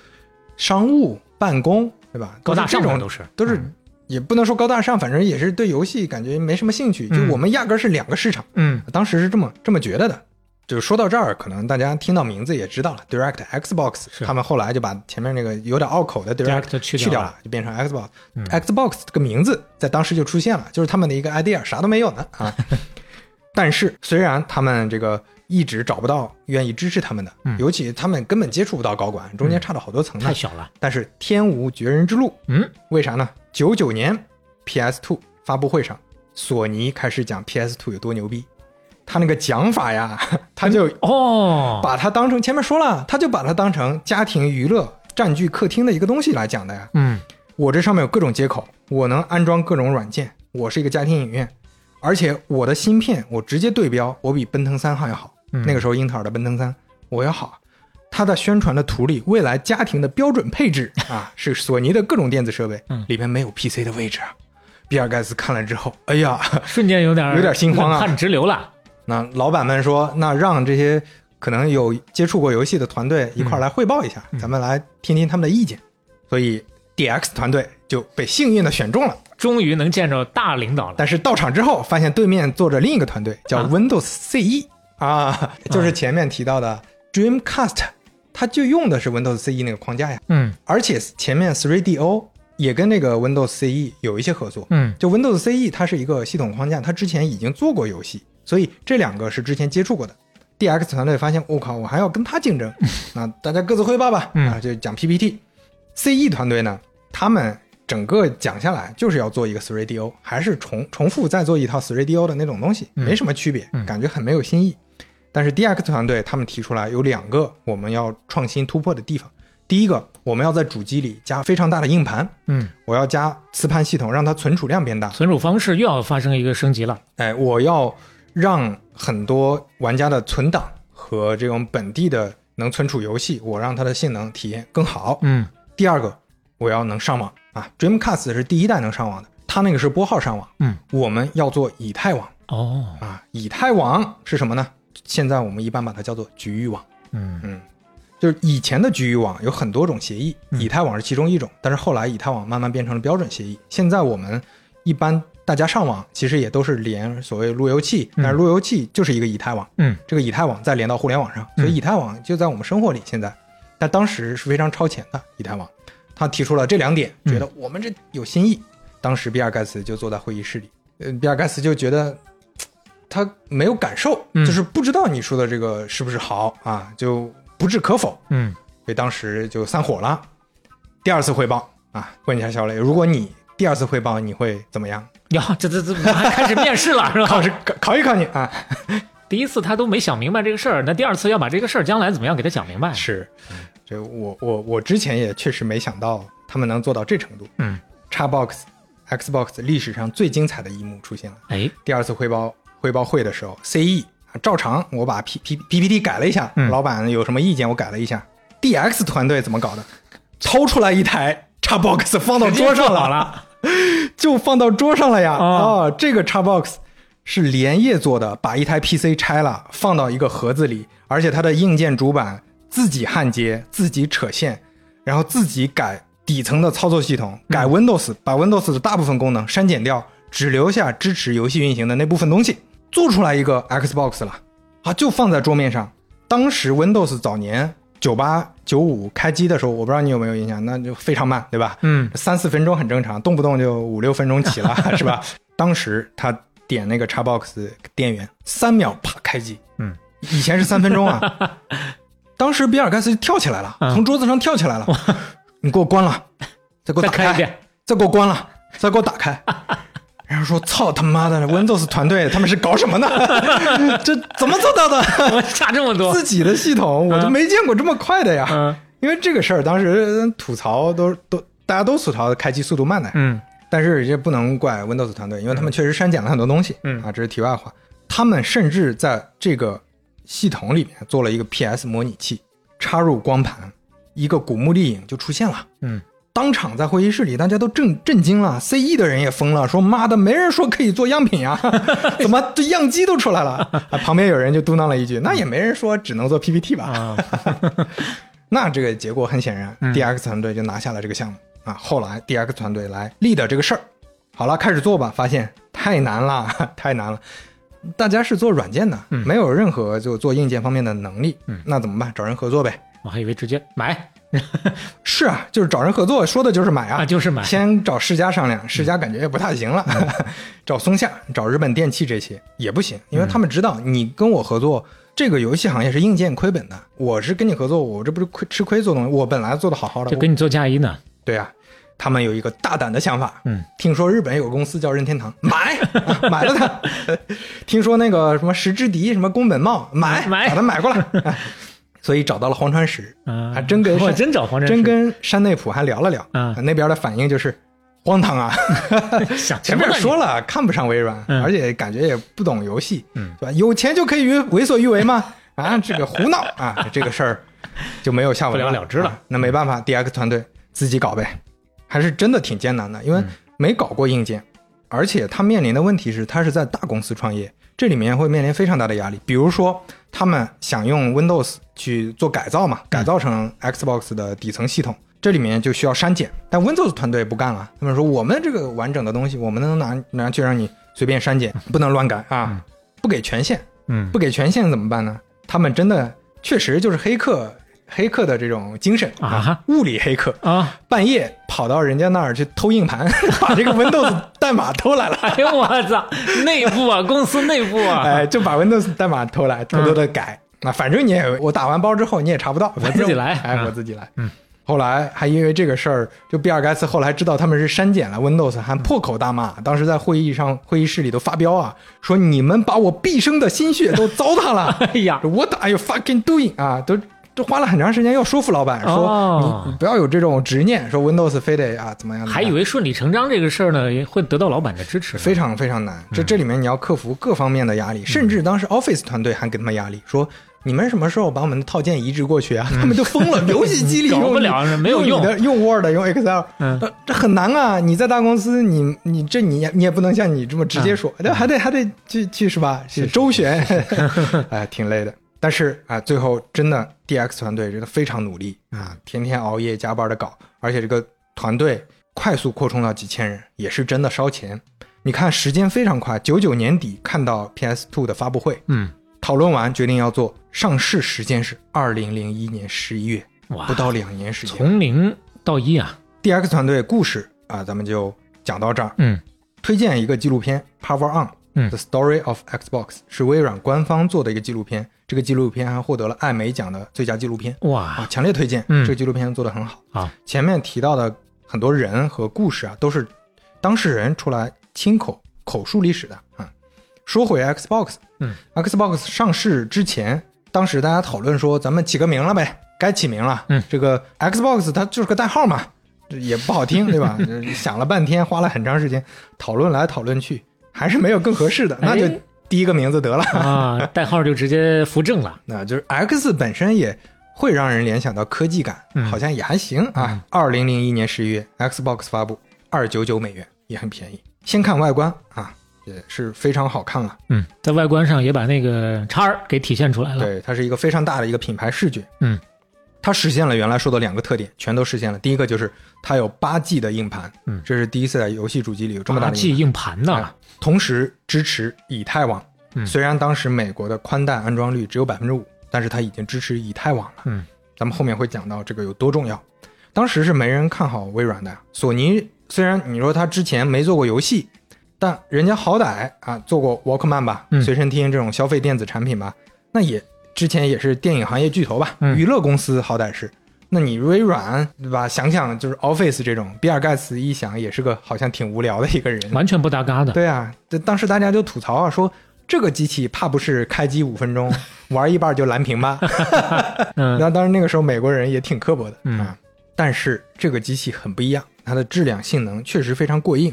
Speaker 2: 商务办公，对吧？
Speaker 3: 高大
Speaker 2: 都是这种
Speaker 3: 上都是
Speaker 2: 都是
Speaker 3: 嗯
Speaker 2: 也不能说高大上，反正也是对游戏感觉没什么兴趣。就
Speaker 3: 嗯
Speaker 2: 我们压根儿是两个市场，
Speaker 3: 嗯
Speaker 2: 当时是这么这么觉得的。就说到这儿，可能大家听到名字也知道了，Direct Xbox，他们后来就把前面那个有点拗口的
Speaker 3: Direct 去掉了
Speaker 2: 掉了，就变成 Xbox。
Speaker 3: 嗯
Speaker 2: Xbox 这个名字在当时就出现了，就是他们的一个 idea，啥都没有呢啊。但是虽然他们这个一直找不到愿意支持他们的，
Speaker 3: 嗯
Speaker 2: 尤其他们根本接触不到高管，中间差了好多层呢
Speaker 3: 太。小了，
Speaker 2: 但是天无绝人之路，
Speaker 3: 嗯，
Speaker 2: 为啥呢？九九年 PS Two 发布会上，索尼开始讲 PS Two 有多牛逼，他那个讲法呀，他就
Speaker 3: 哦，
Speaker 2: 把它当成前面说了，他就把它当成家庭娱乐占据客厅的一个东西来讲的呀。
Speaker 3: 嗯
Speaker 2: 我这上面有各种接口，我能安装各种软件，我是一个家庭影院，而且我的芯片我直接对标，我比奔腾三还要好。
Speaker 3: 嗯
Speaker 2: 那个时候英特尔的奔腾三我要好。它的宣传的图里，未来家庭的标准配置 啊，是索尼的各种电子设备，
Speaker 3: 嗯。
Speaker 2: 里边没有 PC 的位置啊。比尔盖茨看了之后，哎呀，
Speaker 3: 瞬间有点
Speaker 2: 有点心慌啊。
Speaker 3: 汗直流了，
Speaker 2: 那老板们说，那让这些可能有接触过游戏的团队一块来汇报一下，
Speaker 3: 嗯。
Speaker 2: 咱们来听听他们的意见。所以 DX 团队就被幸运的选中了。
Speaker 3: 终于能见着大领导了，
Speaker 2: 但是到场之后，发现对面坐着另一个团队，叫
Speaker 3: 啊。
Speaker 2: Windows CE 啊，就是前面提到的 Dreamcast，它就用的是 Windows CE 那个框架呀。
Speaker 3: 嗯
Speaker 2: 而且前面 3DO 也跟那个 Windows CE 有一些合作。
Speaker 3: 嗯
Speaker 2: 就 Windows CE 它是一个系统框架，它之前已经做过游戏，所以这两个是之前接触过的。DX 团队发现，我、靠，我还要跟他竞争，那大家各自汇报吧，
Speaker 3: 嗯
Speaker 2: 啊，就讲 PPT。CE 团队呢，他们整个讲下来就是要做一个 3DO，还是重重复再做一套 3DO 的那种东西，
Speaker 3: 嗯
Speaker 2: 没什么区别，
Speaker 3: 嗯
Speaker 2: 感觉很没有新意。但是 DX 团队他们提出来有两个我们要创新突破的地方。第一个，我们要在主机里加非常大的硬盘，
Speaker 3: 嗯，
Speaker 2: 我要加磁盘系统，让它存储量变大。
Speaker 3: 存储方式又要发生一个升级了，
Speaker 2: 哎，我要让很多玩家的存档和这种本地的能存储游戏，我让它的性能体验更好。
Speaker 3: 嗯
Speaker 2: 第二个，我要能上网啊，Dreamcast 是第一代能上网的，它那个是拨号上网，
Speaker 3: 嗯，
Speaker 2: 我们要做以太网
Speaker 3: 哦，
Speaker 2: 啊。以太网是什么呢？现在我们一般把它叫做局域网。
Speaker 3: 嗯
Speaker 2: 嗯，就是以前的局域网有很多种协议，
Speaker 3: 嗯
Speaker 2: 以太网是其中一种，但是后来以太网慢慢变成了标准协议。现在我们一般大家上网其实也都是连所谓路由器，
Speaker 3: 嗯
Speaker 2: 但是路由器就是一个以太网，
Speaker 3: 嗯
Speaker 2: 这个以太网再连到互联网上，所以以太网就在我们生活里现在。但当时是非常超前的以太网，他提出了这两点，
Speaker 3: 嗯
Speaker 2: 觉得我们这有新意。当时比尔盖茨就坐在会议室里，呃，比尔盖茨就觉得他没有感受，
Speaker 3: 嗯
Speaker 2: 就是不知道你说的这个是不是好啊，就不置可否，
Speaker 3: 嗯
Speaker 2: 所以当时就散伙了。第二次汇报啊，问一下小磊，如果你第二次汇报，你会怎么样？
Speaker 3: 哟，这这这还开始面试了是吧？
Speaker 2: 考试考考一考你啊！
Speaker 3: 第一次他都没想明白这个事儿，那第二次要把这个事儿将来怎么样给他讲明白？
Speaker 2: 是，这我我我之前也确实没想到他们能做到这程度。
Speaker 3: 嗯
Speaker 2: ，Xbox Xbox 历史上最精彩的一幕出现了。
Speaker 3: 哎，
Speaker 2: 第二次汇报汇报会的时候，CE 啊照常我把 P P PPT 改了一下，
Speaker 3: 嗯
Speaker 2: 老板有什么意见我改了一下。DX 团队怎么搞的？掏出来一台 Xbox 放到桌上
Speaker 3: 好
Speaker 2: 了，
Speaker 3: 了，
Speaker 2: 就放到桌上了呀！
Speaker 3: 哦
Speaker 2: 啊，这个 Xbox 是连夜做的，把一台 PC 拆了，放到一个盒子里，而且它的硬件主板自己焊接、自己扯线，然后自己改底层的操作系统，改 Windows，、把 Windows 的大部分功能删减掉，只留下支持游戏运行的那部分东西，做出来一个 Xbox 了啊，就放在桌面上。当时 Windows 早年九八九五开机的时候，我不知道你有没有印象，那就非常慢，对吧？
Speaker 3: 嗯
Speaker 2: 三四分钟很正常，动不动就五六分钟起了，是吧？当时他点那个 Xbox 电源，三秒啪开机，
Speaker 3: 嗯，
Speaker 2: 以前是三分钟啊。当时比尔盖茨就跳起来了，
Speaker 3: 嗯
Speaker 2: 从桌子上跳起来了，你给我关了，再给我打开，
Speaker 3: 再开一遍，
Speaker 2: 再给我关了，再给我打开。然后说操他妈的，Windows 团队他们是搞什么呢？这怎么做到的？
Speaker 3: 差这么多，
Speaker 2: 自己的系统我都没见过这么快的呀！
Speaker 3: 嗯
Speaker 2: 因为这个事儿当时吐槽都都大家都吐槽开机速度慢的，
Speaker 3: 嗯
Speaker 2: 但是也不能怪 Windows 团队，因为他们确实删减了很多东西。
Speaker 3: 嗯
Speaker 2: 啊，这是题外话。他们甚至在这个系统里面做了一个 PS 模拟器，插入光盘，一个古墓丽影就出现了。
Speaker 3: 嗯，
Speaker 2: 当场在会议室里，大家都震震惊了，CE 的人也疯了，说妈的，没人说可以做样品呀，怎么这样机都出来了？啊，旁边有人就嘟囔了一句，那也没人说只能做 PPT 吧？
Speaker 3: 啊，
Speaker 2: 那这个结果很显然、
Speaker 3: 嗯
Speaker 2: d x 团队就拿下了这个项目啊。后来 DX 团队来 lead 这个事儿，好了，开始做吧，发现太难了，太难了。大家是做软件的，
Speaker 3: 嗯
Speaker 2: 没有任何就做硬件方面的能力，
Speaker 3: 嗯
Speaker 2: 那怎么办？找人合作呗。
Speaker 3: 我还以为直接买
Speaker 2: 是啊，就是找人合作，说的就是买啊，
Speaker 3: 啊，就是买，
Speaker 2: 先找世嘉商量，世嘉感觉也不太行了，找松下、找日本电器这些也不行，因为他们知道你跟我合作，这个游戏行业是硬件亏本的，我是跟你合作，我这不是亏吃亏做东西，我本来做的好好的，我
Speaker 3: 就给你做嫁衣呢。
Speaker 2: 对啊，他们有一个大胆的想法，
Speaker 3: 嗯，
Speaker 2: 听说日本有个公司叫任天堂，买、啊 买了它。听说那个什么石之笛、什么宫本茂，买
Speaker 3: 买。
Speaker 2: 把它买过来。啊所以找到了黄川石，
Speaker 3: 啊，
Speaker 2: 还真跟
Speaker 3: 我真找黄真
Speaker 2: 真跟山内溥还聊了聊，
Speaker 3: 啊。
Speaker 2: 那边的反应就是荒唐啊。
Speaker 3: 想
Speaker 2: 前面说了看不上微软，
Speaker 3: 嗯。
Speaker 2: 而且感觉也不懂游戏，
Speaker 3: 嗯。
Speaker 2: 对吧？有钱就可以为所欲为吗？啊，这个胡闹 啊！这个事儿就没有下文
Speaker 3: 不了了之了。
Speaker 2: 啊那没办法，DX 团队自己搞呗，还是真的挺艰难的，因为
Speaker 3: 嗯。
Speaker 2: 没搞过硬件，而且他面临的问题是，他是在大公司创业，这里面会面临非常大的压力。比如说，他们想用 Windows 去做改造嘛，改造成 Xbox 的底层系统，这里面就需要删减。但 Windows 团队不干了，他们说我们这个完整的东西，我们能拿拿去让你随便删减，不能乱改啊，不给权限。
Speaker 3: 嗯
Speaker 2: 不给权限怎么办呢？他们真的确实就是黑客，黑客的这种精神
Speaker 3: 啊哈
Speaker 2: 物理黑客，
Speaker 3: 啊，
Speaker 2: 半夜跑到人家那儿去偷硬盘，把这个 Windows 代码偷来了。
Speaker 3: 哎呦我操，内部啊，公司内部啊，
Speaker 2: 哎，就把 Windows 代码偷来，偷偷的改。那、反正你也，我打完包之后你也查不到，我
Speaker 3: 自己来
Speaker 2: 哎，
Speaker 3: 啊
Speaker 2: 我自己来。
Speaker 3: 嗯。
Speaker 2: 后来还因为这个事儿，就比尔盖茨后来知道他们是删减了 Windows，还破口大骂。当时在会议上，会议室里都发飙啊，说你们把我毕生的心血都糟蹋了。
Speaker 3: 哎呀
Speaker 2: ，What are you fucking doing 啊？都都花了很长时间要说服老板，说
Speaker 3: 哦
Speaker 2: 你你不要有这种执念，说 Windows 非得啊怎么样？
Speaker 3: 还以为顺理成章这个事儿呢，也会得到老板的支持。
Speaker 2: 非常非常难。这这里面你要克服各方面的压力，甚至当时 Office 团队还给他们压力，说你们什么时候把我们的套件移植过去啊？他们就疯了，游戏机里用
Speaker 3: 搞不了
Speaker 2: 你
Speaker 3: 没有用
Speaker 2: 的，用 Word 用 Excel，
Speaker 3: 嗯
Speaker 2: 这这很难啊！你在大公司，你你这你也你也不能像你这么直接说，那还得还得去去是吧？去周旋，哎，挺累的。但是啊，最后真的 DX 团队真的非常努力啊，天天熬夜加班的搞，而且这个团队快速扩充到几千人，也是真的烧钱。你看时间非常快，九九年底看到 PS Two 的发布会，
Speaker 3: 嗯，
Speaker 2: 讨论完决定要做，上市时间是二零零一年十一月，
Speaker 3: 哇
Speaker 2: 不，到两年时间。
Speaker 3: 从零到一啊
Speaker 2: ，DX 团队故事啊，咱们就讲到这儿。
Speaker 3: 嗯
Speaker 2: 推荐一个纪录片《Power On》，
Speaker 3: 嗯
Speaker 2: ，The Story of Xbox》是微软官方做的一个纪录片。这个纪录片还获得了艾美奖的最佳纪录片啊，
Speaker 3: 哇，
Speaker 2: 强烈推荐。
Speaker 3: 嗯
Speaker 2: 这个纪录片做得很好。
Speaker 3: 啊，
Speaker 2: 前面提到的很多人和故事啊，都是当事人出来亲口口述历史的啊。说回 Xbox，
Speaker 3: 嗯
Speaker 2: ，Xbox 上市之前，当时大家讨论说，咱们起个名了呗，该起名了。
Speaker 3: 嗯，
Speaker 2: 这个 Xbox 它就是个代号嘛，这也不好听，对吧？就 是想了半天，花了很长时间讨论来讨论去，还是没有更合适的，那就
Speaker 3: 哎
Speaker 2: 第一个名字得了。
Speaker 3: 啊，代号就直接扶正了。
Speaker 2: 那就是 X 本身也会让人联想到科技感，
Speaker 3: 嗯
Speaker 2: 好像也还行啊。二零零一年十一月，Xbox 发布，二九九美元，也很便宜。先看外观啊，也是非常好看了。
Speaker 3: 嗯，在外观上也把那个叉儿给体现出来了。
Speaker 2: 对，它是一个非常大的一个品牌视觉。
Speaker 3: 嗯，
Speaker 2: 它实现了原来说的两个特点，全都实现了。第一个就是它有八 G 的硬盘，
Speaker 3: 嗯
Speaker 2: 这是第一次在游戏主机里有这么大
Speaker 3: 八
Speaker 2: 的
Speaker 3: G
Speaker 2: 硬
Speaker 3: 硬盘呢
Speaker 2: 盘，，同时支持以太网。
Speaker 3: 嗯
Speaker 2: 虽然当时美国的宽带安装率只有百分之五，但是它已经支持以太网了。
Speaker 3: 嗯，
Speaker 2: 咱们后面会讲到这个有多重要。当时是没人看好微软的呀。索尼虽然你说他之前没做过游戏，但人家好歹啊做过 Walkman 吧，
Speaker 3: 嗯
Speaker 2: 随身听这种消费电子产品吧，那也之前也是电影行业巨头吧，
Speaker 3: 嗯
Speaker 2: 娱乐公司好歹是。那你微软对吧？想想就是 Office 这种，比尔盖茨一想也是个好像挺无聊的一个人。
Speaker 3: 完全不搭嘎的。
Speaker 2: 对啊，这当时大家就吐槽啊，说这个机器怕不是开机五分钟 玩一半就蓝屏吧？
Speaker 3: 嗯
Speaker 2: 那当然那个时候美国人也挺刻薄的
Speaker 3: 嗯
Speaker 2: 啊。但是这个机器很不一样，它的质量性能确实非常过硬。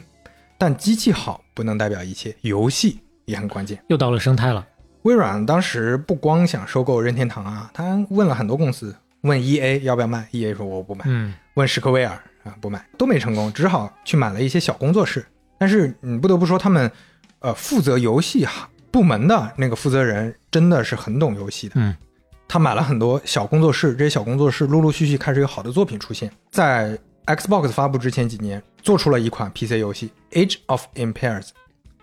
Speaker 2: 但机器好不能代表一切，游戏也很关键。
Speaker 3: 又到了生态了。
Speaker 2: 微软当时不光想收购任天堂啊，他问了很多公司，问 E A 要不要卖，E A 说我不买，
Speaker 3: 嗯
Speaker 2: 问史克威尔啊不买，都没成功，只好去买了一些小工作室。但是你不得不说，他们呃负责游戏部门的那个负责人真的是很懂游戏的。
Speaker 3: 嗯，
Speaker 2: 他买了很多小工作室，这些小工作室陆陆续续开始有好的作品出现。在 Xbox 发布之前几年，做出了一款 PC 游戏《Age of Empires》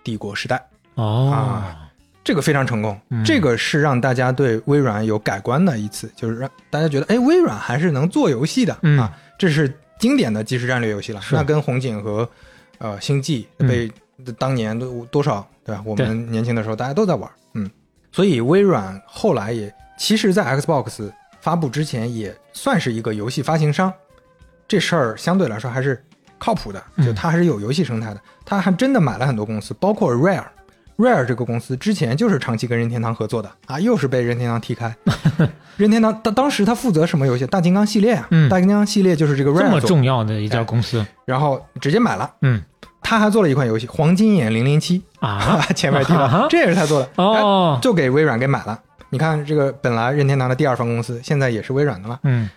Speaker 2: 帝国时代。
Speaker 3: 哦
Speaker 2: 啊，这个非常成功，
Speaker 3: 嗯
Speaker 2: 这个是让大家对微软有改观的一次，就是让大家觉得，哎，微软还是能做游戏的、
Speaker 3: 嗯
Speaker 2: 啊，这是经典的即时战略游戏了。那跟红警和呃星际
Speaker 3: 嗯
Speaker 2: 被、当年都多少对吧？我们年轻的时候大家都在玩，嗯，所以微软后来也其实，在 Xbox 发布之前也算是一个游戏发行商，这事儿相对来说还是靠谱的，
Speaker 3: 嗯
Speaker 2: 就它还是有游戏生态的，它还真的买了很多公司，包括 Rare。Rare 这个公司之前就是长期跟任天堂合作的啊，又是被任天堂踢开。任天堂当当时他负责什么游戏？大金刚系列啊，
Speaker 3: 嗯
Speaker 2: 大金刚系列就是这个 Rare
Speaker 3: 么
Speaker 2: 做的
Speaker 3: 重要的一家公司
Speaker 2: 然后直接买了。
Speaker 3: 嗯
Speaker 2: 他还做了一款游戏《黄金眼零零七》
Speaker 3: 啊
Speaker 2: 前面提到
Speaker 3: 啊，
Speaker 2: 这也是他做的，
Speaker 3: 哦
Speaker 2: 哎就给微软给买了。你看这个本来任天堂的第二方公司，现在也是微软的了。
Speaker 3: 嗯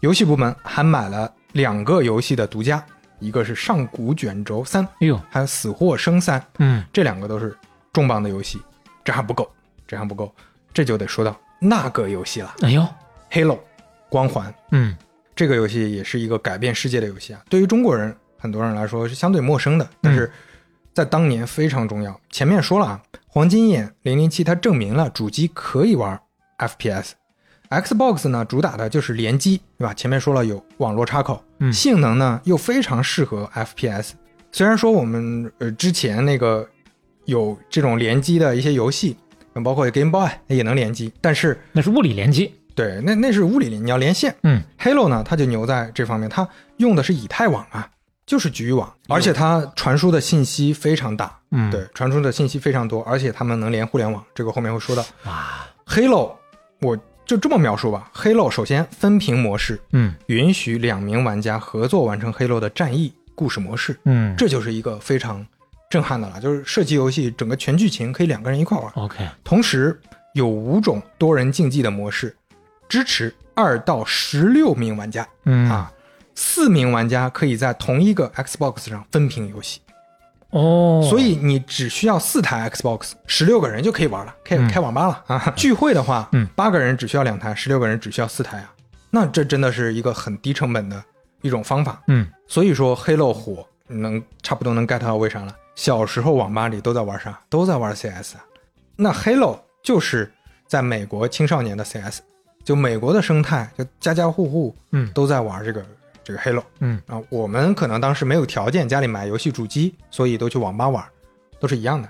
Speaker 2: 游戏部门还买了两个游戏的独家，一个是《上古卷轴三》，
Speaker 3: 哎呦
Speaker 2: 还有《死或生三》，
Speaker 3: 嗯
Speaker 2: 这两个都是重磅的游戏。这还不够，这还不够，这就得说到那个游戏了，
Speaker 3: 哎呦《
Speaker 2: Halo》光环。
Speaker 3: 嗯
Speaker 2: 这个游戏也是一个改变世界的游戏啊，对于中国人很多人来说是相对陌生的，但是在当年非常重要。前面说了啊，黄金眼零零七它证明了主机可以玩 FPS。Xbox 呢主打的就是联机，对吧？前面说了有网络插口，
Speaker 3: 嗯
Speaker 2: 性能呢又非常适合 FPS。虽然说我们呃之前那个有这种联机的一些游戏，包括 Game Boy 也能联机，但是
Speaker 3: 那是物理联机。
Speaker 2: 对，那那是物理连，你要连线。
Speaker 3: 嗯
Speaker 2: ，Halo 呢，它就牛在这方面，它用的是以太网啊，就是局域网，而且它传输的信息非常大，
Speaker 3: 嗯。
Speaker 2: 对，传输的信息非常多，而且他们能连互联网，这个后面会说到。
Speaker 3: 哇。
Speaker 2: Halo，我就这么描述吧，Halo 首先分屏模式
Speaker 3: 嗯。
Speaker 2: 允许两名玩家合作完成 Halo 的战役故事模式，
Speaker 3: 嗯。
Speaker 2: 这就是一个非常震撼的了，就是射击游戏整个全剧情可以两个人一块玩。
Speaker 3: OK
Speaker 2: 同时有五种多人竞技的模式，支持二到十六名玩家、
Speaker 3: 嗯
Speaker 2: 啊，四名玩家可以在同一个 Xbox 上分屏游戏，
Speaker 3: 哦，
Speaker 2: 所以你只需要四台 Xbox，十六个人就可以玩了，开、
Speaker 3: 嗯
Speaker 2: 开网吧了啊！聚会的话，
Speaker 3: 嗯
Speaker 2: 八个人只需要两台，十六个人只需要四台啊，那这真的是一个很低成本的一种方法。
Speaker 3: 嗯
Speaker 2: 所以说黑漏火能差不多能 get 到为啥了。小时候网吧里都在玩啥？都在玩 CS 啊。那 Halo 就是在美国青少年的 CS，就美国的生态，就家家户户
Speaker 3: 嗯
Speaker 2: 都在玩这个这个 Halo
Speaker 3: 嗯
Speaker 2: 啊。我们可能当时没有条件家里买游戏主机，所以都去网吧玩，都是一样的。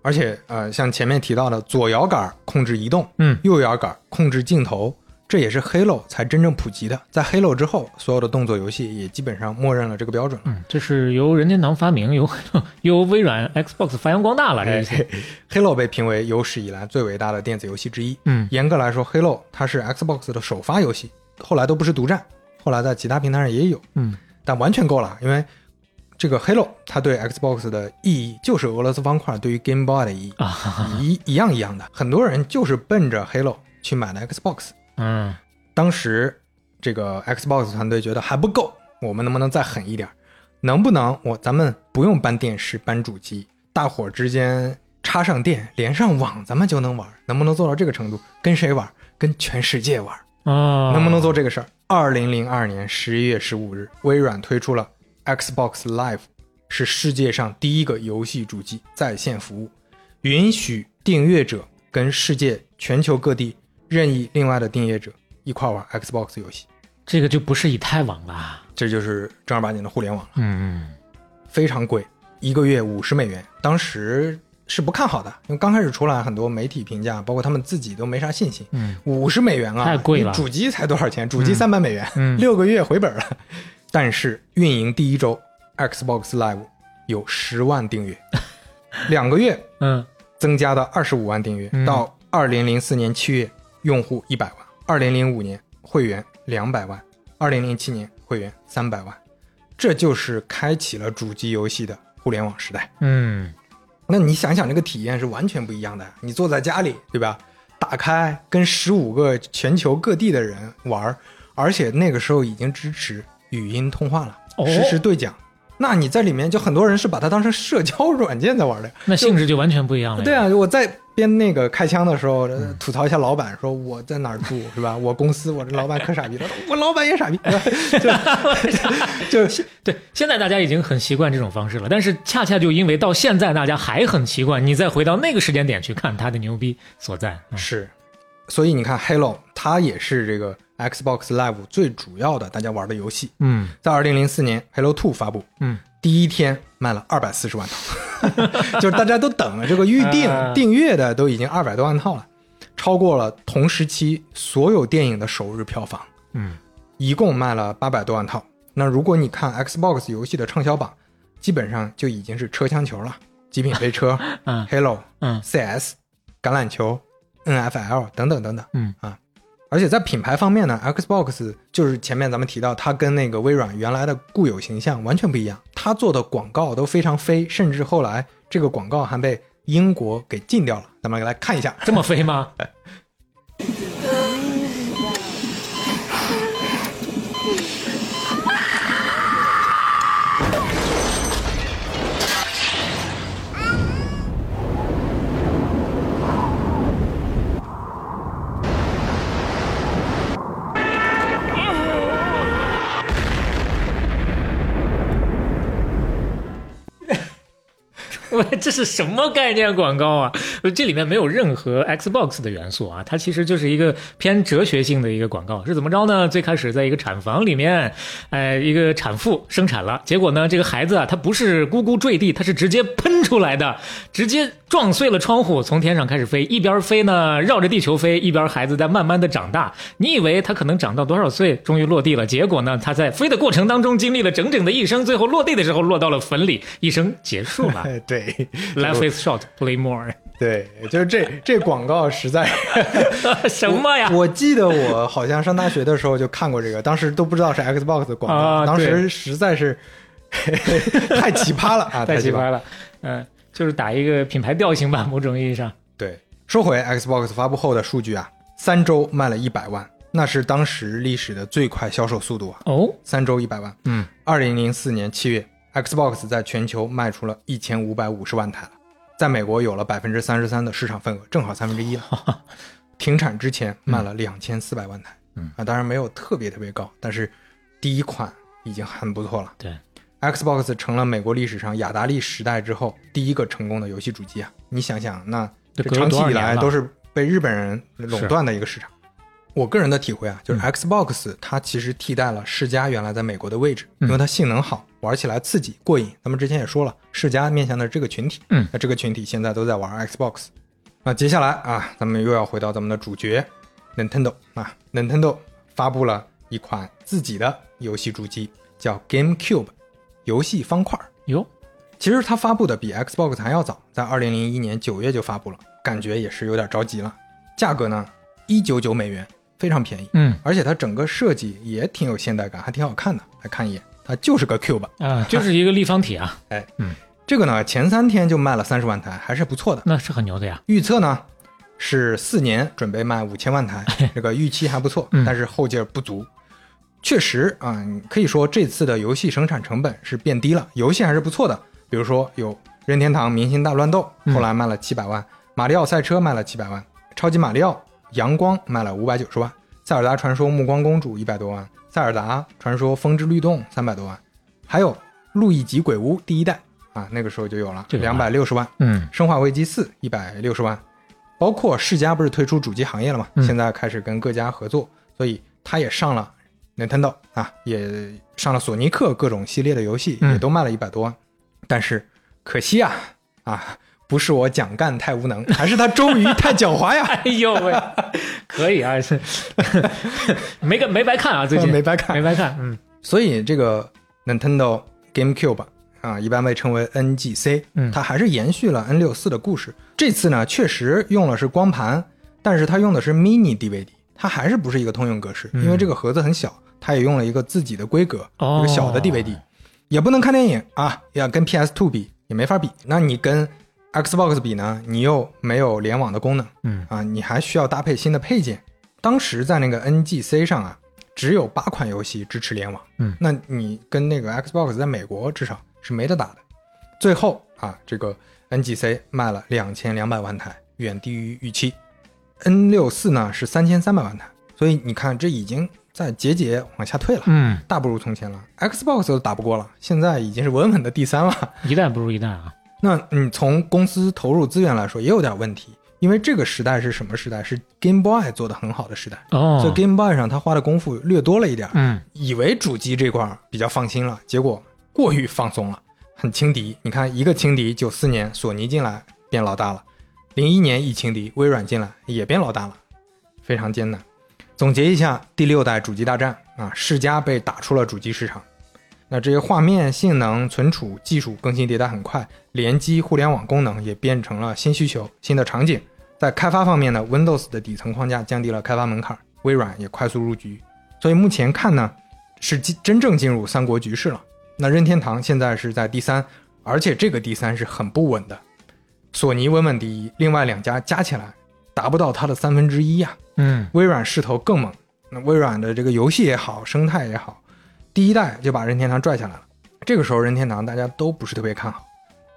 Speaker 2: 而且呃，像前面提到的左摇杆控制移动，
Speaker 3: 嗯
Speaker 2: 右摇杆控制镜头，这也是 Halo 才真正普及的。在 Halo 之后，所有的动作游戏也基本上默认了这个标准了。
Speaker 3: 嗯，这是由任天堂发明，由 由微软 Xbox 发扬光大了，这
Speaker 2: 哎
Speaker 3: 意思。
Speaker 2: ，Halo 被评为有史以来最伟大的电子游戏之一。
Speaker 3: 嗯
Speaker 2: 严格来说，Halo 它是 Xbox 的首发游戏，后来都不是独占，后来在其他平台上也有，
Speaker 3: 嗯
Speaker 2: 但完全够了，因为这个 Halo 它对 Xbox 的意义就是俄罗斯方块对于 Game Boy 的意义，
Speaker 3: 啊
Speaker 2: 一一样一样的。很多人就是奔着 Halo 去买的 Xbox。
Speaker 3: 嗯
Speaker 2: 当时这个 Xbox 团队觉得还不够，我们能不能再狠一点？能不能我咱们不用搬电视、搬主机，大伙儿之间插上电、连上网，咱们就能玩？能不能做到这个程度？跟谁玩？跟全世界玩？
Speaker 3: 啊，
Speaker 2: 能不能做这个事儿？二零零二年十一月十五日，微软推出了 Xbox Live，是世界上第一个游戏主机在线服务，允许订阅者跟世界全球各地任意另外的订阅者一块玩 Xbox 游戏。
Speaker 3: 这个就不是以太网了？
Speaker 2: 这就是正儿八经的互联网了，
Speaker 3: 嗯
Speaker 2: 非常贵，一个月五十美元。当时是不看好的，因为刚开始出来很多媒体评价，包括他们自己都没啥信心。
Speaker 3: 嗯，
Speaker 2: 五十美元啊，
Speaker 3: 太贵了
Speaker 2: 主机才多少钱？主机三百美元，
Speaker 3: 嗯
Speaker 2: 六个月回本了。但是运营第一周，Xbox Live 有十万订阅，两个月
Speaker 3: 嗯
Speaker 2: 增加到二十五万订阅，
Speaker 3: 嗯
Speaker 2: 到二零零四年七月，用户一百万；二零零五年会员两百万；二零零七年会员三百万。这就是开启了主机游戏的互联网时代。
Speaker 3: 嗯，
Speaker 2: 那你想想，这个体验是完全不一样的。你坐在家里，对吧？打开跟十五个全球各地的人玩，而且那个时候已经支持语音通话了，
Speaker 3: 哦
Speaker 2: 实时对讲。那你在里面就很多人是把它当成社交软件在玩的。
Speaker 3: 那性质就完全不一样了。
Speaker 2: 对，啊，我在边那个开枪的时候吐槽一下老板，说我在哪儿住是吧？我公司我这老板可傻逼了，我老板也傻逼，对 吧就就
Speaker 3: 对，现在大家已经很习惯这种方式了，但是恰恰就因为到现在大家还很习惯，你再回到那个时间点去看他的牛逼所在。嗯。
Speaker 2: 是，所以你看 Halo 它也是这个 Xbox Live 最主要的大家玩的游戏。
Speaker 3: 嗯。
Speaker 2: 在二零零四年 Halo Two 发布，
Speaker 3: 嗯，
Speaker 2: 第一天卖了二百四十万套，就是大家都等了这个预定、
Speaker 3: 啊。
Speaker 2: 订阅的都已经二百多万套了，超过了同时期所有电影的首日票房，
Speaker 3: 嗯，
Speaker 2: 一共卖了八百多万套。那如果你看 Xbox 游戏的畅销榜，基本上就已经是车厢球了，极品飞车、
Speaker 3: 嗯。
Speaker 2: Halo、
Speaker 3: 嗯。
Speaker 2: CS、橄榄球、NFL 等等等等。
Speaker 3: 嗯。
Speaker 2: 啊，而且在品牌方面呢，Xbox 就是前面咱们提到，它跟那个微软原来的固有形象完全不一样，它做的广告都非常飞，甚至后来这个广告还被英国给禁掉了。咱们来看一下，
Speaker 3: 这么飞吗？我这是什么概念广告啊？这里面没有任何 Xbox 的元素啊，它其实就是一个偏哲学性的一个广告。是怎么着呢？最开始在一个产房里面，呃，一个产妇生产了，结果呢，这个孩子啊，他不是咕咕坠地，他是直接喷出来的，直接撞碎了窗户，从天上开始飞，一边飞呢，绕着地球飞，一边孩子在慢慢的长大。你以为他可能长到多少岁，终于落地了？结果呢，他在飞的过程当中经历了整整的一生，最后落地的时候落到了坟里，一生结束了。
Speaker 2: 对，对
Speaker 3: Life is short, play more。
Speaker 2: 对，就是这这广告实在
Speaker 3: 什么呀？
Speaker 2: 我记得我好像上大学的时候就看过这个，当时都不知道是 Xbox 的广告，
Speaker 3: 啊
Speaker 2: 当时实在是 太奇葩了啊，
Speaker 3: 太奇葩了。嗯、就是打一个品牌调性吧，某种意义上。
Speaker 2: 对，说回 Xbox 发布后的数据啊，三周卖了一百万，那是当时历史的最快销售速度啊，
Speaker 3: 哦，
Speaker 2: 三周一百万。
Speaker 3: 嗯，
Speaker 2: 二零零四年七月，Xbox 在全球卖出了一千五百五十万台了，在美国有了百分之三十三的市场份额，正好三分之一了。停产之前卖了两千四百万台，
Speaker 3: 嗯
Speaker 2: 啊，当然没有特别特别高，但是第一款已经很不错了。
Speaker 3: 对
Speaker 2: ，Xbox 成了美国历史上雅达利时代之后第一个成功的游戏主机啊！你想想，那长期以来都是被日本人垄断的一个市场。我个人的体会啊，就是
Speaker 3: 嗯
Speaker 2: Xbox 它其实替代了世嘉原来在美国的位置，
Speaker 3: 嗯
Speaker 2: 因为它性能好，玩起来刺激过瘾。咱们之前也说了，世嘉面向的这个群体，
Speaker 3: 嗯
Speaker 2: 那这个群体现在都在玩 Xbox。那接下来啊，咱们又要回到咱们的主角 Nintendo 啊，Nintendo 发布了一款自己的游戏主机，叫 GameCube 游戏方块。
Speaker 3: 哟，
Speaker 2: 其实它发布的比 Xbox 还要早，在二零零一年九月就发布了，感觉也是有点着急了。价格呢，一九九美元，非常便宜，
Speaker 3: 嗯
Speaker 2: 而且它整个设计也挺有现代感，还挺好看的。来看一眼，它就是个 Cube。
Speaker 3: 啊，就是一个立方体啊，哎，嗯
Speaker 2: 这个呢，前三天就卖了三十万台，还是不错的。
Speaker 3: 那是很牛的呀。
Speaker 2: 预测呢是四年准备卖五千万台，这个预期还不错，
Speaker 3: 嗯
Speaker 2: 但是后劲儿不足。确实啊，可以说这次的游戏生产成本是变低了，游戏还是不错的。比如说有任天堂明星大乱斗，
Speaker 3: 嗯
Speaker 2: 后来卖了七百万；马里奥赛车卖了七百万；超级马里奥阳光卖了五百九十万；塞尔达传说暮光公主一百多万；塞尔达传说风之律动三百多万；还有路易吉鬼屋第一代啊，那个时候就有了两百六十万。
Speaker 3: 嗯
Speaker 2: 生化危机四一百六十万，包括世嘉不是退出主机行业了嘛？
Speaker 3: 嗯
Speaker 2: 现在开始跟各家合作，所以他也上了 Nintendo 啊，也上了索尼克各种系列的游戏，
Speaker 3: 嗯
Speaker 2: 也都卖了一百多万。但是可惜啊啊，不是我蒋干太无能，还是他周瑜太狡猾呀。
Speaker 3: 哎呦喂，可以啊，是 没个没白看啊，最近。
Speaker 2: 没白看。
Speaker 3: 没白看，嗯。
Speaker 2: 所以这个 Nintendo GameCube 啊，一般被称为 NGC，
Speaker 3: 嗯。
Speaker 2: 它还是延续了 N 六四的故事。这次呢，确实用了是光盘，但是它用的是 Mini DVD，它还是不是一个通用格式，
Speaker 3: 嗯。
Speaker 2: 因为这个盒子很小，它也用了一个自己的规格，
Speaker 3: 哦。
Speaker 2: 一个小的 DVD，也不能看电影啊，要跟 PS Two 比也没法比。那你跟 Xbox 比呢，你又没有联网的功能，
Speaker 3: 嗯
Speaker 2: 啊，你还需要搭配新的配件。当时在那个 NGC 上啊，只有八款游戏支持联网，
Speaker 3: 嗯
Speaker 2: 那你跟那个 Xbox 在美国至少是没得打的。最后啊，这个 NGC 卖了两千两百万台，远低于预期。N 六四呢是三千三百万台，所以你看这已经在节节往下退了，
Speaker 3: 嗯，
Speaker 2: 大不如从前了。Xbox 都打不过了，现在已经是稳稳的第三了。
Speaker 3: 一代不如一代啊，
Speaker 2: 那你从公司投入资源来说，也有点问题，因为这个时代是什么时代？是 Game Boy 做的很好的时代，
Speaker 3: 哦，
Speaker 2: 所以 Game Boy 上他花的功夫略多了一点，
Speaker 3: 嗯
Speaker 2: 以为主机这块儿比较放心了，结果过于放松了，很轻敌。你看，一个轻敌，九四年索尼进来变老大了，零一年一轻敌，微软进来也变老大了，非常艰难。总结一下，第六代主机大战啊，世嘉被打出了主机市场。那这些画面、性能、存储技术更新迭代很快，联机、互联网功能也变成了新需求、新的场景。在开发方面呢，Windows 的底层框架降低了开发门槛，微软也快速入局。所以目前看呢，是进真正进入三国局势了。那任天堂现在是在第三，而且这个第三是很不稳的。索尼稳稳第一，另外两家加起来达不到它的三分之一呀。
Speaker 3: 嗯
Speaker 2: 微软势头更猛。那微软的这个游戏也好，生态也好，第一代就把任天堂拽下来了。这个时候，任天堂大家都不是特别看好，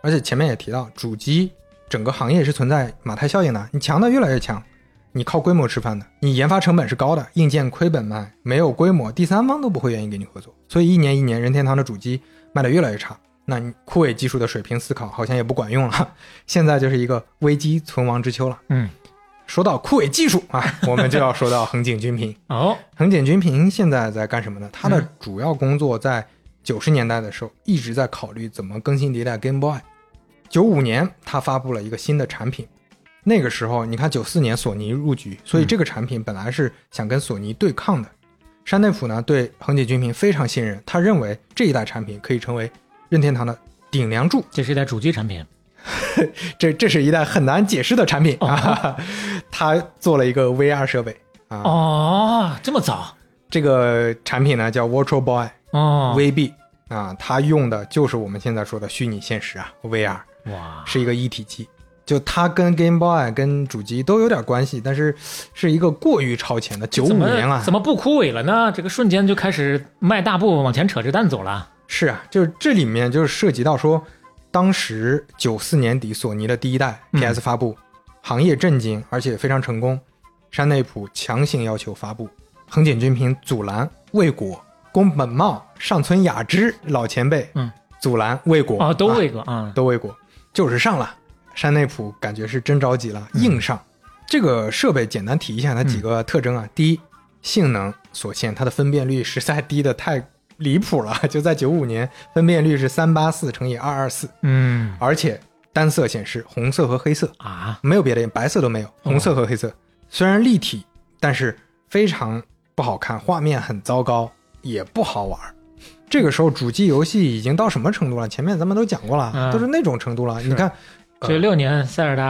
Speaker 2: 而且前面也提到，主机整个行业是存在马太效应的，你强的越来越强，你靠规模吃饭的，你研发成本是高的，硬件亏本卖，没有规模，第三方都不会愿意跟你合作。所以一年一年，任天堂的主机卖的越来越差。那你枯萎技术的水平思考好像也不管用了，现在就是一个危机存亡之秋了。
Speaker 3: 嗯，
Speaker 2: 说到枯萎技术啊，我们就要说到横井军平。
Speaker 3: 哦，
Speaker 2: 横井军平现在在干什么呢？他的
Speaker 3: 嗯
Speaker 2: 主要工作在九十年代的时候一直在考虑怎么更新迭代 Game Boy。九五年他发布了一个新的产品，那个时候你看九四年索尼入局，所以这个产品本来是想跟索尼对抗的。山内溥呢对横井军平非常信任，他认为这一代产品可以成为任天堂的顶梁柱。
Speaker 3: 这是一代主机产品，
Speaker 2: 这这是一代很难解释的产品啊！他做了一个 VR 设备啊，
Speaker 3: 哦，这么早，
Speaker 2: 这个产品呢叫 Virtual Boy。
Speaker 3: 哦
Speaker 2: ，VB 啊，它用的就是我们现在说的虚拟现实啊，VR
Speaker 3: 哇，
Speaker 2: 是一个一体机。就它跟 Game Boy、跟主机都有点关系，但是是一个过于超前的。九五年啊，
Speaker 3: 怎么不枯萎了呢？这个瞬间就开始迈大步往前扯着蛋走了。
Speaker 2: 是啊，就是这里面就是涉及到说，当时九四年底索尼的第一代
Speaker 3: 嗯
Speaker 2: PS 发布，行业震惊，而且非常成功。山内溥强行要求发布，横井军平阻拦未果，宫本茂、上村雅之老前辈，
Speaker 3: 嗯，
Speaker 2: 阻拦未果，
Speaker 3: 啊，都
Speaker 2: 啊
Speaker 3: 未果啊，
Speaker 2: 都未果，就是上了。山内溥感觉是真着急了，硬上。这个设备简单提一下它几个特征啊。第一，性能所限，它的分辨率实在低的太离谱了，就在九五年，分辨率是三八四乘以二二四，
Speaker 3: 嗯
Speaker 2: 而且单色显示，红色和黑色，
Speaker 3: 啊，
Speaker 2: 没有别的，白色都没有，红色和黑色。虽然立体，但是非常不好看，画面很糟糕，也不好玩。这个时候主机游戏已经到什么程度了？前面咱们都讲过了，
Speaker 3: 嗯
Speaker 2: 都是那种程度了。你看
Speaker 3: 九六年塞尔达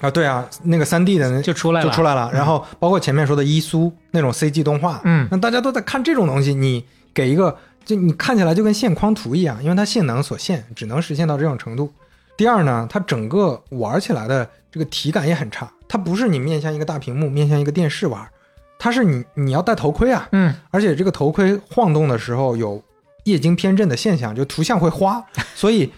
Speaker 2: 啊，对啊，那个三 D 的那
Speaker 3: 就出来了，
Speaker 2: 就出来了。然后包括前面说的伊苏那种 CG 动画，
Speaker 3: 嗯
Speaker 2: 那大家都在看这种东西，你给一个就你看起来就跟线框图一样，因为它性能所限，只能实现到这种程度。第二呢，它整个玩起来的这个体感也很差，它不是你面向一个大屏幕、面向一个电视玩，它是你你要戴头盔啊，
Speaker 3: 嗯，
Speaker 2: 而且这个头盔晃动的时候有液晶偏振的现象，就图像会花，所以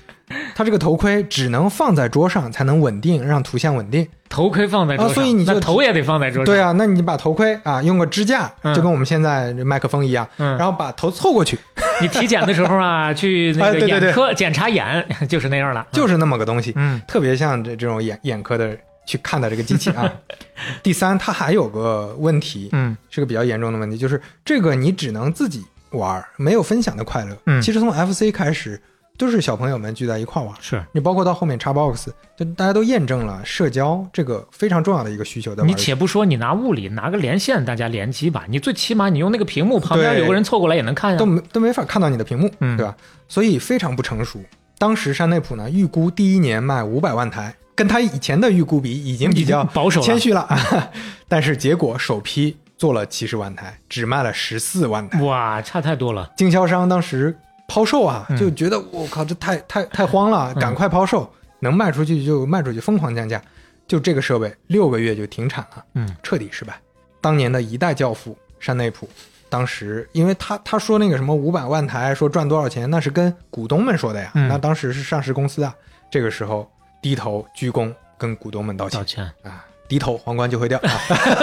Speaker 2: 它这个头盔只能放在桌上才能稳定，让图像稳定。
Speaker 3: 头盔放在桌上，
Speaker 2: 啊所以你就
Speaker 3: 那头也得放在桌上，
Speaker 2: 对啊，那你把头盔啊用个支架，
Speaker 3: 嗯。
Speaker 2: 就跟我们现在这麦克风一样，
Speaker 3: 嗯。
Speaker 2: 然后把头凑过去，
Speaker 3: 你体检的时候啊，去 那个眼科检查眼，就是那样了，
Speaker 2: 就是那么个东西，
Speaker 3: 嗯。
Speaker 2: 特别像这这种眼眼科的去看的这个机器啊。第三，它还有个问题，
Speaker 3: 嗯
Speaker 2: 是个比较严重的问题，就是这个你只能自己玩，没有分享的快乐。
Speaker 3: 嗯。
Speaker 2: 其实从 FC 开始，都是小朋友们聚在一块儿玩。
Speaker 3: 是
Speaker 2: 你包括到后面 Xbox，就大家都验证了社交这个非常重要的一个需求，
Speaker 3: 你且不说你拿物理拿个连线，大家联机吧，你最起码你用那个屏幕旁边有个人凑过来也能看呀
Speaker 2: 都。没都没法看到你的屏幕，
Speaker 3: 嗯
Speaker 2: 对吧？所以非常不成熟。当时山内普呢预估第一年卖五百万台，跟他以前的预估比已经比较
Speaker 3: 保守了
Speaker 2: 谦虚了，但是结果首批做了七十万台，只卖了十四万台。
Speaker 3: 哇，差太多了。
Speaker 2: 经销商当时抛售啊，
Speaker 3: 嗯。
Speaker 2: 就觉得我靠，这太太太慌了，
Speaker 3: 嗯。
Speaker 2: 赶快抛售，能卖出去就卖出去，疯狂降价。就这个设备六个月就停产了，
Speaker 3: 嗯，
Speaker 2: 彻底失败。当年的一代教父山内普，当时因为他他说那个什么五百万台，说赚多少钱，那是跟股东们说的呀。
Speaker 3: 嗯。
Speaker 2: 那当时是上市公司啊，这个时候低头鞠躬跟股东们道歉。
Speaker 3: 道歉，
Speaker 2: 啊，低头皇冠就会掉。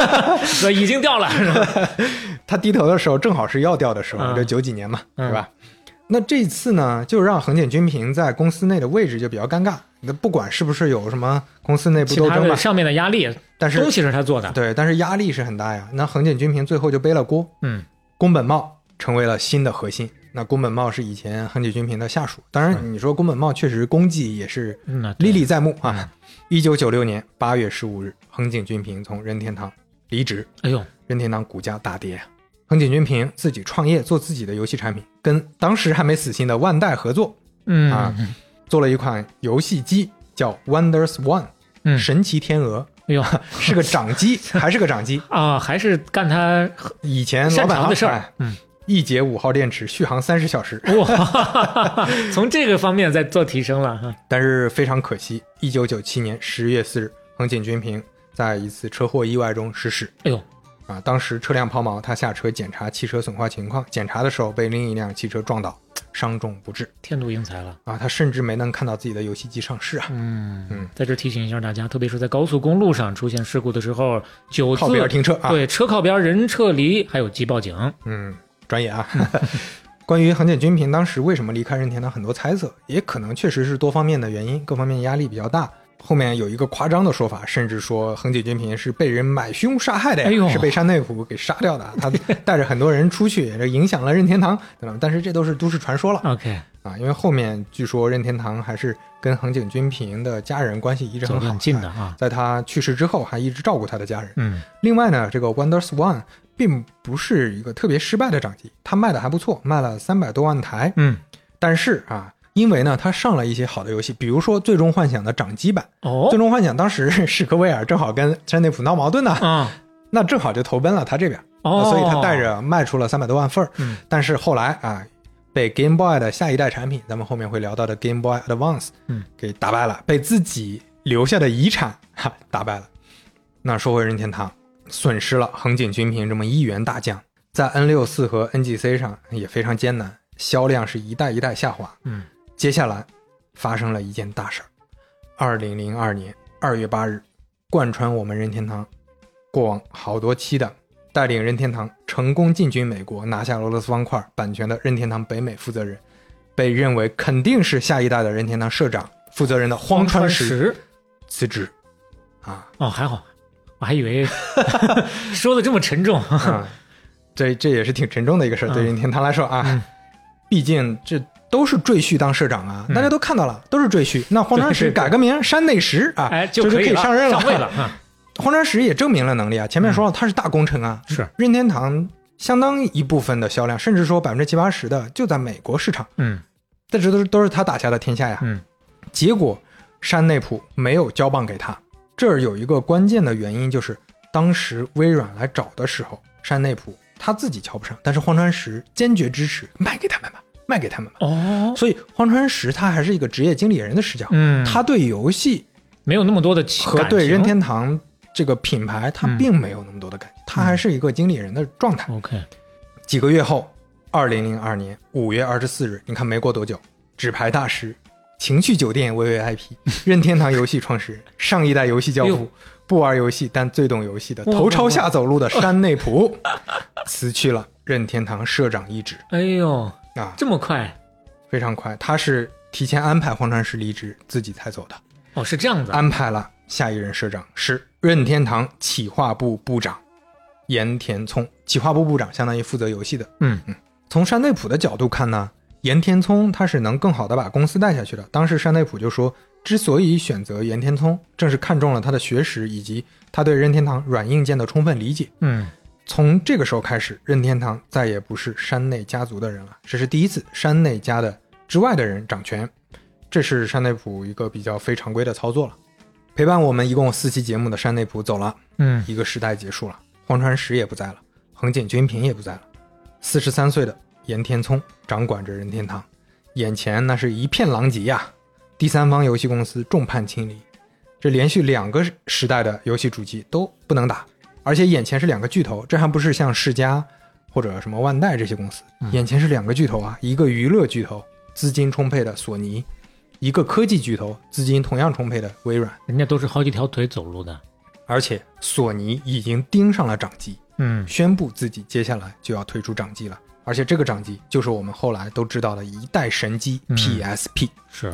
Speaker 3: 已经掉了，
Speaker 2: 他低头的时候正好是要掉的时候，
Speaker 3: 嗯。
Speaker 2: 这九几年嘛，
Speaker 3: 嗯。
Speaker 2: 对吧？那这次呢，就让横井军平在公司内的位置就比较尴尬。那不管是不是有什么公司内部
Speaker 3: 其
Speaker 2: 斗争吧，
Speaker 3: 上面的压力，
Speaker 2: 但是
Speaker 3: 东西是他做的。
Speaker 2: 对，但是压力是很大呀。那横井军平最后就背了锅，
Speaker 3: 嗯，
Speaker 2: 宫本茂成为了新的核心。那宫本茂是以前横井军平的下属，当然你说宫本茂确实功绩也是
Speaker 3: 嗯，
Speaker 2: 历历在目啊。一九九六年八月十五日，横井军平从任天堂离职，
Speaker 3: 哎呦，
Speaker 2: 任天堂股价大跌啊。横井军平自己创业做自己的游戏产品，跟当时还没死心的万代合作，
Speaker 3: 嗯
Speaker 2: 啊做了一款游戏机叫 Wonders One，
Speaker 3: 嗯，
Speaker 2: 神奇天鹅，
Speaker 3: 哎呦
Speaker 2: 是个掌机，还是个掌机。
Speaker 3: 啊，还是干他
Speaker 2: 以前老
Speaker 3: 擅
Speaker 2: 板
Speaker 3: 长的事儿
Speaker 2: 哎。
Speaker 3: 嗯，
Speaker 2: 一节五号电池，续航三十小时。
Speaker 3: 哇，从这个方面在做提升了哈。
Speaker 2: 但是非常可惜，一九九七年十月四日，横井军平在一次车祸意外中逝世。
Speaker 3: 哎呦，
Speaker 2: 啊，当时车辆抛锚，他下车检查汽车损坏情况，检查的时候被另一辆汽车撞倒，伤重不治。
Speaker 3: 天妒英才了。
Speaker 2: 啊，他甚至没能看到自己的游戏机上市啊，
Speaker 3: 嗯
Speaker 2: 嗯
Speaker 3: 在这提醒一下大家，特别是在高速公路上出现事故的时候，九字
Speaker 2: 靠边停车啊。
Speaker 3: 对车靠边，人撤离，还有急报警。
Speaker 2: 嗯，专业啊。关于横井军平当时为什么离开任天堂，很多猜测，也可能确实是多方面的原因，各方面压力比较大。后面有一个夸张的说法，甚至说横井军平是被人买凶杀害的呀，
Speaker 3: 哎
Speaker 2: 是被山内溥给杀掉的。他 带着很多人出去，这影响了任天堂，对吧？但是这都是都市传说了
Speaker 3: OK，
Speaker 2: 啊，因为后面据说任天堂还是跟横井军平的家人关系一直很好，
Speaker 3: 很近的啊。
Speaker 2: 在他去世之后还一直照顾他的家人。
Speaker 3: 嗯
Speaker 2: 另外呢，这个 Wonders One 并不是一个特别失败的掌机，它卖的还不错，卖了三百多万台。
Speaker 3: 嗯，
Speaker 2: 但是啊，因为呢，它上了一些好的游戏，比如说《最终幻想》的掌机版，
Speaker 3: 哦
Speaker 2: 最终幻想》当时 史克威尔正好跟山内普闹矛盾呢，
Speaker 3: 啊。
Speaker 2: 那正好就投奔了他这边，
Speaker 3: 哦，
Speaker 2: 所以他带着卖出了三百多万份儿。
Speaker 3: 嗯。
Speaker 2: 但是后来啊，被 Game Boy 的下一代产品，咱们后面会聊到的 Game Boy Advance，
Speaker 3: 嗯，
Speaker 2: 给打败了，被自己留下的遗产哈打败了。那说回任天堂，损失了横井军平这么一员大将，在 N 六四和 NGC 上也非常艰难，销量是一代一代下滑。
Speaker 3: 嗯，
Speaker 2: 接下来发生了一件大事儿，二零零二年二月八日，贯穿我们任天堂过往好多期的，带领任天堂成功进军美国，拿下俄罗斯方块版权的任天堂北美负责人，被认为肯定是下一代的任天堂社长负责人的荒川石
Speaker 3: 石？
Speaker 2: 辞职。啊。
Speaker 3: 哦，还好，我还以为 说的这么沉重。
Speaker 2: 啊，这这也是挺沉重的一个事儿，对
Speaker 3: 嗯。
Speaker 2: 任天堂来说啊，
Speaker 3: 嗯。
Speaker 2: 毕竟这都是赘婿当社长啊，
Speaker 3: 嗯。
Speaker 2: 大家都看到了，都是赘婿。那荒川石改个名山内石啊，
Speaker 3: 哎，
Speaker 2: 就是可
Speaker 3: 可以
Speaker 2: 上任了。
Speaker 3: 上位了。啊。
Speaker 2: 荒川石也证明了能力啊，前面说了他是大功臣啊，
Speaker 3: 是。
Speaker 2: 任天堂相当一部分的销量，甚至说百分之七八十的就在美国市场，
Speaker 3: 嗯。
Speaker 2: 这这都是都是他打下的天下呀。
Speaker 3: 嗯。
Speaker 2: 结果山内溥没有交棒给他，这儿有一个关键的原因，就是当时微软来找的时候，山内溥他自己瞧不上，但是荒川石坚决支持，卖给他们吧，卖给他们嘛。
Speaker 3: 哦，
Speaker 2: 所以荒川石他还是一个职业经理人的视角，
Speaker 3: 嗯，
Speaker 2: 他对游戏
Speaker 3: 没有那么多的情
Speaker 2: 和对任天堂这个品牌，他
Speaker 3: 嗯。
Speaker 2: 并没有那么多的感情，他还是一个经理人的状态。
Speaker 3: OK，
Speaker 2: 几个月后，二零零二年五月二十四日，你看没过多久，纸牌大师、情趣酒店 VVIP、任天堂游戏创始人、上一代游戏教父不玩游戏但最懂游戏的头朝下走路的山内溥，辞去了任天堂社长一职。
Speaker 3: 哎呦，
Speaker 2: 啊，
Speaker 3: 这么快
Speaker 2: 非常快，他是提前安排黄传石离职，自己才走的，
Speaker 3: 哦，是这样子啊。
Speaker 2: 安排了下一任社长是任天堂企划部部长岩田聪，企划部部长相当于负责游戏的。
Speaker 3: 嗯嗯
Speaker 2: 从山内溥的角度看呢，岩田聪他是能更好的把公司带下去的。当时山内溥就说，之所以选择岩田聪，正是看中了他的学识以及他对任天堂软硬件的充分理解。
Speaker 3: 嗯
Speaker 2: 从这个时候开始，任天堂再也不是山内家族的人了，这是第一次山内家的之外的人掌权，这是山内普一个比较非常规的操作了。陪伴我们一共四期节目的山内普走了，
Speaker 3: 嗯
Speaker 2: 一个时代结束了，荒川石也不在了，横井军平也不在了，四十三岁的岩田聪掌管着任天堂，眼前那是一片狼藉呀！第三方游戏公司众叛亲离，这连续两个时代的游戏主机都不能打，而且眼前是两个巨头，这还不是像世嘉或者什么万代这些公司，眼前是两个巨头啊，一个娱乐巨头，资金充沛的索尼，一个科技巨头，资金同样充沛的微软。
Speaker 3: 人家都是好几条腿走路的。
Speaker 2: 而且索尼已经盯上了掌机，
Speaker 3: 嗯
Speaker 2: 宣布自己接下来就要推出掌机了。而且这个掌机就是我们后来都知道的一代神机
Speaker 3: 嗯
Speaker 2: PSP，、
Speaker 3: 是，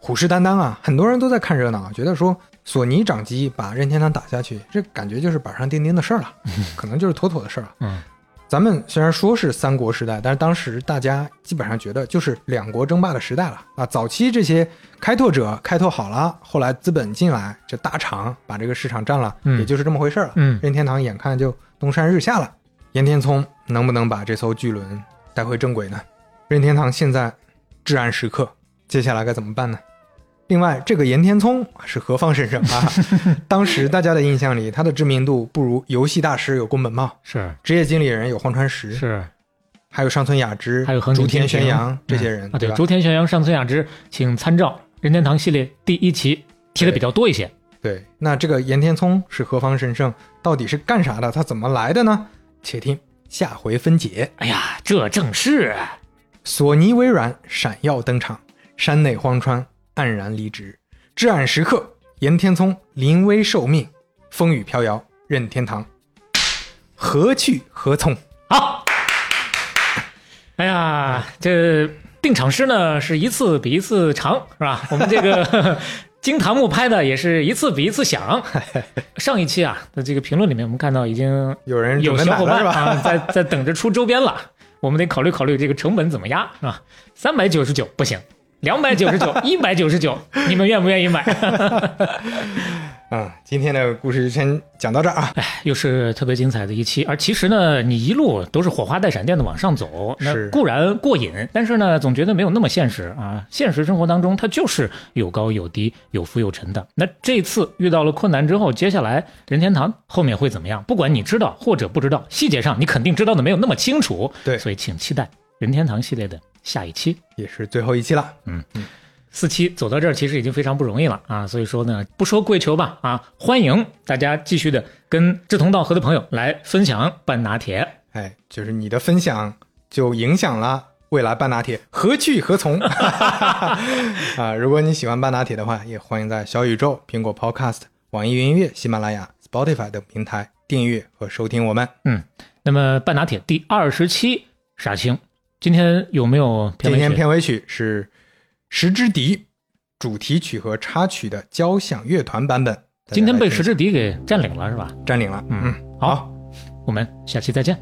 Speaker 2: 虎视眈眈啊！很多人都在看热闹，觉得说索尼掌机把任天堂打下去，这感觉就是板上钉钉的事儿了，可能就是妥妥的事儿了。
Speaker 3: 嗯
Speaker 2: 咱们虽然说是三国时代，但是当时大家基本上觉得就是两国争霸的时代了啊。早期这些开拓者开拓好了，后来资本进来，这大厂把这个市场占了，
Speaker 3: 嗯
Speaker 2: 也就是这么回事儿了。
Speaker 3: 嗯
Speaker 2: 任天堂眼看就东山日下了，岩田聪能不能把这艘巨轮带回正轨呢？任天堂现在至暗时刻，接下来该怎么办呢？另外，这个岩田聪是何方神圣啊？当时大家的印象里，他的知名度不如游戏大师有宫本茂，
Speaker 3: 是
Speaker 2: 职业经理人有荒川石，
Speaker 3: 是，
Speaker 2: 还有上村雅之，
Speaker 3: 还有横
Speaker 2: 竹田玄阳这些人，
Speaker 3: 啊，对，
Speaker 2: 吧？
Speaker 3: 竹田玄阳、上村雅之，请参照任天堂系列第一期提的比较多一些。
Speaker 2: 对，那这个岩田聪是何方神圣？到底是干啥的？他怎么来的呢？且听下回分解。
Speaker 3: 哎呀，这正是
Speaker 2: 索尼、微软闪耀登场，山内荒川黯然离职，至暗时刻，严天聪临危受命，风雨飘摇，任天堂何去何从？
Speaker 3: 好。哎呀，这定场诗呢是一次比一次长，是吧？我们这个 金檀木拍的也是一次比一次响。上一期啊的这个评论里面，我们看到已经
Speaker 2: 有人
Speaker 3: 有小伙伴？啊在在等着出周边了，我们得考虑考虑这个成本怎么压啊？三百九十九不行，两百九十九，一百九十九，你们愿不愿意买？
Speaker 2: 嗯，今天的故事就先讲到这儿啊。
Speaker 3: 又是特别精彩的一期，而其实呢，你一路都是火花带闪电的往上走，那
Speaker 2: 是
Speaker 3: 固然过瘾，但是呢，总觉得没有那么现实啊。现实生活当中，它就是有高有低，有浮有沉的。那这次遇到了困难之后，接下来任天堂后面会怎么样？不管你知道或者不知道，细节上你肯定知道的没有那么清楚。
Speaker 2: 对
Speaker 3: 所以请期待任天堂系列的下一期。
Speaker 2: 也是最后一期了，嗯
Speaker 3: 四期走到这儿，其实已经非常不容易了啊！所以说呢，不说跪求吧啊，欢迎大家继续的跟志同道合的朋友来分享半拿铁。
Speaker 2: 哎，就是你的分享就影响了未来半拿铁何去何从 啊！如果你喜欢半拿铁的话，也欢迎在小宇宙、苹果 Podcast、网易云音乐、喜马拉雅、Spotify 等平台订阅和收听我们。
Speaker 3: 嗯那么半拿铁第二十期杀青，今天有没有片
Speaker 2: 今天？片尾曲是《石之笛》主题曲和插曲的交响乐团版本。
Speaker 3: 今天被
Speaker 2: 大家来听
Speaker 3: 石之笛给占领了是吧？
Speaker 2: 占领了，嗯，
Speaker 3: 好，我们下期再见。